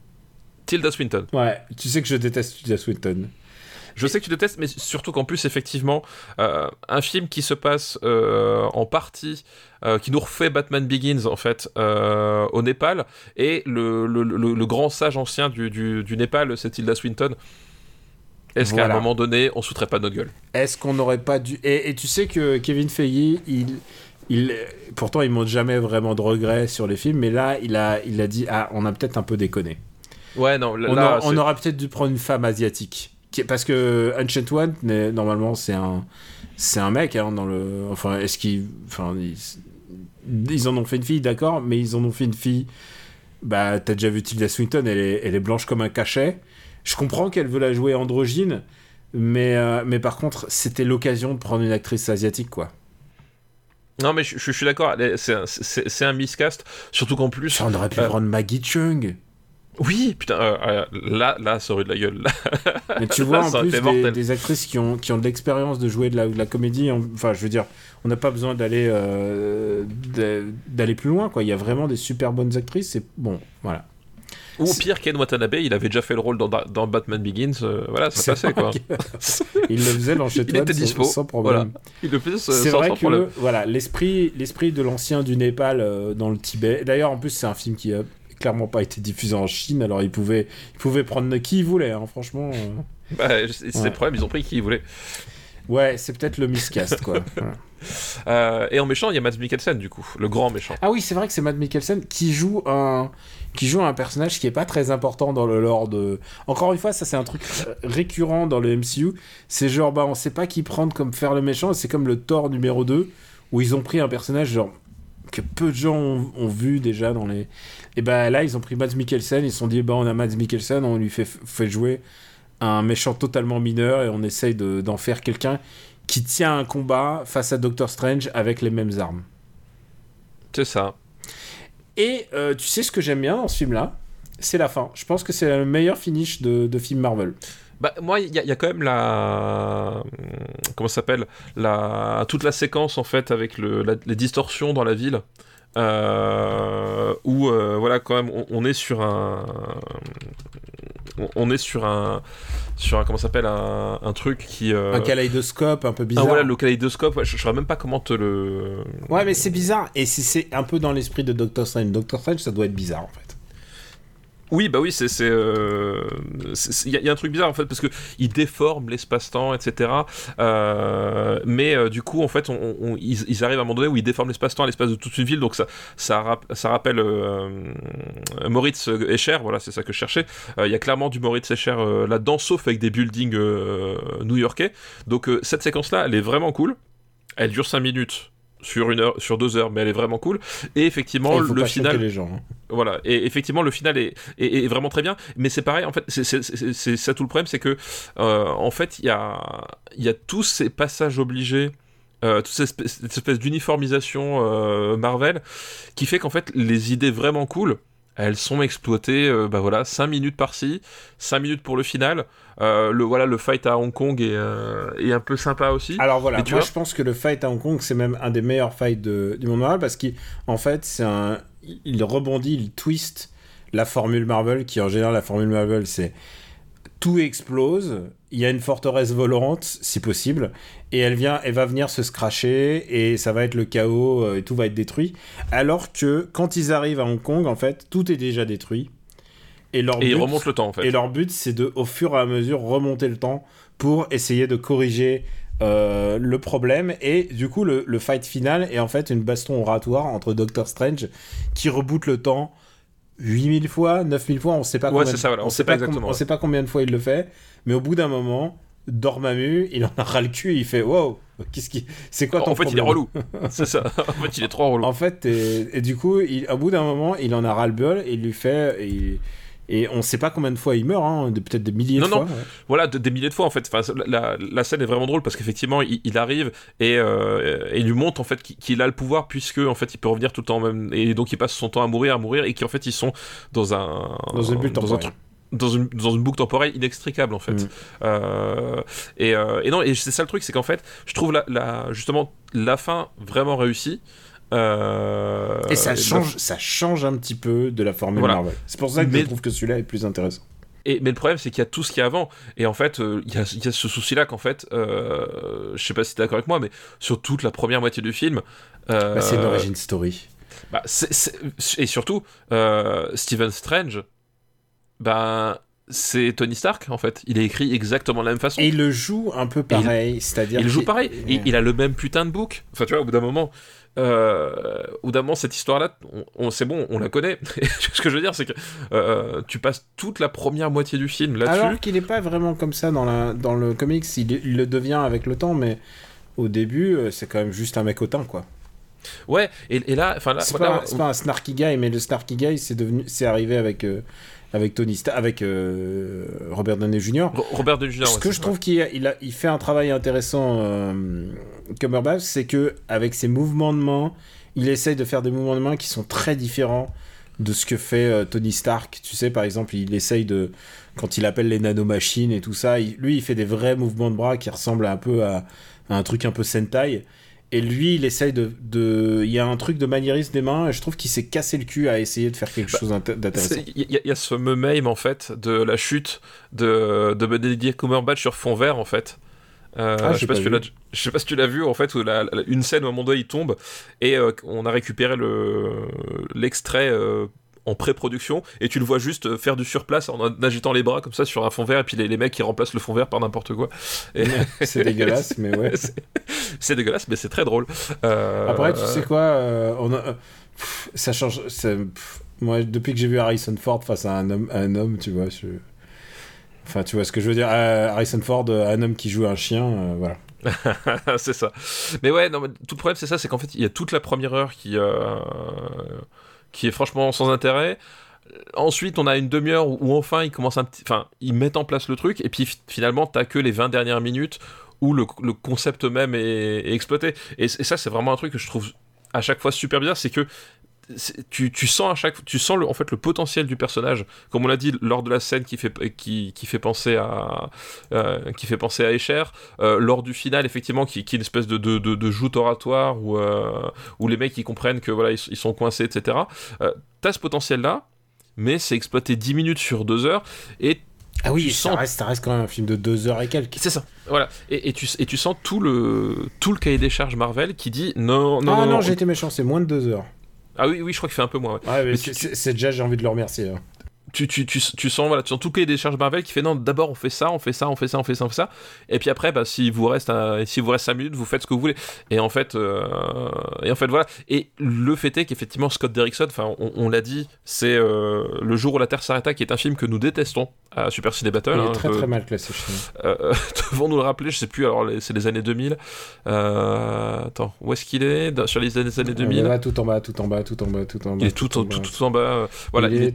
Tilda Swinton. Ouais, tu sais que je déteste Tilda Swinton. Je sais que tu détestes, mais surtout qu'en plus, effectivement, euh, un film qui se passe euh, en partie, euh, qui nous refait Batman Begins, en fait, au Népal, et le, le, le- le grand sage ancien du, du, du Népal, c'est Tilda Swinton. Est-ce qu'à un moment donné, on foutrait pas notre gueule? Est-ce qu'on n'aurait pas dû et, et tu sais que Kevin Feige, il il pourtant il montre jamais vraiment de regrets sur les films, mais là il a il a dit ah on a peut-être un peu déconné. Ouais, non, là, on, a- on aurait peut-être dû prendre une femme asiatique. Qui- Parce que Ancient One, normalement, c'est un, c'est un mec, hein, dans le. Enfin, est-ce qu'ils. Enfin, ils, ils en ont fait une fille, d'accord, mais ils en ont fait une fille. Bah, t'as déjà vu Tilda Swinton, elle est, elle est blanche comme un cachet. Je comprends qu'elle veut la jouer androgyne, mais, euh, mais par contre, c'était l'occasion de prendre une actrice asiatique, quoi. Non, mais je, je- je suis d'accord, c'est un, un miscast, surtout qu'en plus. On aurait pu Euh, prendre Maggie Chung. Oui, putain, euh, euh, là, là, ça aurait de la gueule. <laughs> Mais tu vois, en plus, des, des, actrices qui ont, qui ont de l'expérience de jouer de la, de la comédie, enfin, je veux dire, on n'a pas besoin d'aller euh, d'aller plus loin, quoi. Il y a vraiment des super bonnes actrices, et bon, voilà. Ou pire, Ken Watanabe, il avait déjà fait le rôle dans, dans Batman Begins, euh, voilà, ça passait quoi. il le faisait dans chez <laughs> Il était dispo, sans, problème. Voilà. Il le faisait C'est vrai que voilà, l'esprit de l'ancien du Népal dans le Tibet. D'ailleurs, en plus, c'est un film qui clairement pas été diffusé en Chine, alors il pouvait il pouvait prendre qui il voulait, hein, franchement. Euh... <laughs> Bah, c'est ouais. le problème, ils ont pris qui ils voulaient. Ouais, c'est peut-être le miscast, quoi. <laughs> voilà. euh, et en méchant, il y a Matt Mikkelsen, du coup, le grand méchant. Ah oui, c'est vrai que c'est Matt Mikkelsen qui joue un qui joue un personnage qui est pas très important dans le lore de. Encore une fois, ça c'est un truc récurrent dans le MCU. C'est genre, bah, on sait pas qui prendre comme faire le méchant. C'est comme le Thor numéro 2 où ils ont pris un personnage genre que peu de gens ont, ont vu déjà dans les. Et bah là, ils ont pris Matt Mikkelsen. Ils se sont dit, bah on a Matt Mikkelsen, on lui fait, fait jouer un méchant totalement mineur et on essaye d'en faire quelqu'un qui tient un combat face à Doctor Strange avec les mêmes armes. C'est ça. Et euh, tu sais ce que j'aime bien dans ce film-là? C'est la fin. Je pense que c'est le meilleur finish de, de film Marvel. Bah, moi, il y, y, a quand même la. Comment ça s'appelle? La... Toute la séquence, en fait, avec le, la, les distorsions dans la ville. Euh, où, euh, voilà, quand même, on, on est sur un. On est sur un. Sur un. Comment s'appelle un, un, truc qui. Euh... Un kaléidoscope un peu bizarre. Ah, voilà, le kaléidoscope, ouais, je ne saurais même pas comment te le. Ouais, mais c'est bizarre. Et c'est un peu dans l'esprit de Doctor Strange. Doctor Strange, ça doit être bizarre, en fait. Oui, bah oui, c'est il euh, y, a un truc bizarre en fait parce que il déforme l'espace-temps, etc. Euh, mais euh, du coup, en fait, on, ils, arrivent à un moment donné où ils déforment l'espace-temps à l'espace de toute une ville, donc ça, ça, rappelle Moritz Escher, voilà, c'est ça que je cherchais. Il y a clairement du Moritz Escher là-dedans, sauf avec des buildings new-yorkais. Donc cette séquence-là, elle est vraiment cool. Elle dure 5 minutes sur une heure, sur deux heures, mais elle est vraiment cool. Et effectivement, faut le final. Les gens, hein. Voilà. Et effectivement, le final est, est, est vraiment très bien. Mais c'est pareil, en fait, c'est ça tout le problème, c'est que, euh, en fait, il y a, y a tous ces passages obligés. Euh, toute cette espèce, cette espèce d'uniformisation euh, Marvel qui fait qu'en fait les idées vraiment cool elles sont exploitées euh, bah voilà 5 minutes par-ci 5 minutes pour le final. Euh, le voilà le fight à Hong Kong est, euh, est un peu sympa aussi. Alors voilà moi vois... je pense que le fight à Hong Kong c'est même un des meilleurs fights de, du monde Marvel parce qu'en fait c'est un il rebondit il twist la formule Marvel qui en général la formule Marvel c'est tout explose, il y a une forteresse volante, si possible, et elle vient, elle va venir se scratcher, et ça va être le chaos, et tout va être détruit. Alors que quand ils arrivent à Hong Kong, en fait, tout est déjà détruit. Et, leur et but, ils remontent le temps, en fait. Et leur but, c'est de, au fur et à mesure, remonter le temps pour essayer de corriger euh, le problème. Et du coup, le, le, fight final est en fait une baston oratoire entre Doctor Strange qui reboot le temps 8000 fois, 9000 fois, on sait pas ouais, combien, ça, voilà. on, on, sait pas exactement, on sait pas combien de fois il le fait, mais au bout d'un moment, Dormammu, il en a ras le cul et il fait wow, qu'est-ce qui c'est quoi ton En fait, problème il est relou. <laughs> c'est ça. En fait, il est trop relou. En fait, et, et du coup, il, au bout d'un moment, il en a ras le bol et il lui fait et, et on sait pas combien de fois il meurt, hein, de, peut-être des milliers non, de non. fois. Non, ouais. voilà, de, des milliers de fois en fait. Enfin, la, la, scène est vraiment drôle parce qu'effectivement, il, il, arrive et, euh, et lui montre en fait qu'il a le pouvoir puisque en fait il peut revenir tout le temps même et donc il passe son temps à mourir, à mourir et qu'en fait ils sont dans un dans une bulle dans un truc dans une, dans une boucle temporelle inextricable en fait. Mmh. Euh, et, euh, et, non, et c'est ça le truc, c'est qu'en fait, je trouve la, la, justement la fin vraiment réussie. Euh, et ça change, ça change un petit peu de la formule voilà. Marvel. C'est pour ça que mais, je trouve que celui-là est plus intéressant. Et, mais le problème, c'est qu'il y a tout ce qu'il y a avant. Et en fait, il euh, y, a, y, a, ce souci-là qu'en fait, euh, je sais pas si tu es d'accord avec moi, mais sur toute la première moitié du film. Bah, c'est une origin story. Bah, c est, c est, et surtout, euh, Stephen Strange, ben. c'est Tony Stark en fait. Il est écrit exactement de la même façon. Et il le joue un peu pareil, c'est-à-dire. Il joue pareil. Il, il, a le même putain de book. Enfin, tu vois, au bout d'un moment, euh, au d'un moment, cette histoire-là, on, on c'est bon, on la connaît. <laughs> Ce que je veux dire, c'est que euh, tu passes toute la première moitié du film là-dessus. Alors qu'il n'est pas vraiment comme ça dans, la, dans le comics, il, il, le devient avec le temps, mais au début, euh, c'est quand même juste un mec hautain, quoi. Ouais, et, et là, enfin là, c'est pas, on... pas, un snarky guy, mais le snarky guy, c'est devenu, c'est arrivé avec. Euh, avec Tony Stark, avec euh, Robert Downey Jr. Robert Downey Jr. Ce ouais, que je trouve qu'il a, il a, il fait un travail intéressant, euh, Cumberbatch, c'est que avec ses mouvements de main, il essaye de faire des mouvements de main qui sont très différents de ce que fait euh, Tony Stark. Tu sais, par exemple, il essaye de. Quand il appelle les nanomachines et tout ça, il- lui, il fait des vrais mouvements de bras qui ressemblent un peu à, à un truc un peu Sentai. Et lui, il essaye de, de. Il y a un truc de maniérisme des mains, et je trouve qu'il s'est cassé le cul à essayer de faire quelque chose d'inté- d'intéressant. Il y, a- il y a ce meme en fait de la chute de, de Benedict Cumberbatch sur fond vert en fait. Euh, Ah, je, sais pas pas si tu <laughs> je sais pas si tu l'as vu en fait où la- la- une scène où à un moment donné il tombe et euh, on a récupéré le l'extrait euh, en pré-production et tu le vois juste faire du surplace en agitant les bras comme ça sur un fond vert et puis les, les mecs qui remplacent le fond vert par n'importe quoi. Et- C'est <laughs> dégueulasse, mais ouais. c'est- dégueulasse mais c'est très drôle. Euh, Après, tu sais quoi euh, on a- euh, pff, Ça change. pff, moi, depuis que j'ai vu Harrison Ford face à un homme, à un homme tu vois, je. Enfin, tu vois ce que je veux dire. Euh, Harrison Ford, euh, un homme qui joue un chien, euh, voilà. <laughs> c'est ça. Mais ouais, non, mais tout le problème, c'est ça, c'est qu'en fait, il y a toute la première heure qui, euh, qui est franchement sans intérêt. Ensuite, on a une demi-heure où, enfin ils commencent mettent en place le truc, et puis finalement, t'as que les 20 dernières minutes où le, concept même est, exploité. Et, et ça, c'est vraiment un truc que je trouve à chaque fois super bizarre, c'est que tu, tu sens à chaque tu sens le, en fait le potentiel du personnage comme on l'a dit lors de la scène qui fait qui, qui fait penser à euh, qui fait penser à Escher euh, lors du final effectivement qui, qui est une espèce de, de, de, de joute oratoire où, euh, où les mecs ils comprennent que voilà ils, ils sont coincés etc euh, t'as ce potentiel là mais c'est exploité 10 minutes sur 2 heures et Ah oui, ça, sens- reste, ça reste quand même un film de deux heures et quelques. c'est ça voilà et, et tu, et tu sens tout le tout le cahier des charges Marvel qui dit non non ah non, non, non. j'ai été méchant, c'est moins de deux heures. Ah oui oui je crois qu'il fait un peu moins ouais. Ouais, mais Mais c'est- tu- c'est c'est déjà, j'ai envie de le remercier. hein. Tu, tu, tu, tu sens voilà tu sens tout le cahier des charges Marvel qui fait non d'abord on fait ça on fait ça on fait ça on fait ça on fait ça. Et puis après bah s'il vous reste un, s'il vous reste 5 minutes vous faites ce que vous voulez. Et en fait euh, et en fait voilà. Et le fait est qu'effectivement Scott Derrickson enfin on, on l'a dit c'est euh, le jour où la Terre s'arrêta qui est un film que nous détestons à Super Ciné Battle Il est hein, très très mal classé euh, <laughs> devons nous le rappeler je sais plus alors les- c'est les années 2000 euh, attends où est-ce qu'il est? Sur les années, années On 2000 va tout en bas, tout en bas, tout en bas, tout en bas. il est tout, en tout, bas. tout, tout en bas voilà Il il, est- est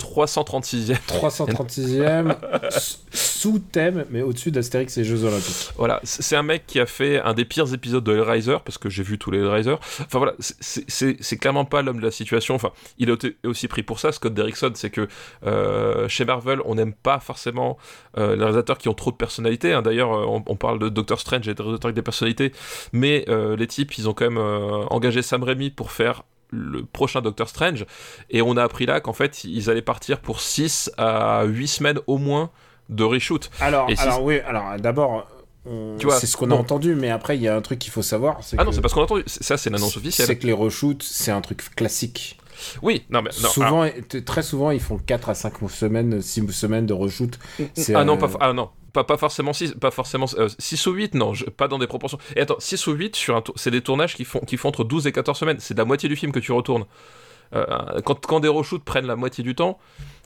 336e 336e, s- sous thème, mais au-dessus d'Astérix et Jeux Olympiques. Voilà, c'est un mec qui a fait un des pires épisodes de Hellraiser, parce que j'ai vu tous les Hellraiser. Enfin voilà, c'est- clairement pas l'homme de la situation. Enfin, il a été aussi pris pour ça, Scott Derrickson, c'est que euh, chez Marvel, on n'aime pas forcément euh, les réalisateurs qui ont trop de personnalité. hein. D'ailleurs, euh, on, on parle de Doctor Strange et des réalisateurs avec des personnalités, mais euh, les types, ils ont quand même euh, engagé Sam Raimi pour faire le prochain Doctor Strange, et on a appris là qu'en fait, ils allaient partir pour 6 à 8 semaines au moins de reshoot. Alors, Et alors oui, alors d'abord, on- c'est ce qu'on a entendu, mais après, il y a un truc qu'il faut savoir. Ah non, que- c'est parce qu'on a entendu. Ça, c'est l'annonce officielle. C'est que les reshoots, c'est un truc classique. Oui, non, mais non. Souvent, t- très souvent, ils font 4 à 5 semaines, 6 semaines de reshoot. C'est, ah, ah non, pas, ah non, pas, pas forcément 6, pas forcément 6 ou 8, non, je- pas dans des proportions. Et attends, 6 ou 8 sur un c'est des tournages qui font qui font entre 12 et 14 semaines, c'est de la moitié du film que tu retournes. Euh, quand, quand des reshoots prennent la moitié du temps,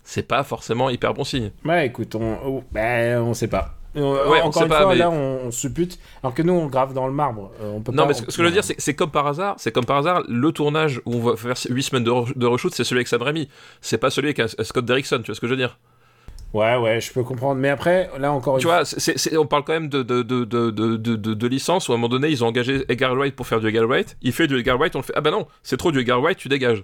c'est pas forcément hyper bon signe. Ouais, écoute, on, oh, ben, on sait pas. On- Ouais, encore sait une pas, fois, mais- là, on, on suppute. Alors que nous, on grave dans le marbre. Euh, on peut Non, pas, mais ce, ce que je veux dire, c'est comme par hasard, c'est comme par hasard, le tournage où on va faire 8 semaines de, re- de reshoot, c'est celui avec Sam Raimi. C'est pas celui avec Scott Derrickson, tu vois ce que je veux dire? Ouais, ouais, je peux comprendre. Mais après, là, encore Tu vois, c'est- c'est- on parle quand même de, de, de, de, licence où à un moment donné, ils ont engagé Edgar Wright pour faire du Edgar Wright. Il fait du Edgar Wright, on le fait. Ah bah non, c'est trop du Edgar Wright, tu dégages.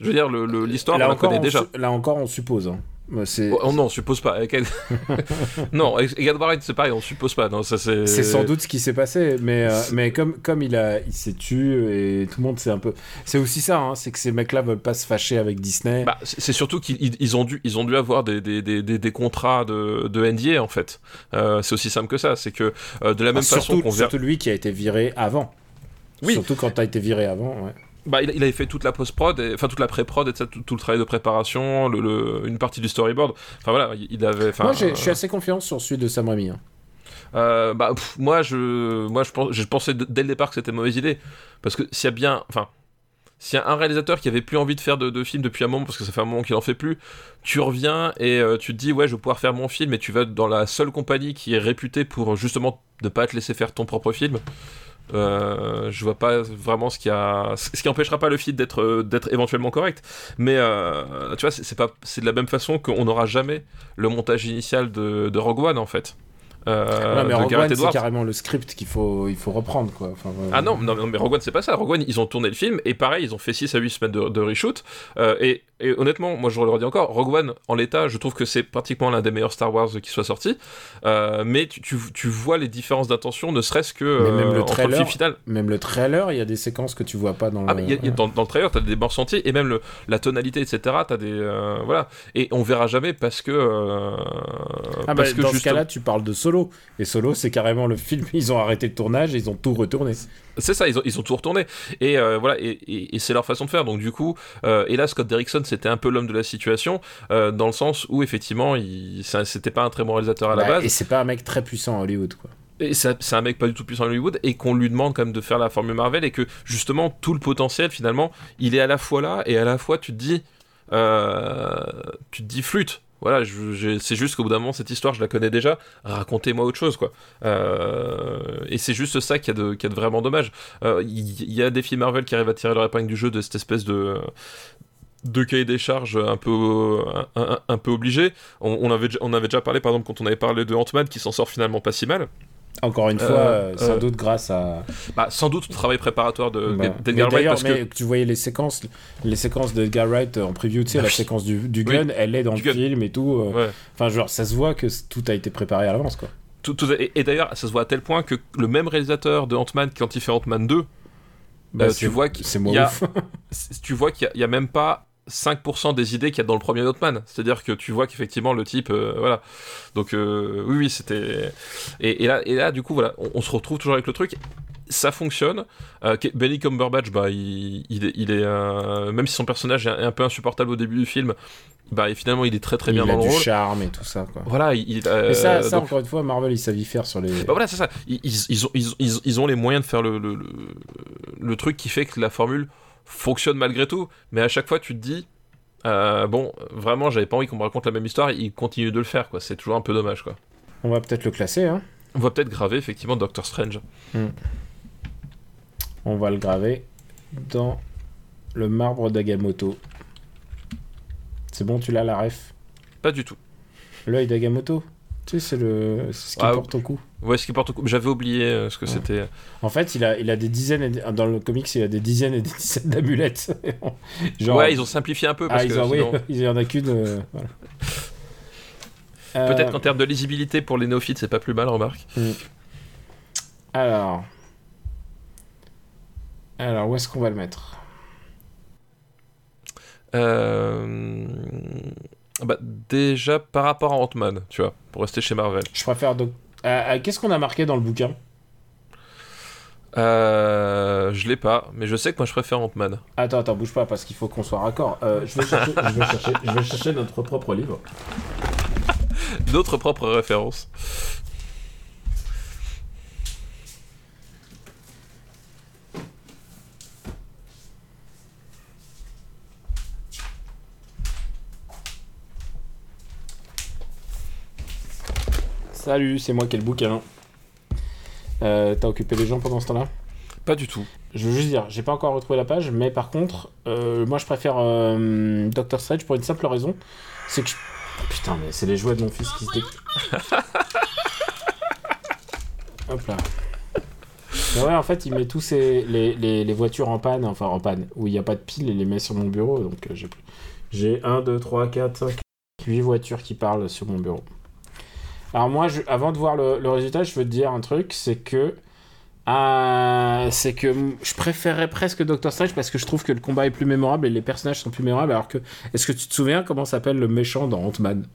Je veux dire, le- le- l'histoire, on là, la encore, connaît on déjà. su- là encore, on suppose. hein. Oh, non, on suppose pas. <laughs> Non, avec Edgar Wright, c'est pareil, on suppose pas. Non, ça c'est. sans doute ce qui s'est passé. Mais, euh, mais comme, comme il, a, il s'est tué et tout le monde c'est un peu. C'est aussi ça, hein, c'est que ces mecs-là veulent pas se fâcher avec Disney. Bah, c'est surtout qu'ils ils- ils ont dû, ils ont dû avoir des, des, des, des, des contrats de, de NDA en fait. Euh, c'est aussi simple que ça. C'est que euh, de la Ah, même façon surtout, qu'on verra. surtout lui qui a été viré avant. Oui. Surtout quand t'as été viré avant, ouais. Bah, il, avait fait toute la post-prod, enfin toute la pré-prod, et tout, tout le travail de préparation, le, le- une partie du storyboard. Enfin voilà, il avait. Moi, je suis assez confiant sur celui de Sam Raimi. hein. Euh, bah, pff, moi, je, moi, je, pense, je pensais dès le départ que c'était une mauvaise idée. Parce que s'il y a bien. Enfin. S'il y a un réalisateur qui avait plus envie de faire de, de films depuis un moment, parce que ça fait un moment qu'il en fait plus, tu reviens et euh, tu te dis, ouais, je vais pouvoir faire mon film, et tu vas dans la seule compagnie qui est réputée pour justement ne pas te laisser faire ton propre film. Euh, je vois pas vraiment ce qui a ce qui empêchera pas le film d'être euh, d'être éventuellement correct mais euh, tu vois c'est pas c'est de la même façon qu'on n'aura jamais le montage initial de, de Rogue One en fait euh, Ouais, mais Rogue One, c'est carrément le script qu'il faut, il faut reprendre, quoi. Enfin, euh, Ah non, non, non, mais Rogue One, c'est pas ça. Rogue One, ils ont tourné le film, et pareil, ils ont fait 6 à 8 semaines de, de reshoot, euh, et, et honnêtement, moi je le redis encore, Rogue One en l'état, je trouve que c'est pratiquement l'un des meilleurs Star Wars qui soit sorti. Euh, mais tu, tu, tu vois les différences d'intention, ne serait-ce que Mais même euh, le entre trailer- film final. Même le trailer, il y a des séquences que tu vois pas dans Ah, le. mais il y a- y a- dans, dans le trailer, t'as des morceaux entiers et même le, la tonalité, etc. T'as des euh, voilà et on verra jamais parce que euh, Ah bah, parce que dans ce cas-là, tu parles de Solo. Et Solo, c'est carrément le film. <laughs> Ils ont arrêté le tournage, et ils ont tout retourné. C'est ça, ils ont, ils ont tout retourné. Et euh, voilà, et, et- et c'est leur façon de faire. Donc du coup, euh, et là, Scott Derrickson, c'était un peu l'homme de la situation, euh, dans le sens où effectivement, c'était pas un très bon réalisateur à la base. Et c'est pas un mec très puissant à Hollywood, quoi. C'est un mec pas du tout puissant à Hollywood, et qu'on lui demande quand même de faire la formule Marvel, et que justement, tout le potentiel, finalement, il est à la fois là, et à la fois, tu te dis, euh, tu te dis flûte. Voilà, c'est juste qu'au bout d'un moment, cette histoire, je la connais déjà. Racontez-moi autre chose, quoi. Euh, et c'est juste ça qui a de, de vraiment dommage. Euh, Il il y, a des films Marvel qui arrivent à tirer leur épingle du jeu de cette espèce de de cahier des charges un peu un, peu obligé. On, avait on avait déjà parlé par exemple quand on avait parlé de Ant-Man qui s'en sort finalement pas si mal. Encore une Euh, fois, euh, sans euh, doute grâce à. Bah, sans doute au travail préparatoire de Bah, d'Edgar Wright D'ailleurs, parce que tu voyais les séquences, les séquences d'Edgar Wright en preview, tu sais, la séquence du, du Oui. gun, elle est dans Du le gun. film et tout. euh, ouais. Enfin, genre, ça se voit que tout a été préparé à l'avance, quoi. Tout- tout- et, et d'ailleurs, ça se voit à tel point que le même réalisateur de Ant-Man, quand il fait Ant-Man 2, Bah, Euh, tu vois qu'il y a- <laughs> tu vois qu'il y, a- il y a même pas 5% des idées qu'il y a dans le premier Ant-Man. C'est-à-dire que tu vois qu'effectivement le type, euh, voilà. Donc euh, oui, oui, c'était. Et, et là, et là, du coup, voilà, on, on se retrouve toujours avec le truc. Ça fonctionne. Euh, Benny Cumberbatch, bah, il, il est, il est, même si son personnage est un, est un peu insupportable au début du film, bah, et finalement, il est très très bien il a dans le du rôle. charme et tout ça, quoi. Voilà, il. il, euh, Mais ça, ça donc- encore une fois, Marvel, ils savent y faire sur les. bah voilà, c'est ça. Ils, ils- ils ont, ils, ont les moyens de faire le, le, le, le truc qui fait que la formule fonctionne malgré tout. Mais à chaque fois, tu te dis, euh, bon, vraiment, j'avais pas envie qu'on me raconte la même histoire. Ils continuent de le faire, quoi. C'est toujours un peu dommage, quoi. On va peut-être le classer, hein. On va peut-être graver, effectivement, Doctor Strange. On va le graver dans le marbre d'Agamotto. C'est bon, tu l'as la ref? Pas du tout. L'œil d'Agamotto? Tu sais, c'est le... ce qui Ah, porte au cou. Ouais, ce qui porte au coup. J'avais oublié euh, ce que Ouais. c'était. En fait, il a, il a des dizaines, et des- dans le comics, il a des dizaines et des dizaines d'amulettes. <laughs> Genre, Ouais, ils ont simplifié un peu parce ah, ils que oui, <laughs> il y en a qu'une. euh, voilà. Peut-être Euh, qu'en termes de lisibilité pour les néophytes, c'est pas plus mal, remarque. Alors. Alors, où est-ce qu'on va le mettre? Euh... Bah, déjà, par rapport à Ant-Man, tu vois, pour rester chez Marvel. Je préfère. Euh, euh, Qu'est-ce qu'on a marqué dans le bouquin? Euh, je l'ai pas, mais je sais que moi je préfère Ant-Man. Attends, attends, bouge pas parce qu'il faut qu'on soit raccord. Euh, je, vais chercher, je, vais chercher, je vais chercher notre propre livre. <laughs> D'autres propres références. Salut, c'est moi qui ai le bouquin. Euh, T'as occupé les gens pendant ce temps-là? Pas du tout. Je veux juste dire, j'ai pas encore retrouvé la page, mais par contre, euh, moi je préfère euh, Doctor Strange pour une simple raison, c'est que je... Putain, mais c'est les jouets de mon fils qui se dé... <laughs> Hop là. Mais ouais, en fait, il met tous ses, les, les, les voitures en panne, enfin en panne, où il n'y a pas de pile, il les met sur mon bureau, donc euh, j'ai plus... J'ai 1, 2, 3, 4, 5, 8 voitures qui parlent sur mon bureau. Alors moi, je- avant de voir le, le résultat, je veux te dire un truc, c'est que euh, c'est que je préférerais presque Doctor Strange parce que je trouve que le combat est plus mémorable et les personnages sont plus mémorables. Alors que, est-ce que tu te souviens comment s'appelle le méchant dans Ant-Man?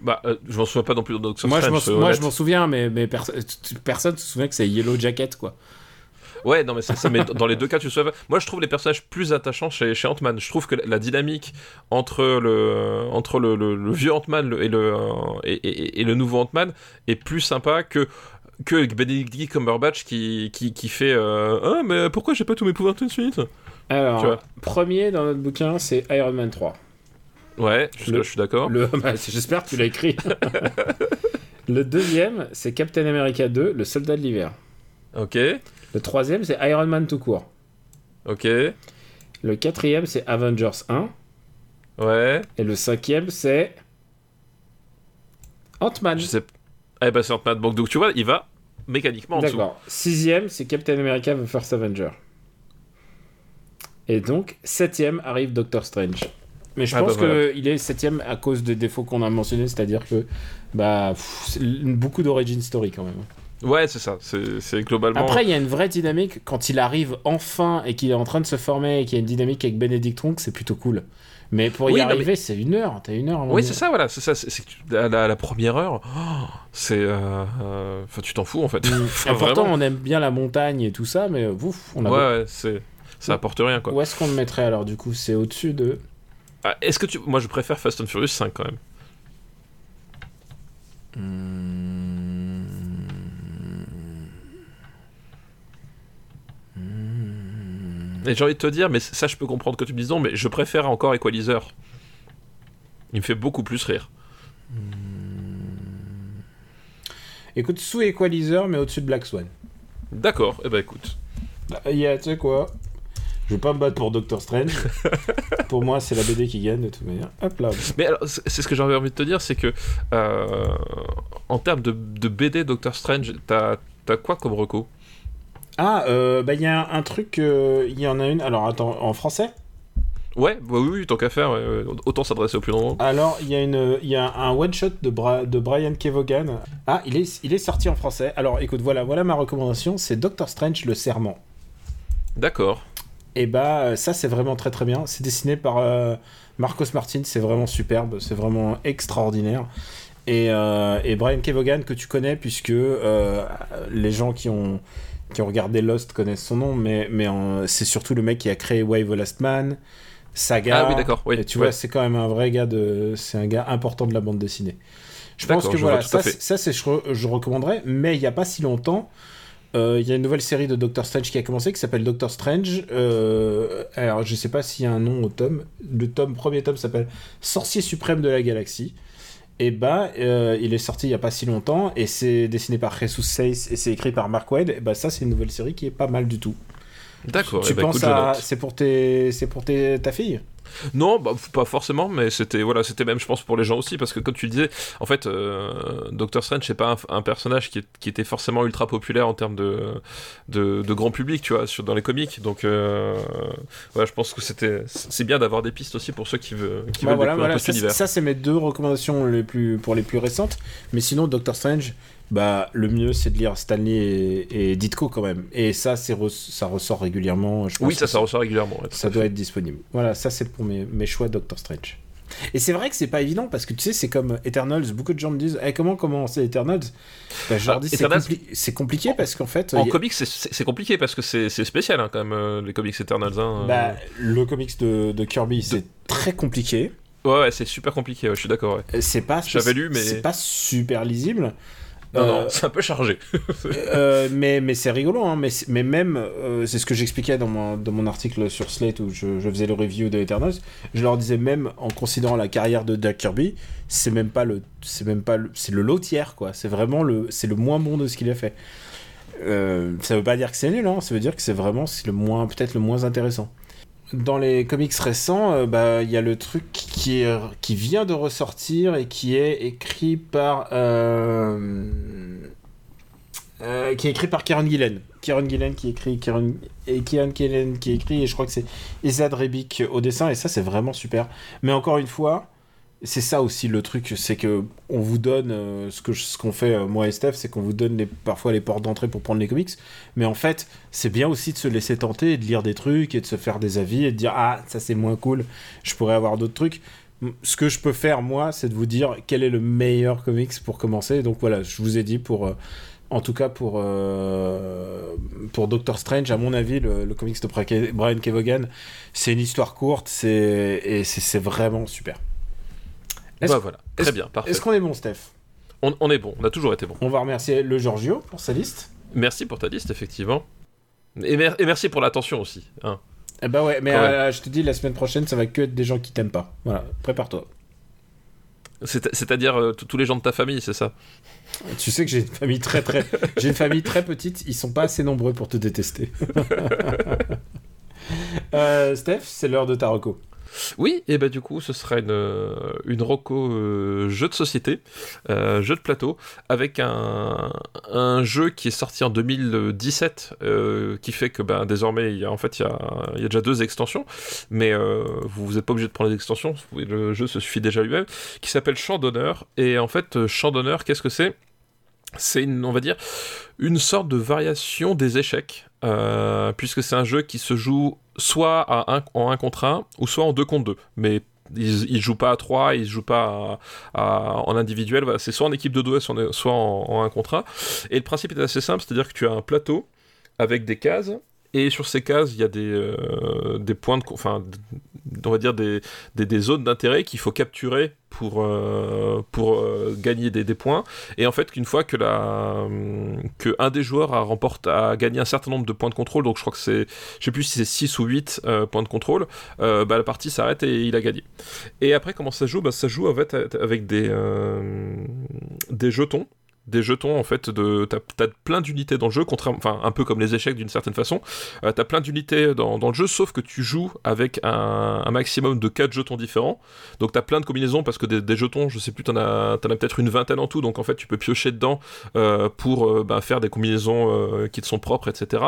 Bah, euh, je m'en souviens pas non plus de Doctor Moi, Strange. moi, je m'en souviens, mais, mais tu- personne se souvient que c'est Yellow Jacket, quoi. Ouais, non, mais ça, ça mais dans les deux cas, tu pas. Moi, je trouve les personnages plus attachants chez, chez Ant-Man. Je trouve que la, dynamique entre le, entre le, le- le vieux Ant-Man et, le, et, et- et le nouveau Ant-Man est plus sympa que que Benedict Cumberbatch qui, qui, qui fait euh, Ah, mais pourquoi j'ai pas tous mes pouvoirs tout de suite? Alors, premier dans notre bouquin, c'est Iron Man 3. Ouais, jusque Le- là, je suis d'accord. <laughs> Bah, J'espère que tu l'as écrit. <laughs> le deuxième, c'est Captain America 2, le soldat de l'hiver. Ok, Le troisième, c'est Iron Man tout court. ok, Le quatrième, c'est Avengers 1. ouais. Et le cinquième, c'est Ant-Man. Je sais. Eh ben, c'est Ant-Man. Donc, donc, tu vois, il va mécaniquement en dessous. D'accord. Sixième, c'est Captain America The First Avenger. Et donc, septième arrive Doctor Strange. Mais je Ah, pense bah, voilà. qu'il est septième à cause des défauts qu'on a mentionnés, c'est-à-dire que bah pff, beaucoup d'origin story quand même. Ouais, c'est ça. C'est globalement. Après, il y a une vraie dynamique quand il arrive enfin et qu'il est en train de se former et qu'il y a une dynamique avec Benedict Wong, c'est plutôt cool. Mais pour y Oui, non, mais- arriver, c'est une heure. T'as une heure. Oui, c'est ça, voilà. C'est ça. C'est la, la- la première heure, oh, c'est. euh, euh, Enfin, tu t'en fous en fait. Mm. <laughs> Enfin, pourtant, on aime bien la montagne et tout ça, mais ouf, on a. Ouais, ouais, c'est. Ça apporte rien quoi. Où est-ce qu'on le mettrait alors du coup C'est au-dessus de. Ah, Est-ce que tu. Moi, je préfère Fast and Furious 5 quand même. Et j'ai envie de te dire, mais ça, je peux comprendre que tu me dises non, mais je préfère encore Equalizer. Il me fait beaucoup plus rire. Écoute, sous Equalizer, mais au-dessus de Black Swan. D'accord, et eh ben écoute. Bah, il y a, tu sais quoi? Je vais pas me battre pour Doctor Strange. <laughs> pour moi, c'est la BD qui gagne de toute manière. Hop là. Mais alors, c'est ce que j'avais envie de te dire, c'est que euh, en termes de, de BD Doctor Strange, t'as as quoi comme reco? Ah, euh, bah il y a un, un truc, euh, il y en a une. Alors attends, en français? Ouais, bah oui, oui, tant qu'à faire, ouais, autant s'adresser au plus grand. Alors, il y a, une, il y a un one-shot de, Bra- de Brian Kevogan. Ah, il est, il est sorti en français. Alors, écoute, voilà, voilà ma recommandation. C'est Doctor Strange, le serment. D'accord. Et bah, euh, ça, c'est vraiment très très bien. C'est dessiné par euh, Marcos Martin. C'est vraiment superbe. C'est vraiment extraordinaire. Et, euh, et Brian Kevogan, que tu connais, puisque euh, les gens qui ont, qui ont regardé Lost connaissent son nom, mais, mais c'est surtout le mec qui a créé Wave the Last Man, Saga. Ah oui, d'accord, oui, Et tu ouais. vois, c'est quand même un vrai gars de. C'est un gars important de la bande dessinée. Je pense que je voilà, ça, c'est- ça c'est je, re- je recommanderais, mais il n'y a pas si longtemps. euh, Il y a une nouvelle série de Doctor Strange qui a commencé qui s'appelle Doctor Strange. euh, alors, je sais pas s'il y a un nom au tome. Le tome, premier tome s'appelle Sorcier suprême de la galaxie. Et bah, euh, il est sorti il y a pas si longtemps et c'est dessiné par Jesus Saiz et c'est écrit par Mark Wade. Et bah, ça, c'est une nouvelle série qui est pas mal du tout. D'accord, tu eh ben, penses à. C'est pour, tes... c'est pour tes... ta fille? Non, bah, pas forcément, mais c'était voilà, c'était même, je pense, pour les gens aussi, parce que comme tu le disais, en fait, euh, Doctor Strange, c'est pas un, un personnage qui, est- qui était forcément ultra populaire en termes de, de, de grand public, tu vois, sur, dans les comics. Donc, euh, ouais, je pense que c'était, c'est bien d'avoir des pistes aussi pour ceux qui veulent, qui Bah veulent voilà, découvrir voilà, un peu ça, cet univers. ça, c'est mes deux recommandations les plus, pour les plus récentes. Mais sinon, Doctor Strange, bah, le mieux c'est de lire Stanley et, et Ditko quand même. Et ça, c'est re- ça ressort régulièrement. Je pense Oui, ça, ça ressort régulièrement. ouais, ça doit être disponible. Voilà, ça c'est pour mes, mes choix Doctor Strange. Et c'est vrai que c'est pas évident parce que tu sais, c'est comme Eternals. Beaucoup de gens me disent Eh, comment commencer Eternals? Bah, Je leur Ah, dis c'est compli- compliqué parce qu'en fait, En a- comics, c'est- compliqué parce que c'est spécial hein, quand même, euh, les comics Eternals. Hein, bah, le comics de, de Kirby, c'est très compliqué. Ouais, ouais, c'est super compliqué, ouais, je suis d'accord. Ouais. C'est pas, J'avais lu, mais- c'est pas super lisible. Non, Euh, non, c'est un peu chargé. <laughs> Euh, mais mais c'est rigolo, hein, mais, mais même, euh, c'est ce que j'expliquais dans mon, dans mon article sur Slate où je, je faisais le review de Eternals. Je leur disais même, en considérant la carrière de Jack Kirby, c'est même pas le, c'est même pas le, c'est le lot tiers quoi. C'est vraiment le, c'est le moins bon de ce qu'il a fait. Euh, ça veut pas dire que c'est nul, hein, ça veut dire que c'est vraiment le moins, peut-être le moins intéressant. Dans les comics récents, euh, bah il y a le truc qui qui vient de ressortir et qui est écrit par euh, euh, qui est écrit par Kieran Gillen. Kieran Gillen qui écrit et qui écrit et je crois que c'est Ezad Rebic au dessin et ça c'est vraiment super. Mais encore une fois, c'est ça aussi le truc, c'est que on vous donne euh, ce que ce qu'on fait euh, moi et Steph, c'est qu'on vous donne parfois les portes d'entrée pour prendre les comics, mais en fait c'est bien aussi de se laisser tenter et de lire des trucs et de se faire des avis et de dire ah ça c'est moins cool, je pourrais avoir d'autres trucs. Ce que je peux faire moi, c'est de vous dire quel est le meilleur comics pour commencer. Donc voilà, je vous ai dit pour euh, en tout cas pour, pour Doctor Strange, à mon avis, le, le comics de Brian Kevogan, c'est une histoire courte c'est, et c'est, c'est vraiment super. Bah voilà, très bien, parfait. est-ce qu'on est bon, Steph? On, on est bon, on a toujours été bon. On va remercier le Giorgio pour sa liste. Merci pour ta liste, effectivement. Et, mer- et merci pour l'attention aussi. hein. Eh bah ouais, mais euh, je te dis, la semaine prochaine, ça va que être des gens qui t'aiment pas. Voilà, prépare-toi. C'est- C'est-à-dire euh, tous tous les gens de ta famille, c'est ça? Tu sais que j'ai une famille très très, j'ai une famille très petite. Ils sont pas assez nombreux pour te détester. <laughs> Euh, Steph, c'est l'heure de ta reco. Oui, et bah du coup, ce sera une, une Rocco euh, jeu de société, euh, jeu de plateau, avec un, jeu qui est sorti en 2017, euh, qui fait que bah, désormais, il y a, en fait, il y a, il y a déjà deux extensions, mais vous n'êtes pas obligé de prendre les extensions, le jeu se suffit déjà lui-même, qui s'appelle Champ d'honneur. Et en fait, Champ d'honneur, qu'est-ce que c'est? C'est on va dire, une sorte de variation des échecs, euh, puisque c'est un jeu qui se joue soit à un, en 1 contre 1 ou soit en 2 contre 2. Mais il ne joue pas à 3, il ne joue pas en individuel, c'est soit en équipe de 2, soit en, en 1 contre 1. Et le principe est assez simple, c'est-à-dire que tu as un plateau avec des cases, et sur ces cases, il y a des, euh, des points de. Enfin, on va dire des, des, zones d'intérêt qu'il faut capturer pour, euh, pour euh, gagner des, des, points. Et en fait, qu'une fois que, la, que un des joueurs a, remporté, a gagné un certain nombre de points de contrôle, donc je crois que c'est. Je sais plus si c'est 6 ou 8 points de contrôle, bah, la partie s'arrête et il a gagné. Et après, comment ça joue? Bah, Ça joue en avec des, des jetons des jetons en fait de t'as as plein d'unités dans le jeu un peu comme les échecs d'une certaine façon. Euh, t'as plein d'unités dans, le jeu sauf que tu joues avec un, maximum de 4 jetons différents. Donc t'as plein de combinaisons parce que des, jetons je sais plus t'en as, as peut-être une vingtaine en tout. Donc en fait tu peux piocher dedans euh, pour euh, bah, faire des combinaisons euh, qui te sont propres etc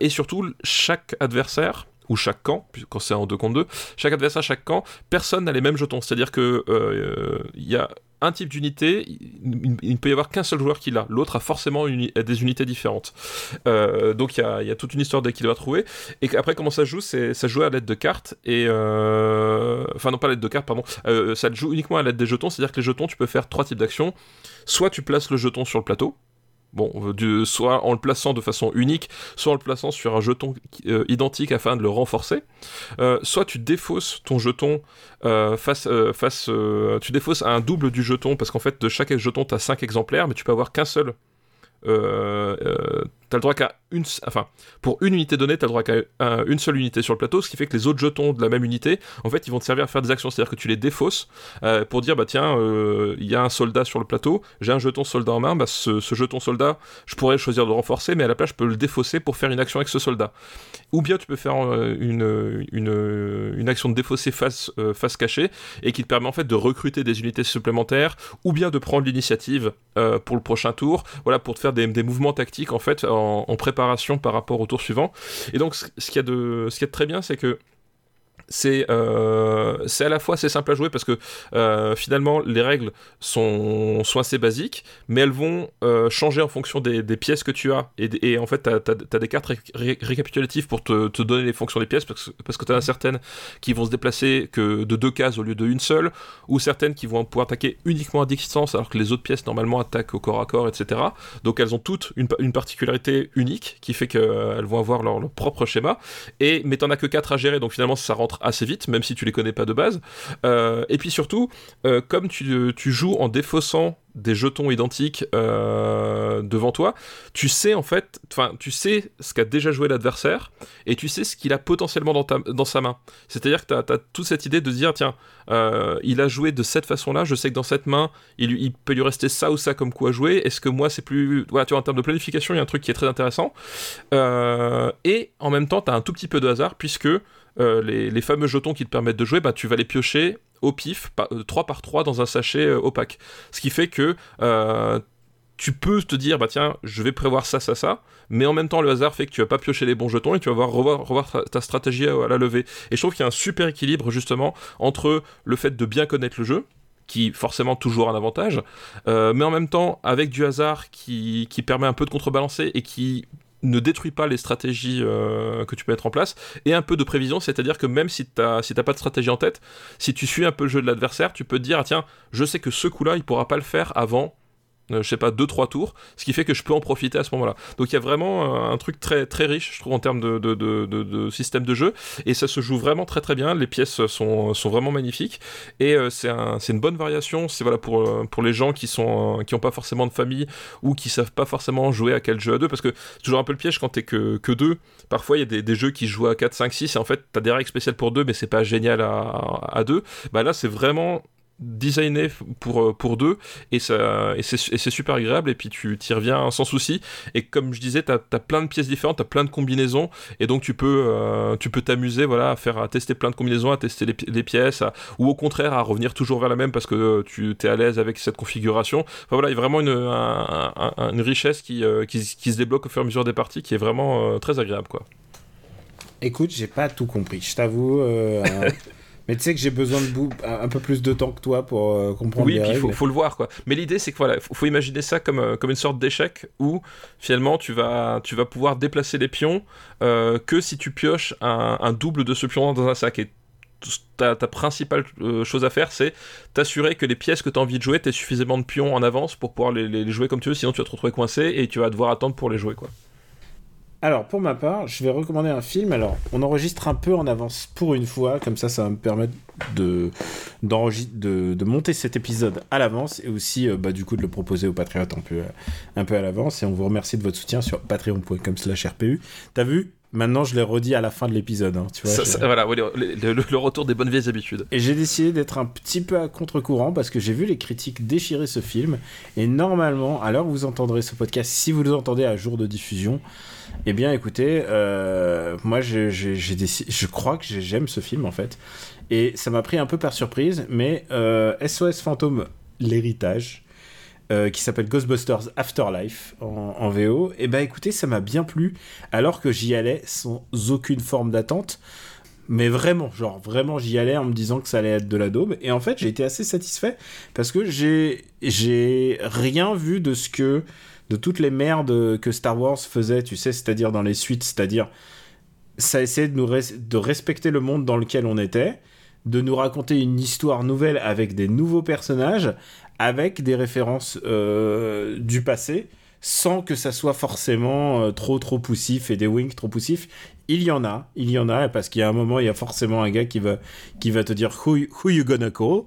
et surtout chaque adversaire ou chaque camp, quand c'est en 2 contre 2, chaque adversaire, chaque camp, personne n'a les mêmes jetons. C'est-à-dire que il y a un type d'unité, il, ne peut y avoir qu'un seul joueur qui l'a. L'autre a forcément des unités différentes. Euh, donc il y, a, toute une histoire qu'il doit trouver. Et après, comment ça joue C'est ça joue à l'aide de cartes. Et euh, enfin non pas à l'aide de cartes, pardon. Euh, ça joue uniquement à l'aide des jetons. C'est-à-dire que les jetons, tu peux faire trois types d'actions. Soit tu places le jeton sur le plateau. Bon, soit en le plaçant de façon unique, soit en le plaçant sur un jeton euh, identique afin de le renforcer. Euh, soit tu défausses ton jeton euh, face, tu défausses un double du jeton parce qu'en fait de chaque jeton tu as 5 exemplaires, mais tu peux avoir qu'un seul euh, euh, t'as le droit qu'à une, enfin, pour une unité donnée, t'as le droit qu'à une seule unité sur le plateau, ce qui fait que les autres jetons de la même unité, en fait, ils vont te servir à faire des actions, c'est-à-dire que tu les défausses euh, pour dire, bah tiens, euh, il y a un soldat sur le plateau, j'ai un jeton soldat en main, bah ce, jeton soldat, je pourrais choisir de renforcer, mais à la place, je peux le défausser pour faire une action avec ce soldat. Ou bien tu peux faire une, une, une action de défausser face, face cachée et qui te permet en fait de recruter des unités supplémentaires, ou bien de prendre l'initiative pour le prochain tour, voilà, pour te faire des, mouvements tactiques en fait en, préparation par rapport au tour suivant. Et donc ce, qu'il y a de, très bien, c'est que c'est euh, c'est à la fois assez simple à jouer parce que euh, finalement les règles sont, sont assez basiques mais elles vont euh, changer en fonction des, des, pièces que tu as. Et, et en fait tu as, des cartes récapitulatives pour te, te, donner les fonctions des pièces parce, parce que tu as certaines qui vont se déplacer que de deux cases au lieu d'une seule ou certaines qui vont pouvoir attaquer uniquement à distance alors que les autres pièces normalement attaquent au corps à corps etc donc elles ont toutes une, une particularité unique qui fait qu'elles vont avoir leur, leur, propre schéma. Et mais t'en as que 4 à gérer donc finalement ça rentre assez vite, même si tu les connais pas de base. Euh, et puis surtout, euh, comme tu, joues en défaussant des jetons identiques euh, devant toi, tu sais en fait, enfin, tu sais ce qu'a déjà joué l'adversaire et tu sais ce qu'il a potentiellement dans, sa main. C'est-à-dire que tu as, toute cette idée de dire, tiens, il a joué de cette façon-là, je sais que dans cette main, il, il, peut lui rester ça ou ça comme quoi jouer. Est-ce que moi, c'est plus. Voilà, tu vois, en termes de planification, il y a un truc qui est très intéressant. et en même temps, tu as un tout petit peu de hasard puisque euh, les, fameux jetons qui te permettent de jouer, bah, tu vas les piocher au pif, 3 euh, par 3 dans un sachet euh, opaque. Ce qui fait que tu peux te dire, bah tiens, je vais prévoir ça, ça, ça, mais en même temps, le hasard fait que tu vas pas piocher les bons jetons et tu vas revoir, revoir ta, stratégie à, la levée. Et je trouve qu'il y a un super équilibre justement entre le fait de bien connaître le jeu, qui forcément toujours un avantage, mais en même temps avec du hasard qui permet un peu de contrebalancer et qui ne détruit pas les stratégies euh, que tu peux mettre en place et un peu de prévision, c'est-à-dire que même si t'as si pas de stratégie en tête, si tu suis un peu le jeu de l'adversaire, tu peux te dire ah, tiens, je sais que ce coup-là, il pourra pas le faire avant je sais pas, 2-3 tours, ce qui fait que je peux en profiter à ce moment-là. Donc il y a vraiment euh, un truc très, très riche, je trouve, en termes de, système de jeu, et ça se joue vraiment très très bien, les pièces sont, sont vraiment magnifiques, et euh, c'est un, une bonne variation, c'est voilà, pour, pour les gens qui sont qui ont pas forcément de famille, ou qui savent pas forcément jouer à quel jeu à deux, parce que c'est toujours un peu le piège quand t'es que, que deux, parfois il y a des, des, jeux qui jouent à 4, 5, 6, et en fait t'as des règles spéciales pour deux, mais c'est pas génial à, à, deux, bah là c'est vraiment designé pour, euh, pour deux et, ça, et c'est super agréable et puis tu t'y reviens sans souci et comme je disais t'as as plein de pièces différentes t'as plein de combinaisons et donc tu peux euh, tu peux t'amuser voilà à faire à tester plein de combinaisons à tester les, pièces ou au contraire à revenir toujours vers la même parce que tu es à l'aise avec cette configuration enfin voilà il y a vraiment une, une richesse qui, qui, qui, se débloque au fur et à mesure des parties qui est vraiment très agréable quoi Écoute, j'ai pas tout compris, je t'avoue. Euh, <laughs> mais tu sais que j'ai besoin de un peu plus de temps que toi pour euh, comprendre. Oui, il faut, faut, le voir quoi. Mais l'idée c'est que voilà, faut, imaginer ça comme, euh, comme une sorte d'échec où finalement tu vas, tu vas pouvoir déplacer les pions que si tu pioches un, double de ce pion dans un sac. Et ta, ta principale chose à faire, c'est t'assurer que les pièces que tu as envie de jouer, tu suffisamment de pions en avance pour pouvoir les, les, jouer comme tu veux, sinon tu vas te retrouver coincé et tu vas devoir attendre pour les jouer quoi. Alors, pour ma part, je vais recommander un film. Alors, on enregistre un peu en avance pour une fois, comme ça, ça va me permettre de, monter cet épisode à l'avance et aussi, euh, bah, du coup, de le proposer aux patriotes un peu, un peu à l'avance. Et on vous remercie de votre soutien sur patreon.com/slash RPU. T'as vu? Maintenant, je l'ai redit à la fin de l'épisode. Hein, tu vois, voilà, le, retour des bonnes vieilles habitudes. Et j'ai décidé d'être un petit peu à contre-courant parce que j'ai vu les critiques déchirer ce film. Et normalement, à l'heure où vous entendrez ce podcast, si vous l'entendez à jour de diffusion, eh bien, écoutez, euh, moi, j'ai, je crois que j'aime ce film en fait, et ça m'a pris un peu par surprise. Mais SOS euh, Fantôme, l'héritage, euh, qui s'appelle Ghostbusters Afterlife en, VO, et eh ben écoutez, ça m'a bien plu, alors que j'y allais sans aucune forme d'attente. Mais vraiment, genre vraiment, j'y allais en me disant que ça allait être de la daube. Et en fait, j'ai été assez satisfait parce que j'ai j'ai rien vu de ce que de toutes les merdes que Star Wars faisait, tu sais, c'est-à-dire dans les suites, c'est-à-dire ça essayait de nous de respecter le monde dans lequel on était, de nous raconter une histoire nouvelle avec des nouveaux personnages, avec des références euh, du passé, sans que ça soit forcément euh, trop trop poussif et des winks trop poussifs. Il y en a, il y en a, parce qu'il y a un moment, il y a forcément un gars qui va, qui va te dire who, who you gonna call?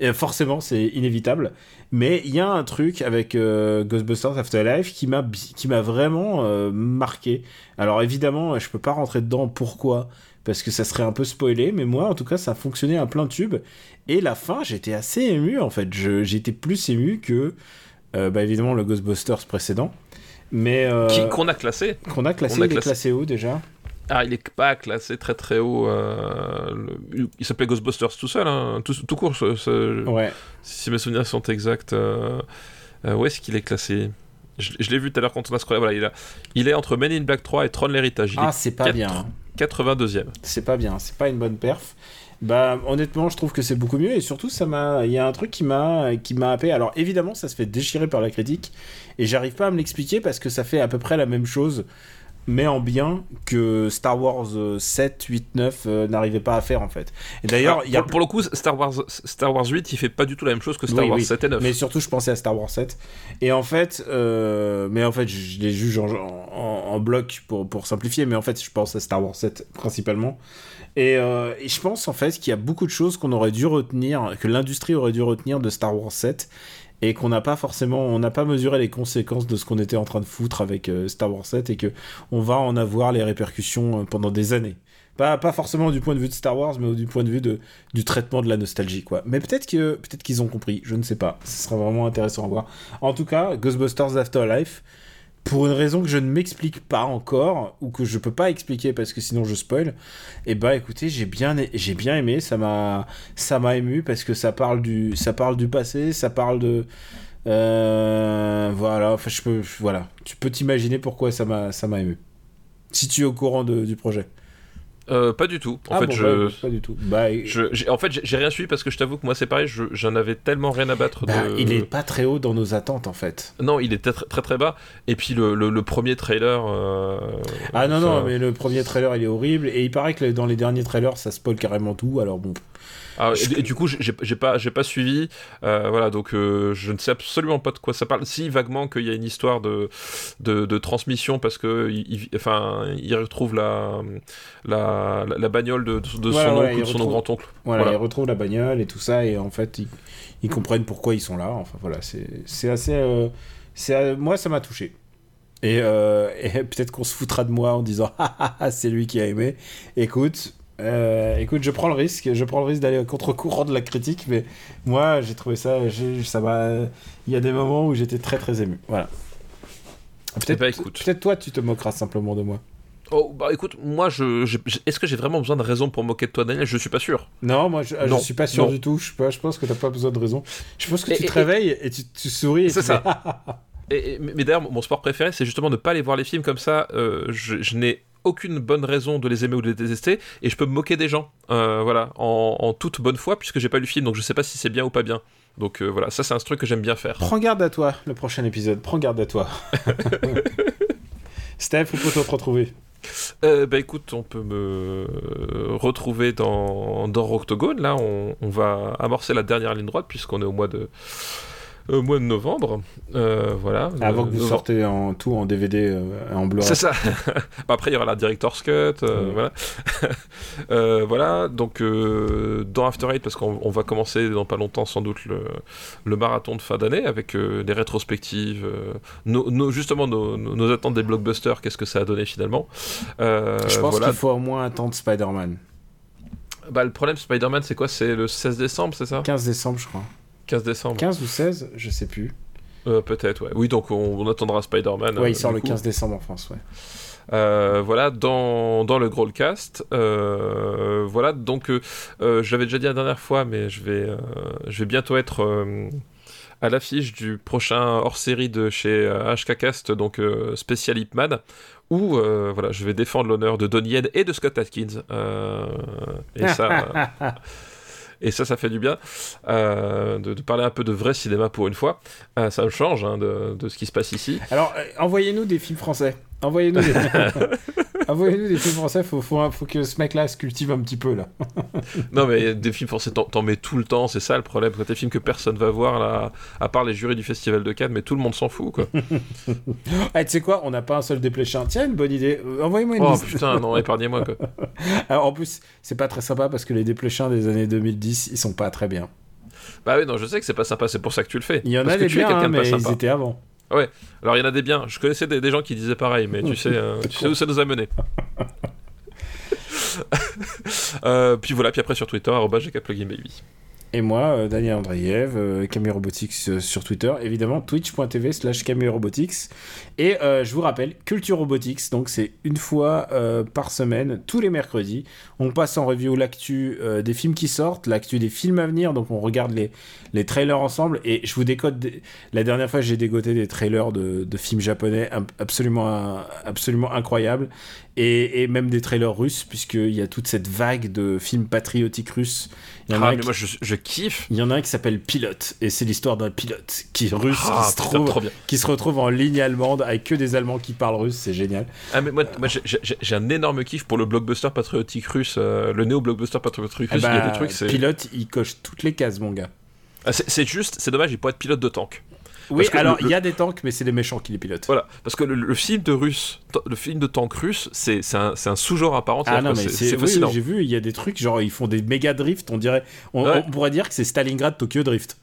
Et forcément, c'est inévitable. Mais il y a un truc avec euh, Ghostbusters Afterlife qui m'a vraiment marqué. Alors évidemment, je peux pas rentrer dedans. Pourquoi? Parce que ça serait un peu spoilé. Mais moi, en tout cas, ça a fonctionné à plein tube. Et la fin, j'étais assez ému en fait. J'étais plus ému que euh, bah, évidemment le Ghostbusters précédent. Mais qu'on a classé. Qu'on a classé. il est classé où déjà? Ah, il est pas classé très très haut. Euh, il s'appelait Ghostbusters tout seul, hein, tout, tout, court. Ouais. Si mes souvenirs sont exacts. Euh, euh, où est-ce qu'il est classé? Je, l'ai vu tout à l'heure quand on a scrollé. Voilà, il, a, il est entre Men in Black 3 et Tron l'héritage. Ah, c'est pas bien. 82e. C'est pas bien, c'est pas une bonne perf. Bah honnêtement, je trouve que c'est beaucoup mieux et surtout ça m'a il y a un truc qui m'a qui m'a happé. Alors évidemment, ça se fait déchirer par la critique et j'arrive pas à me l'expliquer parce que ça fait à peu près la même chose mais en bien que Star Wars 7, 8, 9 n'arrivait pas à faire en fait. Et d'ailleurs, il y a... pour, le coup, Star Wars, Star Wars 8, il fait pas du tout la même chose que Star Wars 7 et 9. Mais surtout, je pensais à Star Wars 7. Et en fait, euh, mais en fait, je, les juge en, bloc pour, pour simplifier, mais en fait, je pense à Star Wars 7 principalement. Et, euh, et je pense en fait qu'il y a beaucoup de choses qu'on aurait dû retenir, que l'industrie aurait dû retenir de Star Wars 7 et qu'on n'a pas forcément, on n'a pas mesuré les conséquences de ce qu'on était en train de foutre avec euh, Star Wars 7 et que on va en avoir les répercussions euh, pendant des années. Pas, forcément du point de vue de Star Wars, mais du point de vue du traitement de la nostalgie, quoi. Mais peut-être que peut-être qu'ils ont compris, je ne sais pas. Ce sera vraiment intéressant à voir. En tout cas, Ghostbusters Afterlife, pour une raison que je ne m'explique pas encore ou que je peux pas expliquer parce que sinon je spoil et eh bah ben, écoutez j'ai bien bien aimé ça m'a ça m'a ému parce que ça parle du ça parle du passé ça parle de euh, voilà enfin je peux voilà. Tu peux t'imaginer pourquoi ça m'a ça m'a ému. Si tu es au courant du projet euh, pas du tout. En ah fait, je... Bah, pas du tout. Bah, je, en fait, j'ai rien suivi parce que je t'avoue que moi, c'est pareil, j'en avais tellement rien à battre. Bah, il est pas très haut dans nos attentes, en fait. Non, il est très très, très bas. Et puis le, le, premier trailer. Euh, ah non, non, mais le premier trailer, il est horrible. Et il paraît que dans les derniers trailers, ça spoil carrément tout. Alors bon. Ah, et, du coup, j'ai pas, j'ai pas suivi. Euh, voilà, donc euh, je ne sais absolument pas de quoi ça parle. Si vaguement qu'il y a une histoire de, de, de transmission parce que, il, enfin, il retrouve la, la, la, bagnole de, de son oncle, de son grand oncle. Voilà, voilà, il retrouve la bagnole et tout ça, et en fait, ils, ils comprennent pourquoi ils sont là. Enfin voilà, c'est assez, euh, c'est moi ça m'a touché. Et, <laughs> et peut-être qu'on se foutra de moi en disant <laughs> ah, ah, ah c'est lui qui a aimé. Écoute, Euh, écoute, je prends le risque, je prends le risque d'aller contre-courant de la critique, mais moi, j'ai trouvé ça, j'ai- ça m'a. Il y a des moments où j'étais très très ému. Voilà. Peut-être, bah, écoute. peut-être toi, tu te moqueras simplement de moi. Oh, bah écoute, moi, je, je- je- est-ce que j'ai vraiment besoin de raison pour me moquer de toi, Daniel? Je suis pas sûr. Non, moi, je, Non, suis pas sûr non. du tout. Je, pense que t'as pas besoin de raison. Je pense que Et- tu et- te réveilles et tu, tu souris. et C'est tu ça. fais, <laughs> Et, et- mais d'ailleurs, mon sport préféré, c'est justement ne pas aller voir les films comme ça. euh, je n'ai aucune bonne raison de les aimer ou de les détester, et je peux me moquer des gens, euh, voilà, en, en toute bonne foi, puisque j'ai pas lu le film, donc je sais pas si c'est bien ou pas bien. Donc euh, voilà, ça c'est un truc que j'aime bien faire. Prends garde à toi, le prochain épisode. Prends garde à toi. <laughs> Steph, où peut-on te retrouver? Euh, bah écoute, on peut me retrouver dans, dans Octogone. Là, on, on va amorcer la dernière ligne droite puisqu'on est au mois de, au mois de novembre. Euh, voilà. Avant Euh, que vous novembre. sortez en tout en DVD, euh, en Blu-ray. C'est ça. <laughs> Bah, Après, il y aura la Director's Cut. Voilà. <laughs> Voilà. Donc, dans After Eight, parce qu'on on va commencer dans pas longtemps, sans doute, le, le marathon de fin d'année avec des rétrospectives. nos, nos- justement, nos, attentes des blockbusters. Qu'est-ce que ça a donné finalement Je pense voilà. qu'il faut au moins attendre Spider-Man. Bah, le problème, Spider-Man, c'est quoi? C'est le 16 décembre, c'est ça? 15 décembre, je crois. 15 décembre 15 ou 16, je sais plus. Euh, Peut-être, ouais. Oui, donc on, on attendra Spider-Man. Ouais, euh, il sort du le coup. 15 décembre en France, ouais. Euh, voilà, dans, dans le Growlcast. Euh, voilà, donc euh, euh, je l'avais déjà dit la dernière fois, mais je vais, euh, je vais bientôt être euh, à l'affiche du prochain hors-série de chez euh, HKcast, donc euh, spécial Ip Man, où euh, voilà, je vais défendre l'honneur de Donnie Yen et de Scott Atkins. Euh, et ça. <laughs> Et ça, ça fait du bien euh, de, parler un peu de vrai cinéma pour une fois. Euh, ça me change hein, de, de ce qui se passe ici. Alors, euh, envoyez-nous des films français. Envoyez-nous des... <laughs> envoyez-nous des films français. Faut, faut, faut que ce mec-là se cultive un petit peu, là. <laughs> Non, mais des films français, t'en, mets tout le temps, c'est ça le problème. T'es films que personne va voir, là, à part les jurys du Festival de Cannes, mais tout le monde s'en fout, quoi. Ah, <laughs> tu sais quoi On n'a pas un seul dépléchin. Tiens, une bonne idée. Euh, Envoyez-moi une oh liste. putain, non, épargnez-moi, quoi. Alors, en plus, c'est pas très sympa parce que les dépléchins des années 2010, ils sont pas très bien. Bah oui, non, je sais que c'est pas sympa, c'est pour ça que tu le fais. Il y en Parce a des quelqu'un hein, mais ils étaient avant. Alors, il y en a des biens. Je connaissais des, des gens qui disaient pareil, mais tu sais, euh, tu sais où ça nous a mené. <laughs> Euh, puis voilà, puis après sur Twitter, GKPluginBaby. Et moi, euh, Daniel Andreev, euh, Camille Robotics euh, sur Twitter, évidemment twitch.tv slash Camille Robotics. Et je vous rappelle, Culture Robotics, donc c'est une fois par semaine, tous les mercredis. On passe en review l'actu des films qui sortent, l'actu des films à venir, donc on regarde les, les trailers ensemble. Et je vous décode, la dernière fois j'ai dégoté des trailers de, de films japonais ab- absolument, absolument incroyables. Et, et même des trailers russes, puisqu'il y a toute cette vague de films patriotiques russes. Il y en a Ah, un mais qui- moi je, je kiffe. il y en a un qui s'appelle Pilote, et c'est l'histoire d'un pilote qui est russe, Ah, qui, se putain, trouve, qui se retrouve en ligne allemande avec que des Allemands qui parlent russe, c'est génial. Ah, mais moi, moi j'ai- un énorme kiff pour le blockbuster patriotique russe, euh, le néo-blockbuster patriotique Eh russe. il y a ben, des trucs, c'est. pilote, il coche toutes les cases, mon gars. Ah, c'est c'est juste, c'est dommage, il pourrait être pilote de tank. Oui, alors le- il y a des tanks, mais c'est les méchants qui les pilotent. Voilà, parce que le, le film de russe, le film de tank russe, c'est un, un sous-genre à part entière. Ah non, mais c'est oui, j'ai vu, il y a des trucs, genre ils font des méga drifts, on dirait. On, Ouais. on pourrait dire que c'est Stalingrad Tokyo Drift.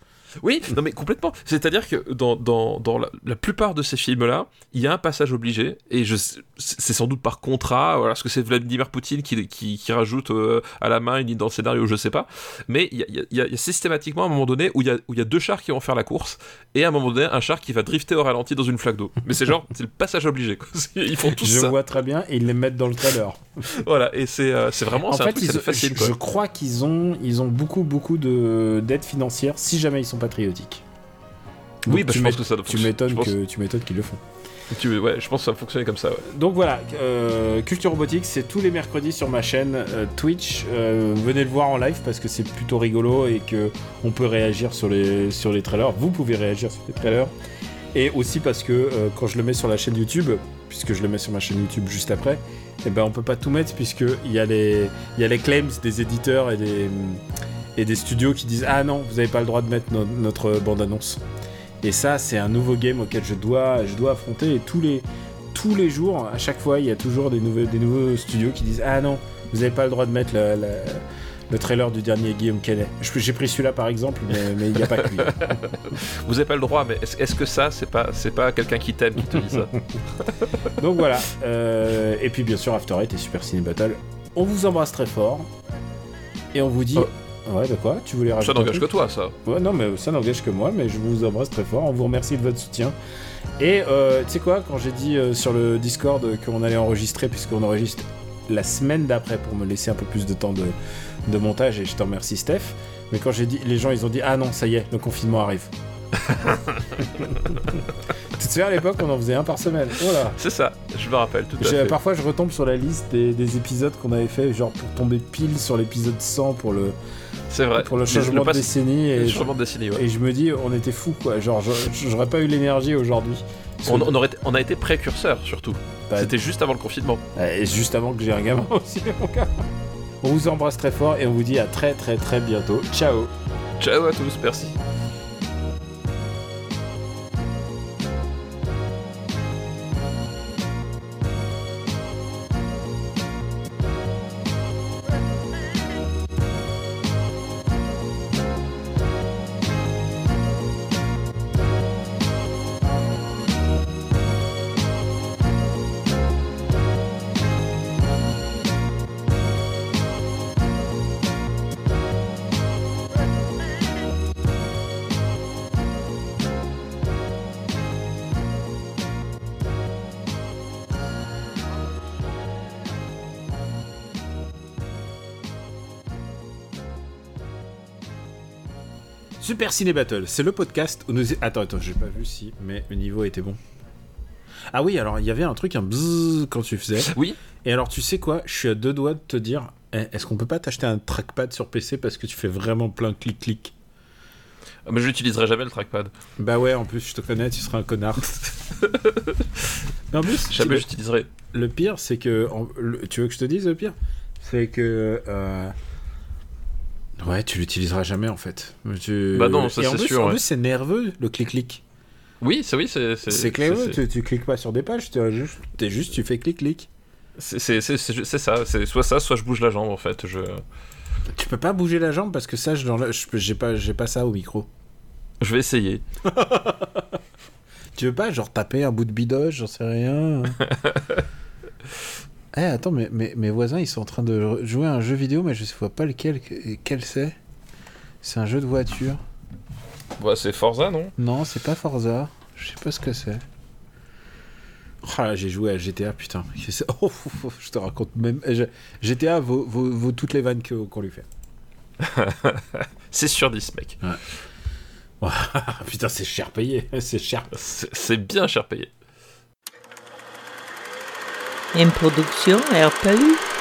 Oui, non mais complètement. C'est-à-dire que dans, dans, dans la, la plupart de ces films-là, il y a un passage obligé, et je, c'est sans doute par contrat, voilà, parce que c'est Vladimir Poutine qui, qui, qui rajoute euh, à la main une ligne dans le scénario, je sais pas. Mais il y a, il y a- il y a systématiquement un moment donné où il y a, où y a deux chars qui vont faire la course, et à un moment donné, un char qui va drifter au ralenti dans une flaque d'eau. Mais c'est genre, <laughs> c'est le passage obligé. Quoi. <laughs> Ils font tous Je ça. vois très bien, et ils les mettent dans le trailer. <laughs> Voilà, et c'est euh, c'est vraiment en c'est un truc, ils- je, Quoi. je crois qu'ils ont, ils ont beaucoup, beaucoup de d'aides financières si jamais ils sont patriotiques. Oui, Donc, bah, je pense que ça doit Tu fonctionner. m'étonnes Je pense- que tu m'étonnes qu'ils le font. tu- ouais, je pense que ça va fonctionner comme ça. ouais. Donc voilà, euh, Culture Robotique, c'est tous les mercredis sur ma chaîne euh, Twitch. Euh, venez le voir en live parce que c'est plutôt rigolo et que on peut réagir sur les, sur les trailers. Vous pouvez réagir sur les trailers. Et aussi parce que euh, quand je le mets sur la chaîne YouTube, puisque je le mets sur ma chaîne YouTube juste après, eh ben on peut pas tout mettre puisqu'il y, a les- il y a les claims des éditeurs et des, et des studios qui disent Ah non, vous n'avez pas le droit de mettre no- notre bande-annonce. Et ça, c'est un nouveau game auquel je dois, je dois affronter. Et tous les, tous les jours, à chaque fois, il y a toujours des nouveaux, des nouveaux studios qui disent Ah non, vous n'avez pas le droit de mettre le, le- le trailer du dernier Guillaume Canet. J'ai pris celui-là par exemple, mais il n'y a pas que lui. <laughs> Vous avez pas le droit, mais est-ce que ça, c'est pas, pas quelqu'un qui t'aime qui te dit ça? <laughs> Donc voilà. Euh, et puis bien sûr, After Eight et Super Ciné Battle On vous embrasse très fort. Et on vous dit. Oh. Ouais, de quoi? Tu voulais Ça rajouter un n'engage que toi, ça. Ouais, non, mais ça n'engage que moi, mais je vous embrasse très fort. On vous remercie de votre soutien. Et euh, tu sais quoi, quand j'ai dit euh, sur le Discord qu'on allait enregistrer, puisqu'on enregistre la semaine d'après pour me laisser un peu plus de temps de, de montage, et je te remercie, Steph. Mais quand j'ai dit, les gens ils ont dit Ah non, ça y est, le confinement arrive. <laughs> tu te souviens à l'époque, on en faisait un par semaine. Voilà. C'est ça, je me rappelle tout à fait. Parfois, je retombe sur la liste des, des épisodes qu'on avait fait, genre pour tomber pile sur l'épisode 100 pour le, C'est vrai. pour le changement de décennie. Et, changement de décennie, ouais. et je me dis, on était fous quoi. Genre, je- j'aurais pas eu l'énergie aujourd'hui. On, aurait, on a été précurseurs, surtout. Bah, C'était juste avant le confinement. Et juste avant que j'ai un gamin <laughs> aussi, mon gars. On vous embrasse très fort et on vous dit à très très très bientôt. Ciao Ciao à tous, merci. Ciné Battle, c'est le podcast où nous... Attends, attends, j'ai pas vu si, mais le niveau était bon. Ah oui, alors il y avait un truc, un bzzz quand tu faisais. Oui, Et alors tu sais quoi, je suis à deux doigts de te dire, eh, est-ce qu'on peut pas t'acheter un trackpad sur PC parce que tu fais vraiment plein clic-clic? Mais je n'utiliserai jamais le trackpad. Bah ouais, en plus je te connais, tu seras un connard. <laughs> Mais en plus, Jamais le, j'utiliserai. le pire c'est que... en- le- tu veux que je te dise le pire? C'est que... euh, Ouais, tu l'utiliseras jamais en fait. Tu- Bah non, ça, c'est sûr, En ouais. plus c'est nerveux le clic-clic. Oui, c'est oui, c'est C'est tu, tu cliques pas sur des pages, tu juste, t'es juste, tu fais clic-clic. C'est c'est- c'est- c'est- c'est ça, c'est soit ça, soit je bouge la jambe en fait. Je, Tu peux pas bouger la jambe parce que ça, je- j'ai pas, j'ai pas ça au micro. je vais essayer. <laughs> Tu veux pas, genre, taper un bout de bidoche, j'en sais rien. <laughs> Eh, attends, mais, mais mes voisins, ils sont en train de jouer à un jeu vidéo, mais je vois pas lequel, quel c'est. C'est un jeu de voiture. Bah, c'est Forza, non? Non, c'est pas Forza. Je sais pas ce que c'est. Oh là, j'ai joué à GTA, putain. C'est- Oh, je te raconte même. eh, GTA vaut, vaut- vaut toutes les vannes qu'on lui fait. <laughs> C'est sur 10, mec. <laughs> Putain, c'est cher payé. <laughs> C'est cher. C'est bien cher payé. Une production RPU.